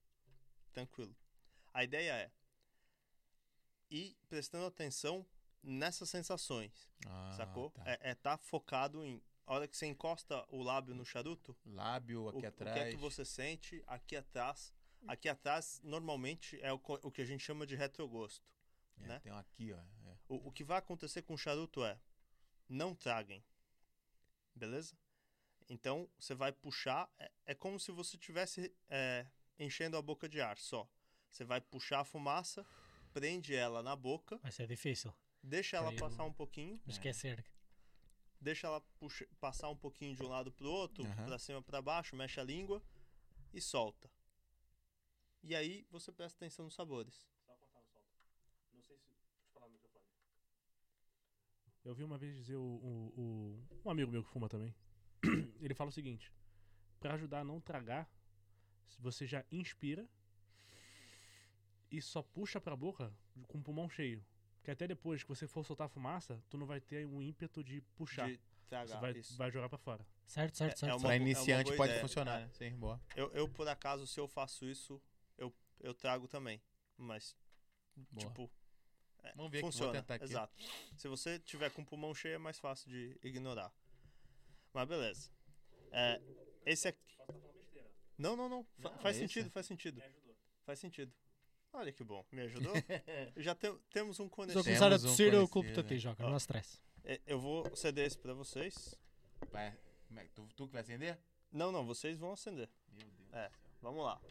Tranquilo. A ideia é ir prestando atenção nessas sensações, Ah, sacou? tá. É, é tá focado em. A hora que você encosta o lábio no charuto, Lábio o, aqui o que atrás. é que você sente aqui atrás? Aqui atrás, normalmente, é o, o que a gente chama de retrogosto. É, né? Tem um aqui, ó. é. O, o que vai acontecer com o charuto é não traguem. Beleza? Então você vai puxar. É, é como se você estivesse enchendo a boca de ar só. Você vai puxar a fumaça, prende ela na boca, Vai ser difícil. deixa ela passar um pouquinho, Mas esquecer. deixa ela puxa- passar um pouquinho de um lado pro outro, Aham. pra cima pra baixo, mexe a língua e solta. E aí você presta atenção nos sabores. Só cortar no solta. Não sei se. Deixa eu falar no microfone. Eu vi uma vez dizer o, o- o- um amigo meu que fuma também. Ele fala o seguinte: pra ajudar a não tragar, se você já inspira e só puxa pra boca com o pulmão cheio. Porque até depois que você for soltar a fumaça, tu não vai ter um ímpeto de puxar. De tragar. você vai, isso. vai jogar pra fora. Certo, certo, É- certo. é uma Pra é uma iniciante boa pode ideia. funcionar, É. né? Sim, boa. Eu, eu, por acaso, se eu faço isso, eu, eu trago também. Mas, Boa. tipo. É, Vamos ver aqui, vou funciona. tentar aqui. Exato. Se você tiver com o pulmão cheio, é mais fácil de ignorar. Mas beleza. É, esse aqui. Não, não, não. Fa- Não, faz é sentido, esse. faz sentido. Faz sentido. Olha que bom. Me ajudou? Já te- temos um Se eu conhecido. começar a tossir, eu culpo-te a conhecido, ti? Joca. Não há stress. É, Eu vou ceder esse pra vocês. Vai. É Tu, tu que vai acender? Não, não, vocês vão acender. Meu Deus É. do céu. Vamos lá.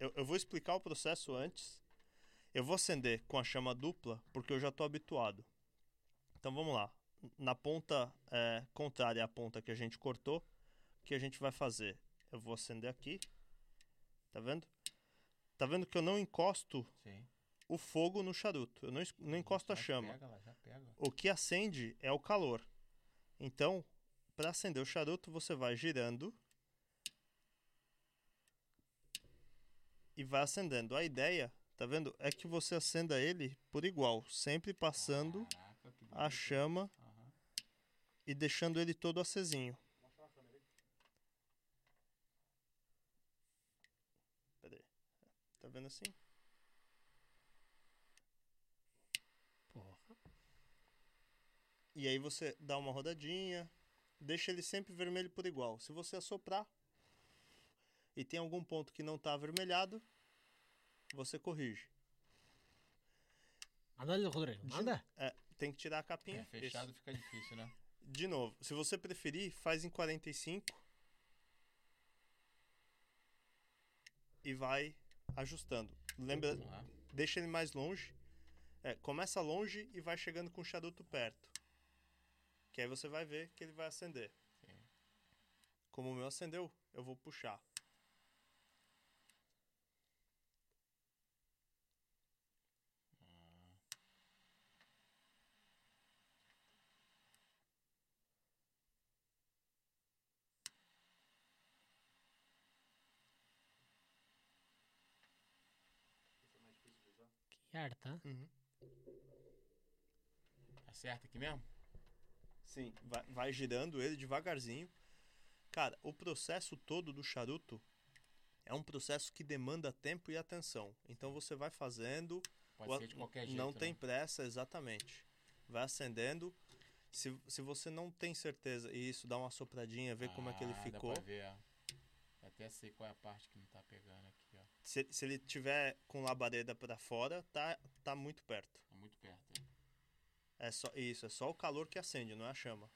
Eu, eu vou explicar o processo antes. Eu vou acender com a chama dupla, porque eu já estou habituado. Então vamos lá. Na ponta é, contrária à ponta que a gente cortou, o que a gente vai fazer? Eu vou acender aqui. Tá vendo? Tá vendo que eu não encosto Sim. o fogo no charuto. Eu não, não encosto a Já chama. Pega lá, já pega. O que acende é o calor. Então, para acender o charuto, você vai girando e vai acendendo. A ideia, tá vendo? É que você acenda ele por igual, sempre passando Caraca, a chama Aham. e deixando ele todo acesinho. Pera aí. Tá vendo assim? Porra. E aí você dá uma rodadinha, deixa ele sempre vermelho por igual. Se você assoprar e tem algum ponto que não está avermelhado, você corrige. Manda-lhe, Rodrigo. De- Manda. É, tem que tirar a capinha. É, fechado Isso. fica difícil, né? De novo, se você preferir, faz em 45 e vai ajustando. Lembra, deixa ele mais longe. É, começa longe e vai chegando com o charuto perto. Que aí você vai ver que ele vai acender. Sim. Como o meu acendeu, eu vou puxar. Arte, hã? Acerta aqui mesmo? Sim, vai, vai girando ele devagarzinho. Cara, o processo todo do charuto é um processo que demanda tempo e atenção. Então você vai fazendo. Pode o ser de qualquer jeito. Não né? tem pressa, exatamente. Vai acendendo. Se, se você não tem certeza, e isso dá uma sopradinha, ver como é que ele Ah, dá ficou. pra ver, ó. Até sei qual é a parte que não tá pegando aqui. Se, se ele tiver com labareda pra fora, tá, tá muito perto. Tá muito perto. hein? É só isso, é só o calor que acende, não é a chama.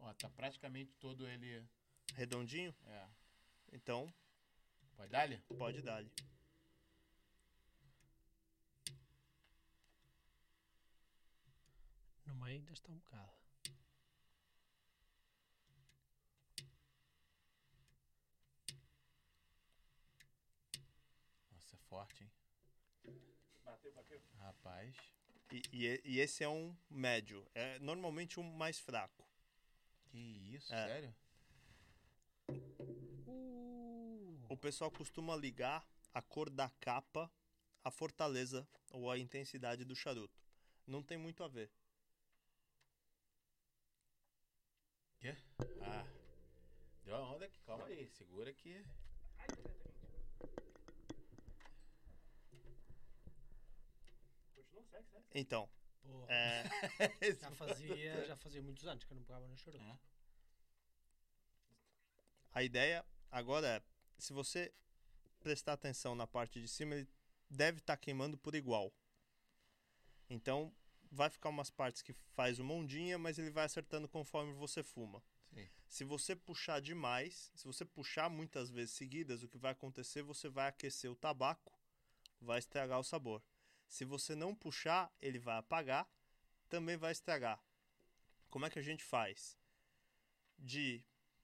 Ó, tá praticamente todo ele. Redondinho? É. Então, Pode dar-lhe? pode dar-lhe. No meio ainda está um bocado. Forte, hein? Bateu, bateu. Rapaz. E, e e- esse é um médio. É normalmente um mais fraco. Que isso, É. sério? Uh, O pessoal costuma ligar a cor da capa à fortaleza ou à intensidade do charuto. Não tem muito a ver. Quê? Ah. Deu a onda aqui, calma aí. Segura aqui. Continua, segue, segue. Então, porra. é, Já fazia, já fazia muitos anos que eu não pegava no charuto. É. a ideia agora é, se você prestar atenção na parte de cima, ele deve estar queimando por igual. Então, vai ficar umas partes que faz uma ondinha, mas ele vai acertando conforme você fuma. Sim. Se você puxar demais, se você puxar muitas vezes seguidas, o que vai acontecer, você vai aquecer o tabaco, vai estragar o sabor. Se você não puxar, ele vai apagar, também vai estragar. Como é que a gente faz? De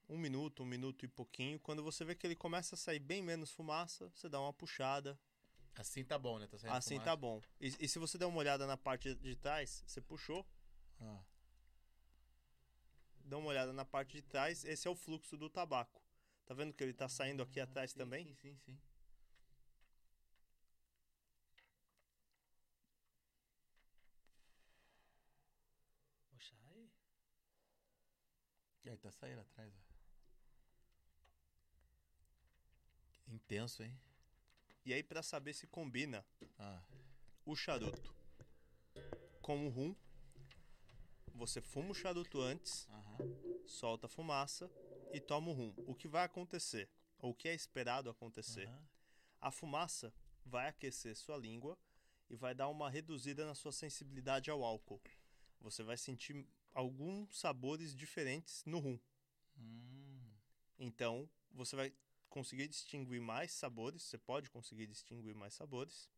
um minuto, um minuto e pouquinho, quando você vê que ele começa a sair bem menos fumaça, você dá uma puxada, Assim tá bom, né? Tá assim fumaça. tá bom. E, e se você der uma olhada na parte de trás, você puxou, Ah. dá uma olhada na parte de trás, esse é o fluxo do tabaco. Tá vendo que ele tá saindo aqui Ah, atrás sim, também? Sim, sim, sim. Poxa, aí. E aí, tá saindo atrás, ó. Intenso, hein? E aí pra saber se combina Ah. o charuto com o rum, você fuma o charuto antes, Aham. solta a fumaça e toma o rum. O que vai acontecer, ou o que é esperado acontecer, aham. a fumaça vai aquecer sua língua e vai dar uma reduzida na sua sensibilidade ao álcool. Você vai sentir alguns sabores diferentes no rum. Hum. Então, você vai conseguir distinguir mais sabores, você pode conseguir distinguir mais sabores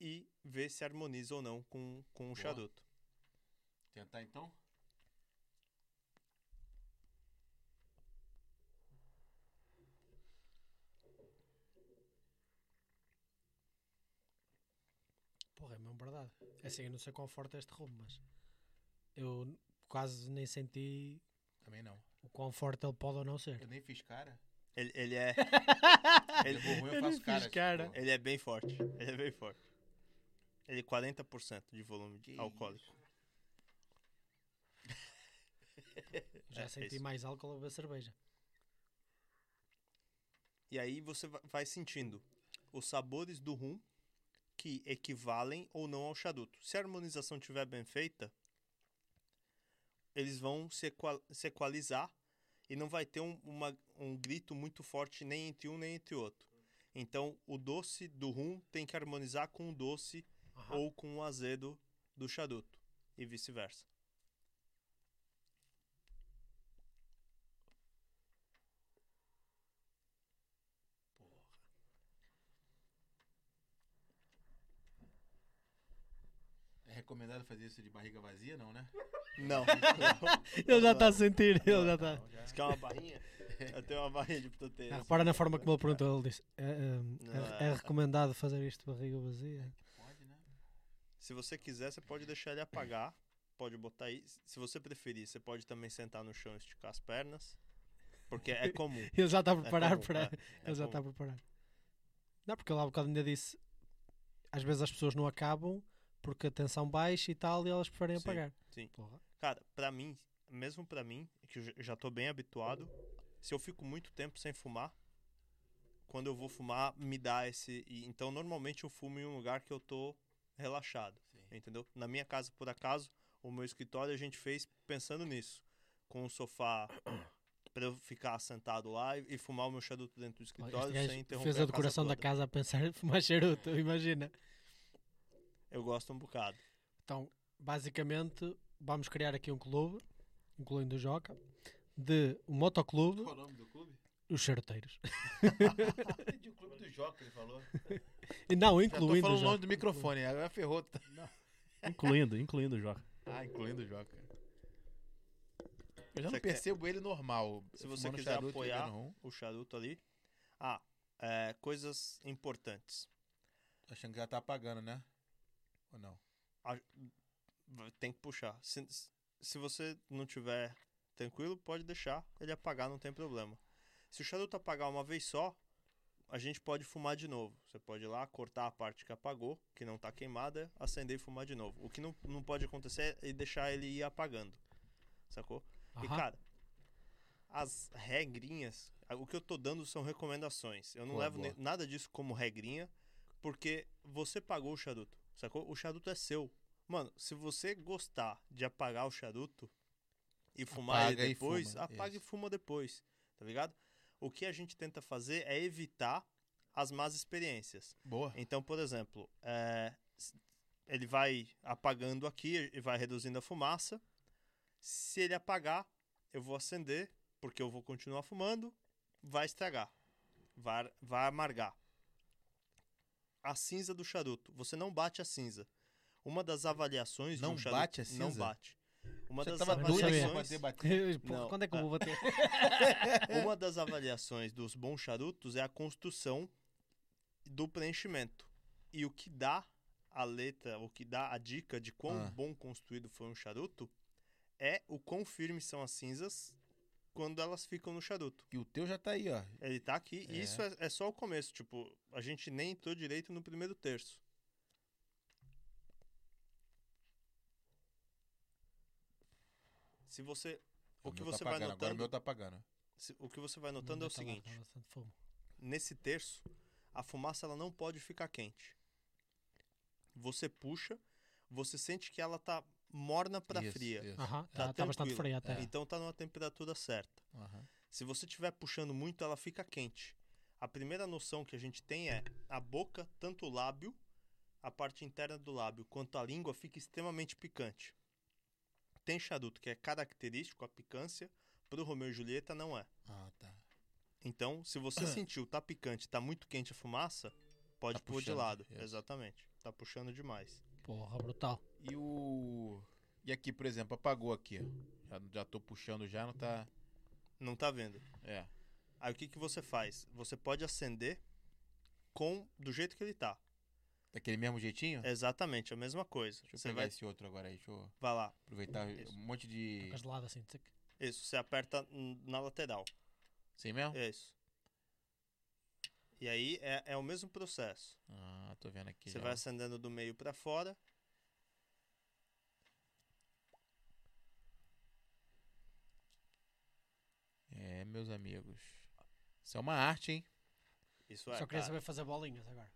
e ver se harmoniza ou não com, com o Boa. charuto. Tentar então? Porra, é mesmo verdade. É assim, eu não sei quão forte é este rumo, mas eu quase nem senti Também não. o quão forte ele pode ou não ser. Eu nem fiz cara. Ele, ele é, Ele eu Eu faço nem cara. fiz cara. tipo, ele é bem forte. Ele é bem forte. Ele é 40% de volume Que alcoólico. Já É, é senti isso. mais álcool a beber cerveja. E aí você va- vai sentindo os sabores do rum que equivalem ou não ao charuto. Se a harmonização estiver bem feita, eles vão se, equa- se equalizar e não vai ter um, uma- um grito muito forte nem entre um nem entre outro. Então, o doce do rum tem que harmonizar com o doce Aham. ou com o azedo do charuto e vice-versa. Recomendado fazer isso de barriga vazia, não, né? Não. Ele já está a sentir, ele já já- Você quer uma barrinha? Eu tenho uma barrinha de proteína. Ah, repara na forma como ele perguntou, ele disse: é, é, é- é é- recomendado fazer isto de barriga vazia? Pode, né? Se você quiser, você pode deixar ele apagar. Pode botar aí. Se você preferir, você pode também sentar no chão e esticar as pernas. Porque é comum. Ele já está a É preparar comum, para. é, é ele já está preparar. Não, porque ele há bocado ainda disse: às vezes as pessoas não acabam porque a tensão baixa e tal e elas preferem Sim, apagar. sim. Porra. Cara, pra mim, mesmo pra mim, que eu já- tô bem habituado, se eu fico muito tempo sem fumar, quando eu vou fumar, me dá esse. e- então, normalmente eu fumo em um lugar que eu tô relaxado. Sim. Entendeu? Na minha casa, por acaso, o meu escritório a gente fez pensando nisso. Com um sofá pra eu ficar sentado lá e, e fumar o meu charuto dentro do escritório gajo sem interromper fez a casa decoração da toda. casa a pensar em fumar charuto, imagina. Eu gosto um bocado. Então, basicamente, vamos criar aqui um clube, incluindo o Joca, de um motoclube, Qual o nome do clube? os charuteiros. de o clube do Joca, ele falou. E não, Já tô incluindo falando o o nome Joca. do microfone, agora ferrou. tá? Incluindo, incluindo o Joca. Ah, incluindo o Joca. Eu já Você não quer- percebo ele normal. Se você quiser charuto, apoiar-. O charuto ali. Ah, é, coisas importantes. Tô achando que já tá apagando, né? Ou não? Tem que puxar. Se, se você não tiver tranquilo, pode deixar ele apagar, não tem problema. Se o charuto apagar uma vez só, a gente pode fumar de novo. Você pode ir lá, cortar a parte que apagou, que não tá queimada, acender e fumar de novo. O que não, não pode acontecer é deixar ele ir apagando. Sacou? E, cara, as regrinhas, o que eu tô dando são recomendações. Eu não Boa, levo boa. nada disso como regrinha, porque você pagou o charuto, sacou? O charuto é seu. Mano, se você gostar de apagar o charuto e fumar Apaga ele e depois, fuma, apaga isso. e fuma depois, tá ligado? O que a gente tenta fazer é evitar as más experiências. Boa. Então, por exemplo, é, ele vai apagando aqui e vai reduzindo a fumaça. Se ele apagar, eu vou acender, porque eu vou continuar fumando, vai estragar, vai, vai amargar. A cinza do charuto, você não bate a cinza. Uma das avaliações Não de um charuto bate a não cinza? bate. Uma Você das não avaliações, bater, bater. Pô, Não, Quando é que eu vou bater? uma das avaliações dos bons charutos é a construção do preenchimento. E o que dá a letra, o que dá a dica de quão Ah. bom construído foi um charuto é o quão firmes são as cinzas quando elas ficam no charuto. E o teu já tá aí, ó. Ele tá aqui e É. isso é, é só o começo. Tipo, a gente nem entrou direito no primeiro terço. Se você. O que meu você tá vai apagando, Agora o notando. meu tá apagando. se- O que você vai notando é o Tá seguinte tá nesse terço, a fumaça ela não pode ficar quente. Você puxa, você sente que ela tá morna para fria. isso. Aham, Tá ela tá bastante fria até. Então tá numa temperatura certa. Aham. Se você estiver puxando muito, ela fica quente. A primeira noção que a gente tem é a boca, tanto o lábio, a parte interna do lábio, quanto a língua fica extremamente picante. Tem charuto que é característico a picância, pro Romeu e Julieta não é. Ah, tá. Então, se você sentiu tá picante, tá muito quente a fumaça, pode Tá pôr de puxando, lado. isso. Exatamente. Tá puxando demais. Porra, brutal. E o. E aqui, por exemplo, apagou aqui. ó. Já, já tô puxando já, não tá. Não tá vendo? É. Aí o que, que você faz? Você pode acender com do jeito que ele tá. Daquele mesmo jeitinho? Exatamente, a mesma coisa. Deixa eu você pegar vai, esse outro agora aí. Deixa eu vai lá. aproveitar Isso. um monte de. Fica gelado assim. tic. Isso, você aperta na lateral. Sim mesmo? Isso. E aí é, é o mesmo processo. Ah, tô vendo aqui. Você já. vai acendendo do meio pra fora. É, meus amigos. Isso é uma arte, hein? Isso é. Só queria cara. saber fazer bolinhas agora.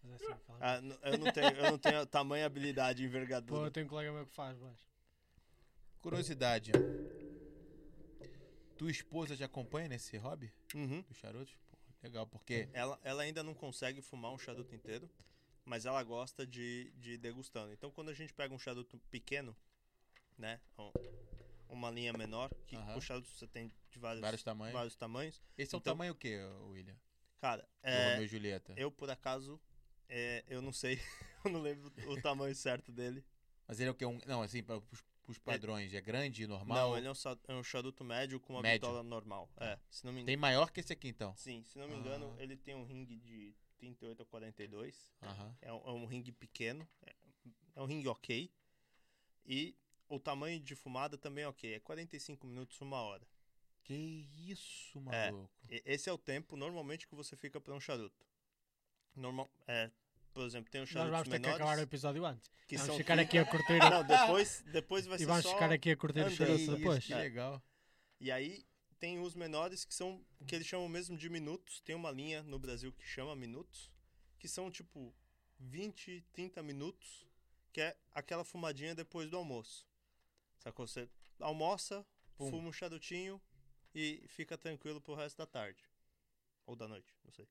Fazer assim, aquela- Ah, eu, não tenho, eu não tenho tamanha habilidade e Pô, envergadura. eu tenho um colega meu que faz, mas. Curiosidade. Tua esposa te acompanha nesse hobby Uhum. do charuto? Legal, porque. Ela, ela ainda não consegue fumar um charuto inteiro, mas ela gosta de, de ir degustando. Então, quando a gente pega um charuto pequeno, né, um- uma linha menor, que Aham. o charuto você tem de vários, Vários tamanhos. vários tamanhos. Esse é o Então- tamanho o quê, William? Cara, é, eu por acaso, é, eu não sei, eu não lembro o tamanho certo dele. Mas ele é o quê? Um... Não, assim, para os padrões. É grande, normal? Não, ele é um, é um charuto médio com uma Médio. bitola normal. É, se não me Tem engano. maior que esse aqui, então. Sim, se não me engano, Ah. ele tem um ringue de 38 a 42. Aham. É um, é um ringue pequeno, é, é um ringue ok. E o tamanho de fumada também é ok, é 45 minutos, uma hora. Que isso, É. maluco. E- esse é o tempo normalmente que você fica para um charuto. Normal, é, por exemplo, tem os Nós vamos ter que acabar o episódio antes. que vamos ficar aqui a curtir. Não, depois, depois vai e ser vamos só ficar aqui a curtir o charuto depois. legal. E aí tem os menores que são que eles chamam mesmo de minutos. Tem uma linha no Brasil que chama minutos, que são tipo 20, 30 minutos, que é aquela fumadinha depois do almoço. Sacou? Você almoça, Pum. fuma um charutinho e fica tranquilo pro resto da tarde. Ou da noite, não sei.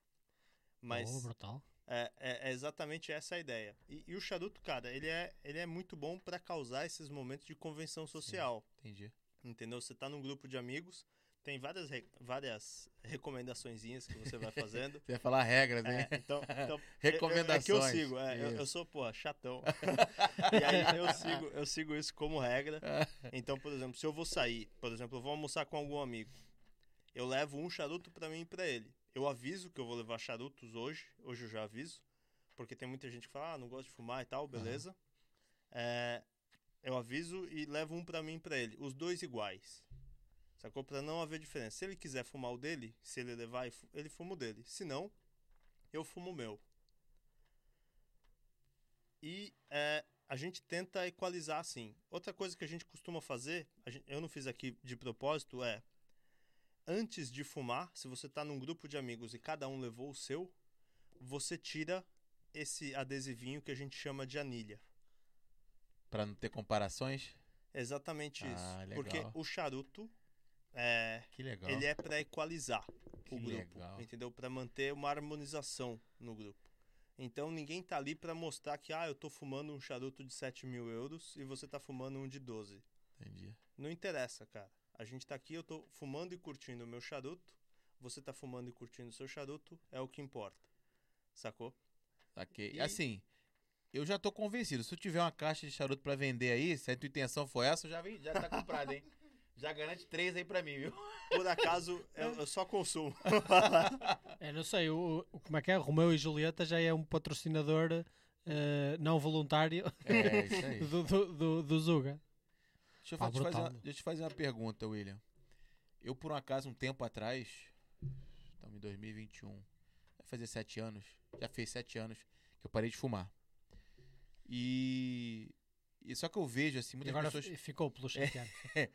Mas Oh, brutal. É, é- é exatamente essa a ideia. E, e o charuto, cara, ele é, ele é muito bom pra causar esses momentos de convenção social. Entendi. Entendeu? Você tá num grupo de amigos, tem várias, re- várias recomendaçõezinhas que você vai fazendo. Você ia falar regras, né? É, então, então Recomendações. É, que eu sigo, é, eu, eu sou, pô, chatão. e aí eu sigo, eu sigo isso como regra. Então, por exemplo, se eu vou sair, por exemplo, eu vou almoçar com algum amigo, eu levo um charuto pra mim e pra ele. Eu aviso que eu vou levar charutos hoje, hoje eu já aviso, porque tem muita gente que fala, ah, não gosto de fumar e tal, beleza. É, eu aviso e levo um pra mim e pra ele, os dois iguais. Sacou? Pra não haver diferença. Se ele quiser fumar o dele, se ele levar, ele fuma o dele. Se não, eu fumo o meu. E é, a gente tenta equalizar assim. Outra coisa que a gente costuma fazer, gente- eu não fiz aqui de propósito, é antes de fumar, se você tá num grupo de amigos e cada um levou o seu, você tira esse adesivinho que a gente chama de anilha. Pra não ter comparações. Exatamente isso. Ah. Porque o charuto é, Que legal. ele é para equalizar Que o grupo, legal. entendeu? Para manter uma harmonização no grupo. Então ninguém tá ali para mostrar que ah, eu tô fumando um charuto de 7 mil euros e você tá fumando um de 12. Entendi. Não interessa, cara. A gente tá aqui, eu tô fumando e curtindo o meu charuto. Você tá fumando e curtindo o seu charuto, é o que importa. Sacou? Ok. E- Assim, eu já tô convencido. Se eu tiver uma caixa de charuto pra vender aí, se a tua intenção for essa, eu já, vem, já tá comprado, hein? Já garante três aí pra mim, viu? Por acaso, eu, eu só consumo. É, não sei, o, o- como é que é? Romeu e Julieta já é um patrocinador eh, não voluntário É, isso aí. do, do, do, do Zuga. Deixa eu, fa- te fazer uma, deixa eu te fazer uma pergunta, William. Eu, por um acaso, um tempo atrás, estamos em 2021, vai fazer sete anos, já fez sete anos que eu parei de fumar. E, e só que eu vejo, assim, E muitas agora pessoas... ficou pelo chateado.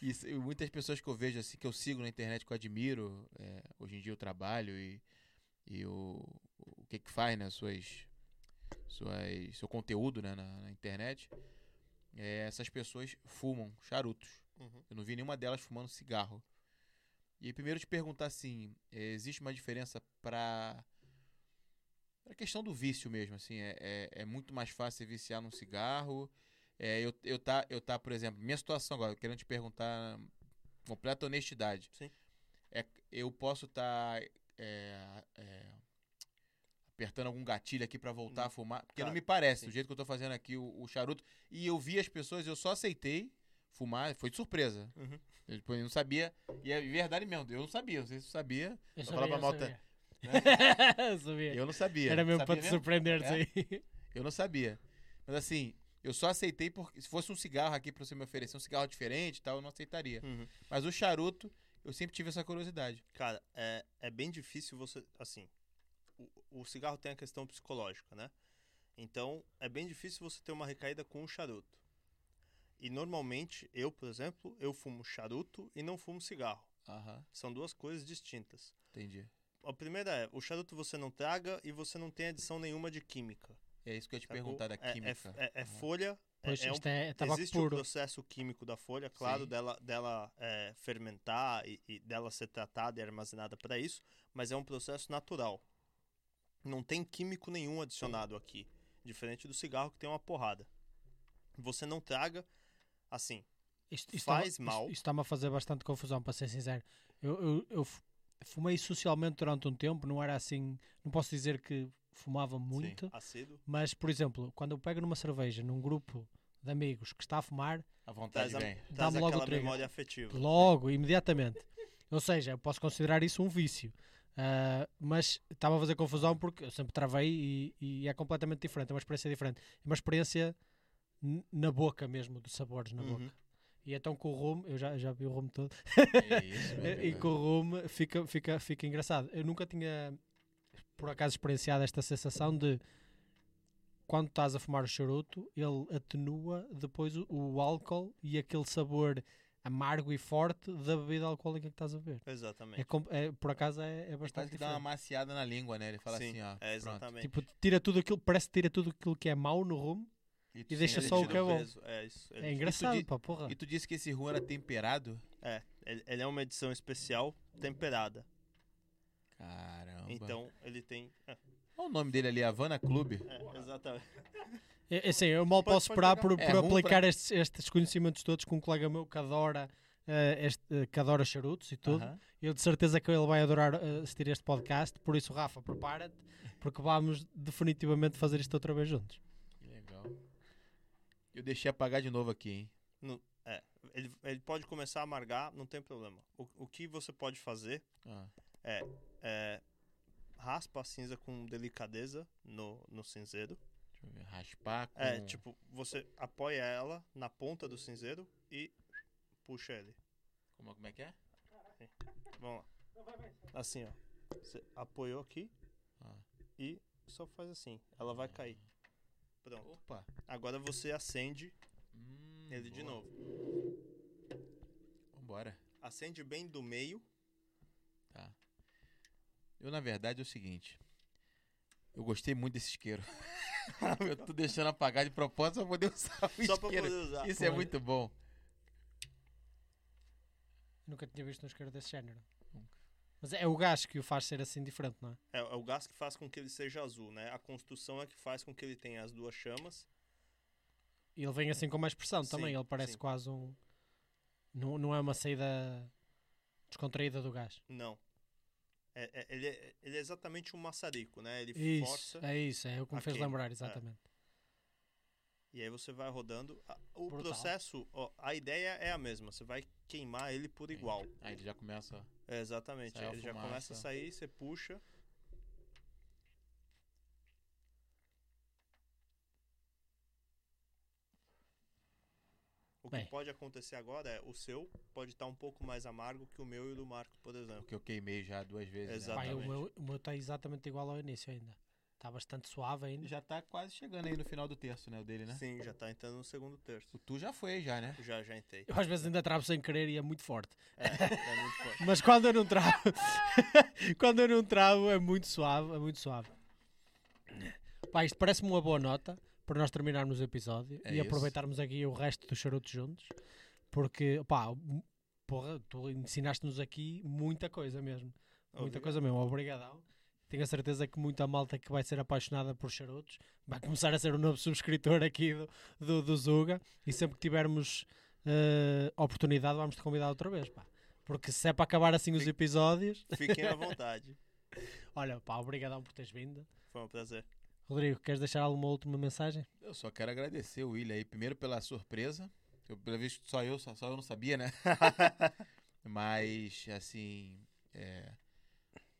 Isso, e muitas pessoas que eu vejo assim, que eu sigo na internet, que eu admiro, é, hoje em dia eu trabalho e, e o, o que que faz, né, suas, suas, seu conteúdo né, na, na internet, é, essas pessoas fumam charutos. Uhum. Eu não vi nenhuma delas fumando cigarro. E primeiro te perguntar assim, é, existe uma diferença para a questão do vício mesmo, assim, é, é, é muito mais fácil viciar num cigarro. É, eu, eu, tá, eu tá, por exemplo, minha situação agora, querendo te perguntar com completa honestidade. Sim. É, eu posso estar apertando algum gatilho aqui para voltar a fumar, porque não Cara, me parece, sim. do jeito que eu tô fazendo aqui o, o charuto. E eu vi as pessoas, eu só aceitei fumar, foi de surpresa. Uhum. Eu, tipo, eu não sabia, e é verdade mesmo, eu não sabia, não sei se você sabia. Eu pra eu malta, sabia. né? Eu sabia. Eu não sabia. Era mesmo Sabia para te surpreender É? aí. Eu não sabia. Mas assim, eu só aceitei porque se fosse um cigarro aqui pra você me oferecer, um cigarro diferente e tal, eu não aceitaria. Uhum. Mas o charuto, eu sempre tive essa curiosidade. Cara, é, é bem difícil você. Assim, o, o cigarro tem a questão psicológica, né? Então, é bem difícil você ter uma recaída com o charuto. E normalmente, eu, por exemplo, eu fumo charuto e não fumo cigarro. Aham, São duas coisas distintas. entendi. A primeira é, o charuto você não traga e você não tem adição nenhuma de química. É isso que eu ia te sacou? perguntar da É- é- química. É, é Aham. folha. é- Pois é um é, tabaco Existe puro. processo químico da folha, claro, Sim. dela, dela é, fermentar e, e dela ser tratada e armazenada para isso, mas é um processo natural. Não tem químico nenhum adicionado aqui, diferente do cigarro que tem uma porrada. Você não traga, assim, Isto, isto faz mal. Isto, isto está-me a fazer bastante confusão, para ser sincero. Eu, eu, eu fu- fumei socialmente durante um tempo, não era assim. Não posso dizer que fumava muito, Acedo. mas, por exemplo, quando eu pego numa cerveja num grupo de amigos que está a fumar, A vontade Dá-me logo o trigger. memória afetiva. logo, imediatamente. Ou seja, eu posso considerar isso um vício. Ah, mas estava a fazer confusão porque eu sempre travei e, e é completamente diferente, é uma experiência diferente. É uma experiência na boca mesmo, de sabores na Uhum. boca. E então com o rum, eu já, já vi o rum todo, É isso, e com o rum fica, fica, fica engraçado. Eu nunca tinha, por acaso, experienciado esta sensação de quando estás a fumar o charuto, ele atenua depois o, o álcool e aquele sabor amargo e forte da bebida alcoólica que estás a beber. Exatamente. É, com- é- por acaso é, é Quase bastante que dá uma maciada na língua, né? Ele fala Sim, assim, ó. é pronto. exatamente. Tipo, tira tudo aquilo, parece que tira tudo aquilo que é mau no rum tu E deixa só o que é bom. peso. É isso. ele- É engraçado, di- pá, porra. E tu disse que esse rum era temperado? É, ele, ele é uma edição especial temperada. Caramba. Então ele tem. É, Olha o nome dele ali, Havana Clube. é, exatamente. É, é assim, eu mal posso esperar por, É, por aplicar estes, estes conhecimentos todos com um colega meu que adora, eh, este, eh, que adora charutos e tudo. Aham. Eu de certeza que ele vai adorar eh, assistir este podcast. Por isso, Rafa, prepara-te, porque vamos definitivamente fazer isto outra vez juntos. Que legal. Eu deixei apagar de novo aqui, hein? No- é, ele, ele pode começar a amargar, não tem problema. O, o que você pode fazer Ah, é raspa a cinza com delicadeza no, no cinzeiro. Ver. Raspar com... É, tipo, você apoia ela na ponta do cinzeiro e puxa ele. Como, como é que é? Vamos lá. Assim, ó. Você apoiou aqui Ah. e só faz assim. Ela vai cair. Pronto. Opa. Agora você acende Hum, ele de boa. novo. Vambora. Acende bem do meio. Tá. Eu, na verdade, é o seguinte. Eu gostei muito desse isqueiro. eu tô deixando apagar de propósito pra poder usar o Só pra poder usar. Isso é Foi. muito bom. Nunca tinha visto um isqueiro desse género. Mas é o gás que o faz ser assim diferente, não é? É, é o gás que faz com que ele seja azul, né? A construção é que faz com que ele tenha as duas chamas. E ele vem assim com mais pressão Sim, também. Ele parece sim. quase um. Não, não é uma saída descontraída do gás. Não. É, é- ele, é, ele é exatamente um maçarico, né? Ele Isso, força é isso, é o que me fez lembrar, é. exatamente. e aí você vai rodando. O Brutal. processo, ó, a ideia é a mesma. Você vai queimar ele por igual. Aí ele já começa. É, exatamente. Sai a ele já começa a sair, você puxa. O que Bem. pode acontecer agora é o seu pode estar um pouco mais amargo que o meu e o do Marco, por exemplo. Porque eu queimei já duas vezes. né? Exato. Pá, eu- o Exatamente. meu- o meu está exatamente igual ao início ainda. Está bastante suave ainda. Já tá quase chegando aí no final do terço, né? O dele, né? Sim, já tá entrando no segundo terço. O tu já foi, já, né? Já, já entrei. Eu às vezes ainda travo sem querer e é muito forte. É, é muito forte. Mas quando eu não travo, quando eu não travo é muito suave, é muito suave. Pá, isto parece-me uma boa nota para nós terminarmos o episódio É e isso. aproveitarmos aqui o resto dos charutos juntos. Porque, pá, porra, tu ensinaste-nos aqui muita coisa mesmo. Muita Obrigado. coisa mesmo. Obrigadão. Tenho a certeza que muita malta que vai ser apaixonada por charutos vai começar a ser um novo subscritor aqui do, do, do Zuga e sempre que tivermos eh, oportunidade vamos te convidar outra vez, pá. Porque se é para acabar assim os Fique- episódios, Fiquem à vontade. olha, pá, obrigadão por teres vindo. Foi um prazer. Rodrigo, queres deixar alguma última mensagem? Eu só quero agradecer o William aí, primeiro pela surpresa. Eu, pelo visto, só eu, só, só eu não sabia, né? Mas, assim, é,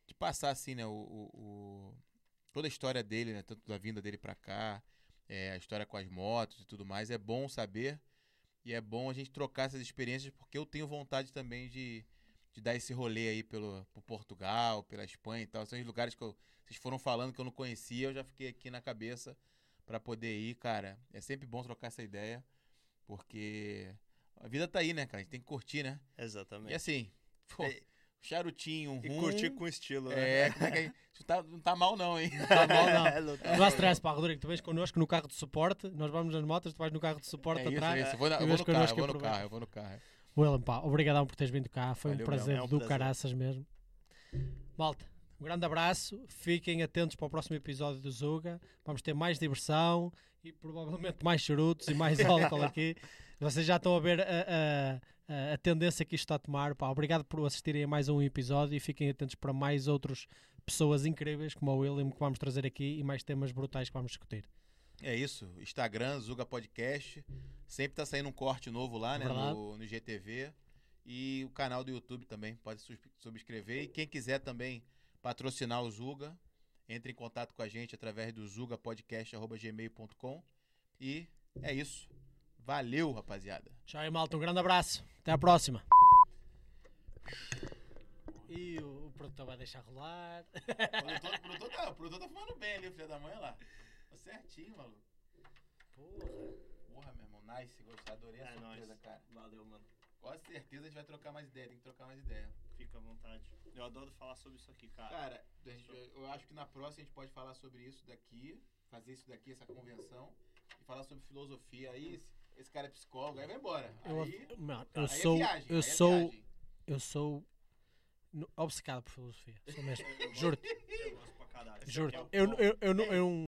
de passar, assim, né, o, o- toda a história dele, né, tanto da vinda dele pra cá, é, a história com as motos e tudo mais, é bom saber e é bom a gente trocar essas experiências porque eu tenho vontade também de, de dar esse rolê aí pelo, por Portugal, pela Espanha e tal. São os lugares que eu, vocês foram falando que eu não conhecia, eu já fiquei aqui na cabeça pra poder ir, cara. É sempre bom trocar essa ideia, porque a vida tá aí, né, cara? A gente tem que curtir, né? E Exatamente. assim, pô, É, charutinho, um e rum. curtir com estilo, né? É, é que tá- não tá mal não, hein? Tá mal, não. É, não tá Não stress, pá, Rodrigo. Tu vens connosco no carro de suporte, nós vamos nas motas, tu vais no carro de suporte É atrás. é isso. Eu vou, na- E eu vou vês no carro, eu vou no carro, eu vou no carro. Willem, pá, obrigadão por teres vindo cá. Foi um prazer. É um do prazer. caraças mesmo. Malta, um grande abraço. Fiquem atentos para o próximo episódio do Zuga. Vamos ter mais diversão e provavelmente mais charutos e mais álcool aqui. Vocês já estão a ver a, a- a- tendência que isto está a tomar. Pá, obrigado por assistirem a mais um episódio e fiquem atentos para mais outras pessoas incríveis como o William que vamos trazer aqui e mais temas brutais que vamos discutir. É isso, Instagram, Zuga Podcast. Sempre tá saindo um corte novo lá, né? No, no GTV. E o canal do YouTube também, pode subscrever. E quem quiser também patrocinar o Zuga, entre em contato com a gente através do zugapodcast.gmail.com. E é isso. Valeu, rapaziada. Tchau aí, malta. Um grande abraço. Até a próxima. E o, o produtor vai deixar rolar. O produtor, o produtor tá, o produtor tá fumando bem ali, o filho da mãe lá. Tá certinho, maluco. Porra. Porra, meu irmão, nice, gostei, adorei a É surpresa, nóis. cara. Valeu, mano. Com certeza a gente vai trocar mais ideia, tem que trocar mais ideia. Fica à vontade. Eu adoro falar sobre isso aqui, cara. Cara, gente- eu acho que na próxima a gente pode falar sobre isso daqui, fazer isso daqui, essa convenção, e falar sobre filosofia, aí esse, esse cara é psicólogo, aí vai embora. Eu, Aí, mano, aí eu é sou. viagem, eu aí é sou. viagem. Eu sou. obcecado por filosofia. Sou mesmo. Juro-te. Eu gosto pra caralho. Juro-te. Eu- Eu, eu, eu, não- Ei. eu,